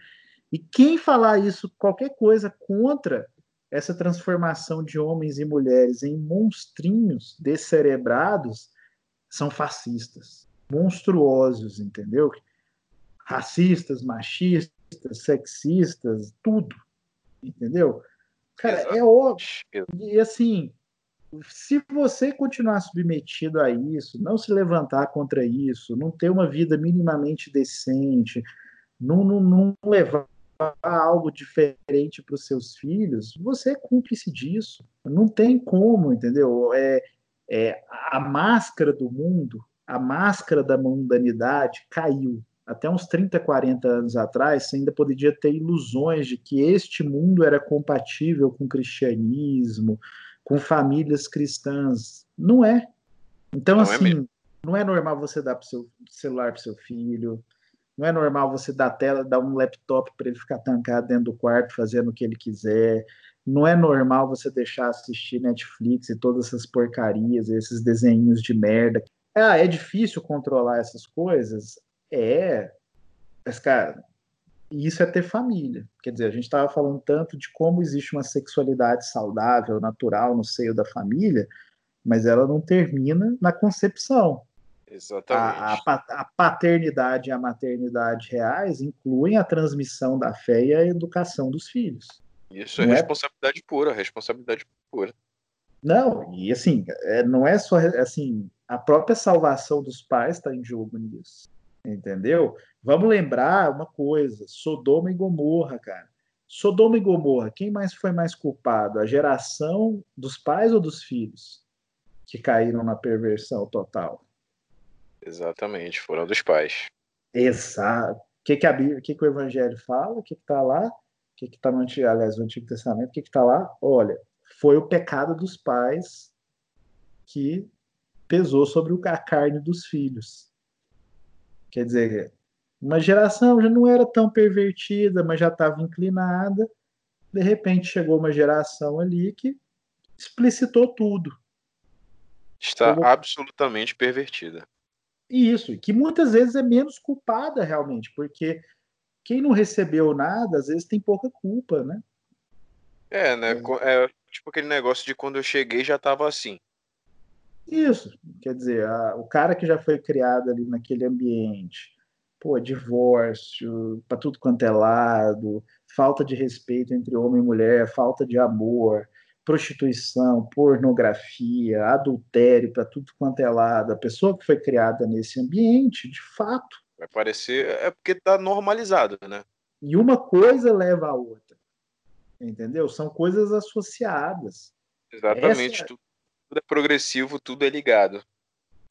E quem falar isso, qualquer coisa contra essa transformação de homens e mulheres em monstrinhos descerebrados, são fascistas, monstruosos, entendeu? Racistas, machistas, sexistas, tudo, entendeu? Cara, Exato. é óbvio. E assim, se você continuar submetido a isso, não se levantar contra isso, não ter uma vida minimamente decente, não, não, não levar algo diferente para os seus filhos, você é cúmplice disso. Não tem como, entendeu? É, é, a máscara do mundo, a máscara da mundanidade caiu até uns 30, 40 anos atrás, você ainda poderia ter ilusões de que este mundo era compatível com o cristianismo, com famílias cristãs. Não é. Então, não é assim, é não é normal você dar pro seu celular para seu filho, não é normal você dar tela, dar um laptop para ele ficar tancado dentro do quarto fazendo o que ele quiser. Não é normal você deixar assistir Netflix e todas essas porcarias, esses desenhos de merda. Ah, é difícil controlar essas coisas? É, mas, cara, isso é ter família. Quer dizer, a gente estava falando tanto de como existe uma sexualidade saudável, natural no seio da família, mas ela não termina na concepção. Exatamente. A, a, a, paternidade e a maternidade reais incluem a transmissão da fé e a educação dos filhos. Isso é não é responsabilidade é... pura, responsabilidade pura. Não, e assim, é, não é só assim, a própria salvação dos pais está em jogo nisso. Entendeu? Vamos lembrar uma coisa: Sodoma e Gomorra, cara. Sodoma e Gomorra, quem mais foi mais culpado? A geração dos pais ou dos filhos que caíram na perversão total? Exatamente, foram dos pais. Exato. O que, que, a Bíblia, que, que o Evangelho fala? O que está lá? O que está no Antigo, aliás, no Antigo Testamento? O que está lá? Olha, foi o pecado dos pais que pesou sobre a carne dos filhos. Quer dizer, uma geração já não era tão pervertida, mas já estava inclinada. De repente chegou uma geração ali que explicitou tudo. Está Como... absolutamente pervertida. Isso, que muitas vezes é menos culpada realmente, porque quem não recebeu nada, às vezes tem pouca culpa, né? É, né? É. é tipo aquele negócio de quando eu cheguei já estava assim. Isso, quer dizer, a, o cara que já foi criado ali naquele ambiente, pô, divórcio, para tudo quanto é lado, falta de respeito entre homem e mulher, falta de amor, prostituição, pornografia, adultério para tudo quanto é lado. A pessoa que foi criada nesse ambiente, de fato. Vai parecer. É porque está normalizado, né? E uma coisa leva a outra. Entendeu? São coisas associadas. Exatamente. Essa, tudo é progressivo, tudo é ligado.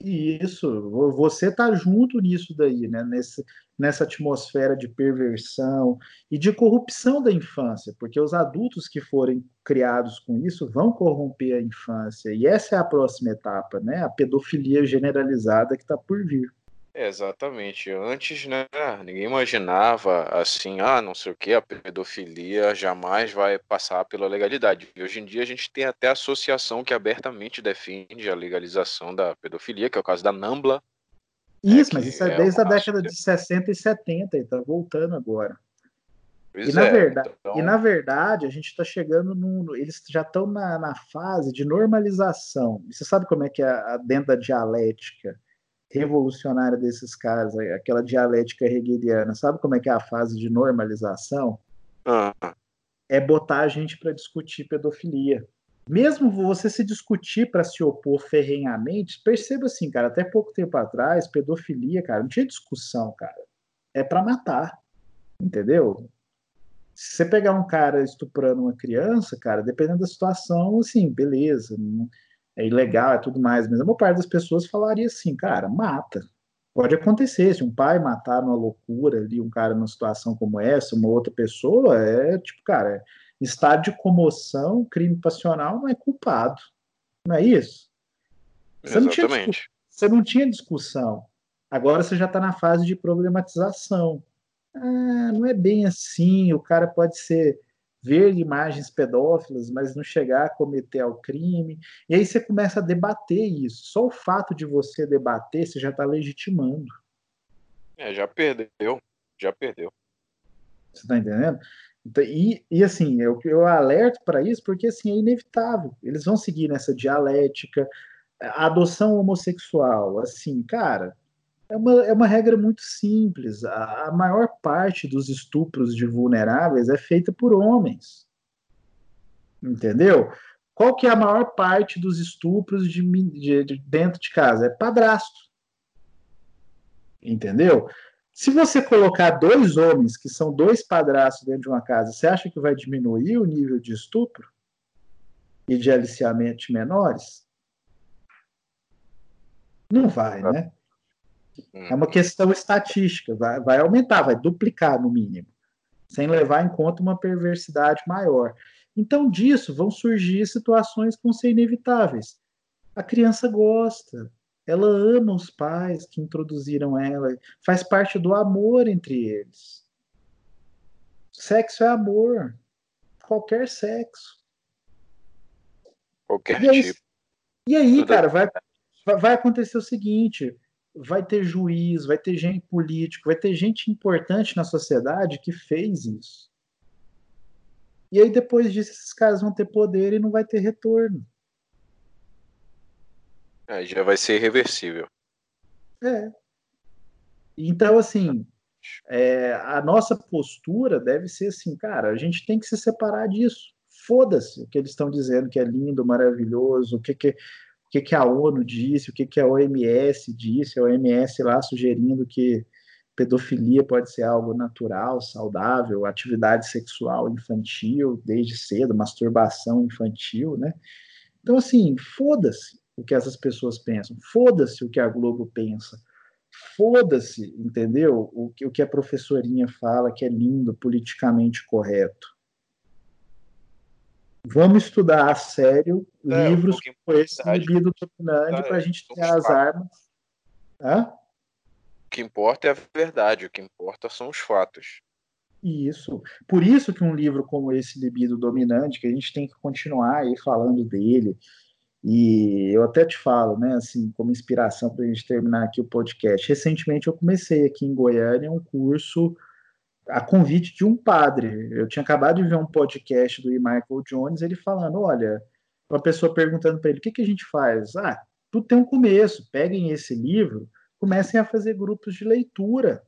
Isso, você tá junto nisso daí, né? Nesse, nessa atmosfera de perversão e de corrupção da infância, porque os adultos que forem criados com isso vão corromper a infância. E essa é a próxima etapa, né? A pedofilia generalizada que está por vir. Exatamente. Antes, né, ninguém imaginava assim, ah, não sei o que, a pedofilia jamais vai passar pela legalidade. E hoje em dia a gente tem até associação que abertamente defende a legalização da pedofilia, que é o caso da Nambla. Né, isso, mas isso é, é desde a década de 60 e 70, e tá voltando agora. e, na é, verdade, então... e na verdade, a gente está chegando num. Eles já estão na, na, fase de normalização. você sabe como é que é a, dentro da dialética? Revolucionária desses caras, aquela dialética hegeliana, sabe como é que é a fase de normalização? Ah. É botar a gente para discutir pedofilia. Mesmo você se discutir para se opor ferrenhamente, perceba assim, cara, até pouco tempo atrás, pedofilia, cara, não tinha discussão, cara. É para matar. Entendeu? Se você pegar um cara estuprando uma criança, cara, dependendo da situação, assim, beleza. Não é ilegal, é tudo mais, mas a maior parte das pessoas falaria assim, cara, mata. Pode acontecer, se um pai matar numa loucura ali, um cara numa situação como essa, uma outra pessoa, é tipo, cara, estado de comoção, crime passional não é culpado. Não é isso? Você Exatamente. Não tinha, você não tinha discussão. Agora você já está na fase de problematização. Ah, não é bem assim, o cara pode ser ver imagens pedófilas, mas não chegar a cometer o crime. E aí você começa a debater isso. Só o fato de você debater, você já está legitimando. É, já perdeu. Já perdeu. Você está entendendo? Então, e, e assim, eu, eu alerto para isso porque assim, é inevitável. Eles vão seguir nessa dialética. A adoção homossexual, assim, cara, é uma, é uma regra muito simples. A, a maior parte dos estupros de vulneráveis é feita por homens. Entendeu? Qual que é a maior parte dos estupros de, de, de dentro de casa? É padrasto. Entendeu? Se você colocar dois homens que são dois padrastos dentro de uma casa, você acha que vai diminuir o nível de estupro e de aliciamento de menores? Não vai, né? É uma questão estatística, vai, vai aumentar, vai duplicar no mínimo, sem levar em conta uma perversidade maior. Então, disso vão surgir situações que vão ser inevitáveis. A criança gosta, ela ama os pais que introduziram ela, faz parte do amor entre eles. Sexo é amor, qualquer sexo. Qualquer e aí, tipo. E aí, Tudo cara, vai, vai acontecer o seguinte: vai ter juiz, vai ter gente político, vai ter gente importante na sociedade que fez isso. E aí depois disso esses caras vão ter poder e não vai ter retorno. Aí já vai ser irreversível. É. Então, assim, é, a nossa postura deve ser assim, cara, a gente tem que se separar disso. Foda-se o que eles estão dizendo que é lindo, maravilhoso, o que, que o que, que a ONU disse, o que, que a OMS disse, a OMS lá sugerindo que pedofilia pode ser algo natural, saudável, atividade sexual infantil desde cedo, masturbação infantil, né? Então, assim, foda-se o que essas pessoas pensam, foda-se o que a Globo pensa, foda-se, entendeu? O que, o que a professorinha fala que é lindo, politicamente correto. Vamos estudar a sério é, livros um como esse Libido Dominante para a gente ter as fatos. armas. Hã? O que importa é a verdade, o que importa são os fatos. Isso. Por isso que um livro como esse Libido Dominante, que a gente tem que continuar aí falando dele, e eu até te falo, né, assim, como inspiração para a gente terminar aqui o podcast. Recentemente eu comecei aqui em Goiânia um curso a convite de um padre. Eu tinha acabado de ver um podcast do Michael Jones, ele falando: olha, uma pessoa perguntando para ele: o que, que a gente faz? Ah, tudo tem um começo. Peguem esse livro, comecem a fazer grupos de leitura.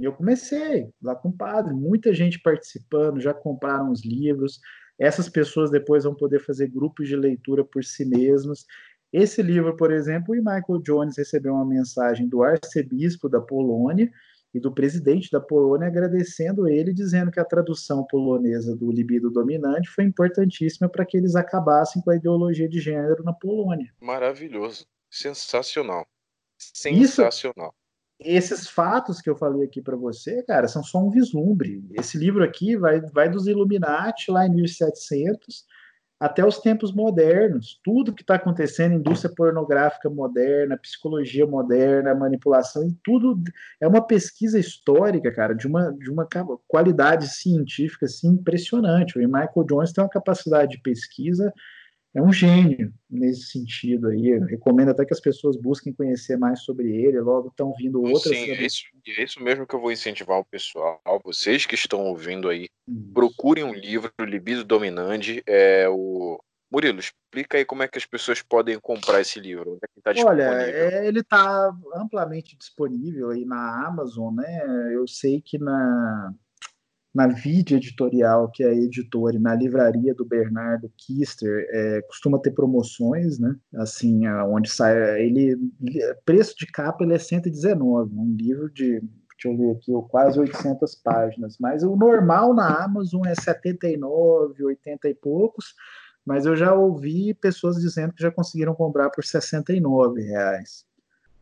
E eu comecei lá com o padre, muita gente participando, já compraram os livros. Essas pessoas depois vão poder fazer grupos de leitura por si mesmas. Esse livro, por exemplo, o Michael Jones recebeu uma mensagem do arcebispo da Polônia, e do presidente da Polônia agradecendo ele, dizendo que a tradução polonesa do libido dominante foi importantíssima para que eles acabassem com a ideologia de gênero na Polônia. Maravilhoso. sensacional. Sensacional. Isso, esses fatos que eu falei aqui para você, cara, são só um vislumbre. Esse livro aqui vai, vai dos Illuminati lá em 1700 até os tempos modernos. Tudo que está acontecendo, indústria pornográfica moderna, psicologia moderna, manipulação, e tudo é uma pesquisa histórica, cara, de uma, de uma qualidade científica assim, impressionante. O Michael Jones tem uma capacidade de pesquisa é um gênio nesse sentido aí. Eu recomendo até que as pessoas busquem conhecer mais sobre ele, logo estão vindo outras. Sim, é isso, é isso mesmo que eu vou incentivar o pessoal. Vocês que estão ouvindo aí, procurem um livro, Libido Dominante. É o Murilo, explica aí como é que as pessoas podem comprar esse livro. Onde é que tá Olha, é, ele está amplamente disponível aí na Amazon, né? Eu sei que na na Vide Editorial, que é a editora, e na livraria do Bernardo Kister, é, costuma ter promoções, né? Assim, onde sai. Ele, preço de capa ele é 119, um livro de. Deixa eu ver aqui, quase 800 páginas. Mas o normal na Amazon é 79, 80 e poucos. Mas eu já ouvi pessoas dizendo que já conseguiram comprar por 69 reais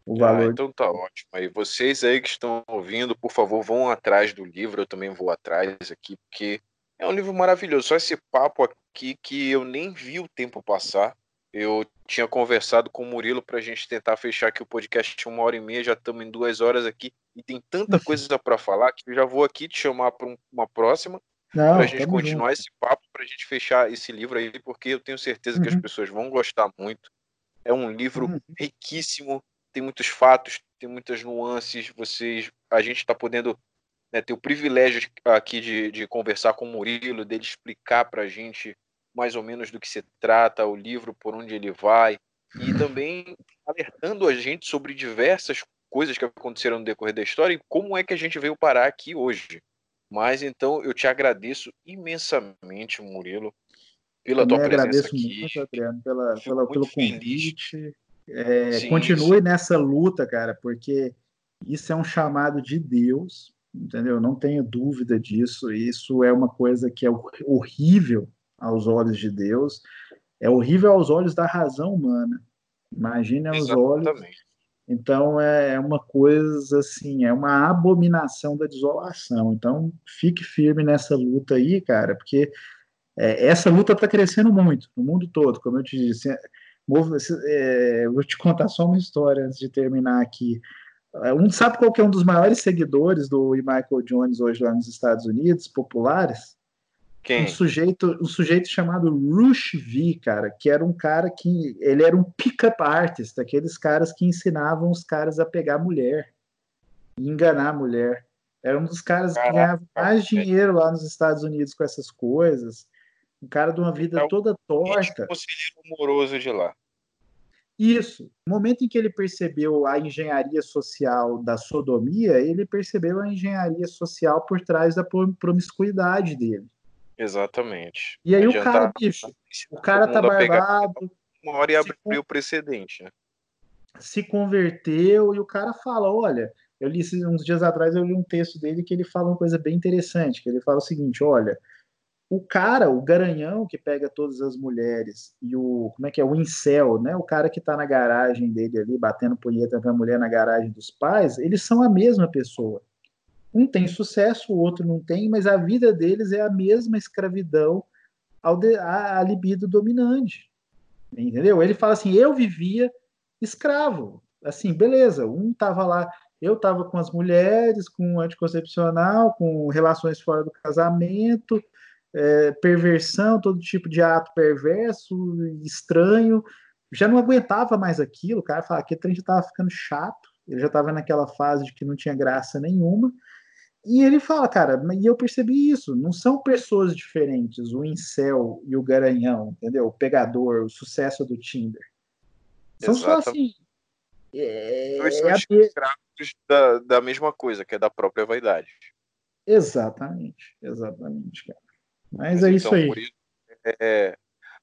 o ah, valor. Ah, então tá ótimo. Aí vocês aí que estão ouvindo, por favor, vão atrás do livro. Eu também vou atrás aqui, porque é um livro maravilhoso. Só esse papo aqui que eu nem vi o tempo passar. Eu tinha conversado com o Murilo para a gente tentar fechar aqui o podcast de uma hora e meia. Já estamos em duas horas aqui e tem tanta coisa para falar que eu já vou aqui te chamar para um, uma próxima para a gente continuar junto. esse papo, para a gente fechar esse livro aí, porque eu tenho certeza uhum. que as uhum. pessoas vão gostar muito. É um livro uhum. riquíssimo tem muitos fatos, tem muitas nuances. Vocês, a gente está podendo né, ter o privilégio aqui de, de conversar com o Murilo, dele explicar para a gente mais ou menos do que se trata, o livro, por onde ele vai, e também alertando a gente sobre diversas coisas que aconteceram no decorrer da história e como é que a gente veio parar aqui hoje. Mas então eu te agradeço imensamente, Murilo, pela tua presença agradeço aqui. Muito, Adriano, pela, pela, pelo convite. Feliz é, sim, continue sim. nessa luta, cara, porque isso é um chamado de Deus, entendeu? Não tenho dúvida disso. Isso é uma coisa que é horrível aos olhos de Deus, é horrível aos olhos da razão humana. Imagine aos Exatamente. olhos. Então é uma coisa assim, é uma abominação da desolação. Então fique firme nessa luta aí, cara, porque é, essa luta está crescendo muito no mundo todo, como eu te disse. É, vou te contar só uma história antes de terminar aqui. É, um sabe qual que é um dos maiores seguidores do Michael Jones hoje lá nos Estados Unidos, populares? Quem? Um sujeito, um sujeito chamado Rush V, cara, que era um cara que ele era um pick-up artist, aqueles caras que ensinavam os caras a pegar mulher, enganar a mulher. Era um dos caras que ganhava mais dinheiro lá nos Estados Unidos com essas coisas. Um cara de uma vida é toda torta. conselheiro amoroso de lá. Isso. No momento em que ele percebeu a engenharia social da sodomia, ele percebeu a engenharia social por trás da promiscuidade dele. Exatamente. E aí o cara, bicho, o cara tá barbado. Uma hora e abriu o precedente, né? Se converteu e o cara fala: olha, eu li uns dias atrás, eu li um texto dele que ele fala uma coisa bem interessante, que ele fala o seguinte: olha, o cara, o garanhão que pega todas as mulheres e o, como é que é, o incel, né, o cara que está na garagem dele ali, batendo punheta pra mulher na garagem dos pais, eles são a mesma pessoa. Um tem sucesso, o outro não tem, mas a vida deles é a mesma escravidão ao de, a, a libido dominante. Entendeu? Ele fala assim: eu vivia escravo. Assim, beleza, um tava lá, eu tava com as mulheres, com anticoncepcional, com relações fora do casamento, é, perversão, todo tipo de ato perverso, estranho. Já não aguentava mais aquilo, o cara falava que o trem já estava ficando chato, ele já estava naquela fase de que não tinha graça nenhuma. E ele fala, cara, e eu percebi isso, não são pessoas diferentes, o incel e o garanhão, entendeu? O pegador, o sucesso do Tinder. São Exato. só assim. É, Dois são é escravos da, da mesma coisa, que é da própria vaidade. Exatamente, exatamente, cara. Mas, Mas é então, isso aí. Isso, é,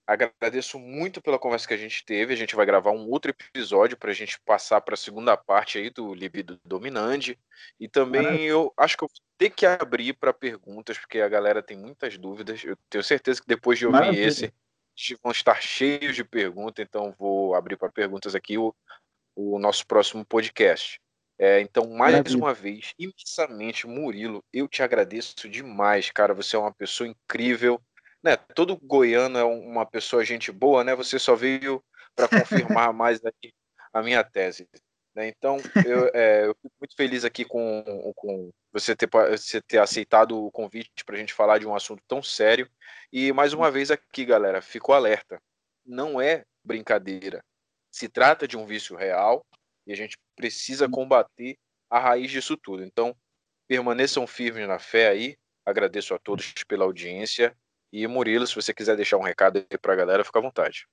agradeço muito pela conversa que a gente teve. A gente vai gravar um outro episódio para a gente passar para a segunda parte aí do Libido Dominante. E também eu acho que eu vou ter que abrir para perguntas, porque a galera tem muitas dúvidas. Eu tenho certeza que depois de ouvir Maravilha. esse, vão estar cheios de perguntas, então vou abrir para perguntas aqui. O o nosso próximo podcast. É, então, mais Maravilha. uma vez, imensamente, Murilo, eu te agradeço demais, cara. Você é uma pessoa incrível. Né? Todo goiano é uma pessoa gente boa, né? Você só veio para confirmar mais aqui a minha tese. Né? Então, eu, é, eu, fico muito feliz aqui com, com você, ter, você ter aceitado o convite para a gente falar de um assunto tão sério. E mais uma vez aqui, galera, ficou alerta. Não é brincadeira. Se trata de um vício real e a gente precisa combater a raiz disso tudo. Então, permaneçam firmes na fé aí. Agradeço a todos pela audiência. E Murilo, se você quiser deixar um recado aí para a galera, fica à vontade.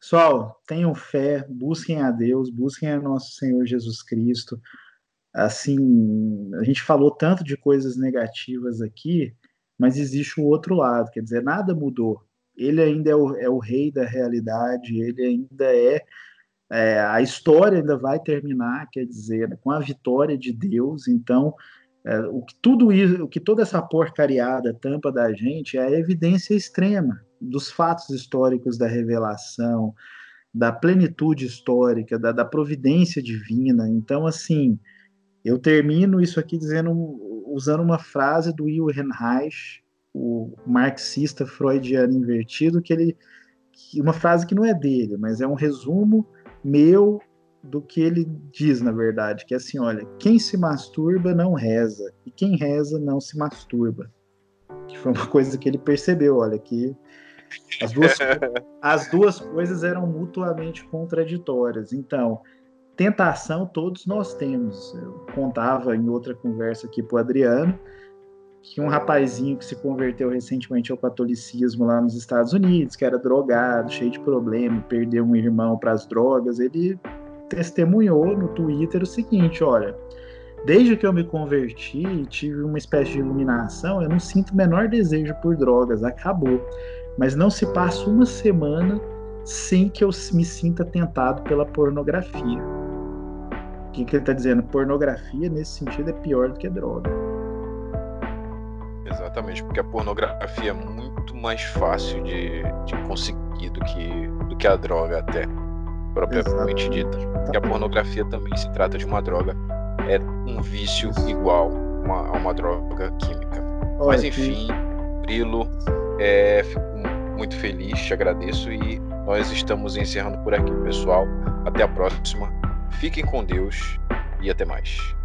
Pessoal, tenham fé, busquem a Deus, busquem a nosso Senhor Jesus Cristo. Assim, a gente falou tanto de coisas negativas aqui, mas existe o outro lado, quer dizer, nada mudou. Ele ainda é o, é o rei da realidade, ele ainda é, é, a história ainda vai terminar, quer dizer, com a vitória de Deus. Então, é, o que tudo isso, o que toda essa porcariada tampa da gente é a evidência extrema dos fatos históricos da revelação, da plenitude histórica, da, da providência divina. Então, assim, eu termino isso aqui dizendo, usando uma frase do Wilhelm Reich, o marxista freudiano invertido, que ele, uma frase que não é dele, mas é um resumo meu do que ele diz, na verdade, que é assim, olha, quem se masturba não reza, e quem reza não se masturba. Que foi uma coisa que ele percebeu, olha, que as duas, as duas coisas eram mutuamente contraditórias. Então, tentação todos nós temos. Eu contava em outra conversa aqui para o Adriano que um rapazinho que se converteu recentemente ao catolicismo lá nos Estados Unidos, que era drogado, cheio de problema, perdeu um irmão para as drogas, ele testemunhou no Twitter o seguinte: olha, desde que eu me converti e tive uma espécie de iluminação, eu não sinto o menor desejo por drogas, acabou mas não se passa uma semana sem que eu me sinta tentado pela pornografia. O que, que ele está dizendo? Pornografia, nesse sentido, é pior do que droga. Exatamente, porque a pornografia é muito mais fácil de, de conseguir do que, do que a droga, até propriamente dita. Porque a pornografia também se trata de uma droga, é um vício igual uma, a uma droga química. Olha, Mas enfim, que... Brilo, é, fico muito feliz, te agradeço e nós estamos encerrando por aqui, pessoal. Até a próxima. Fiquem com Deus e até mais.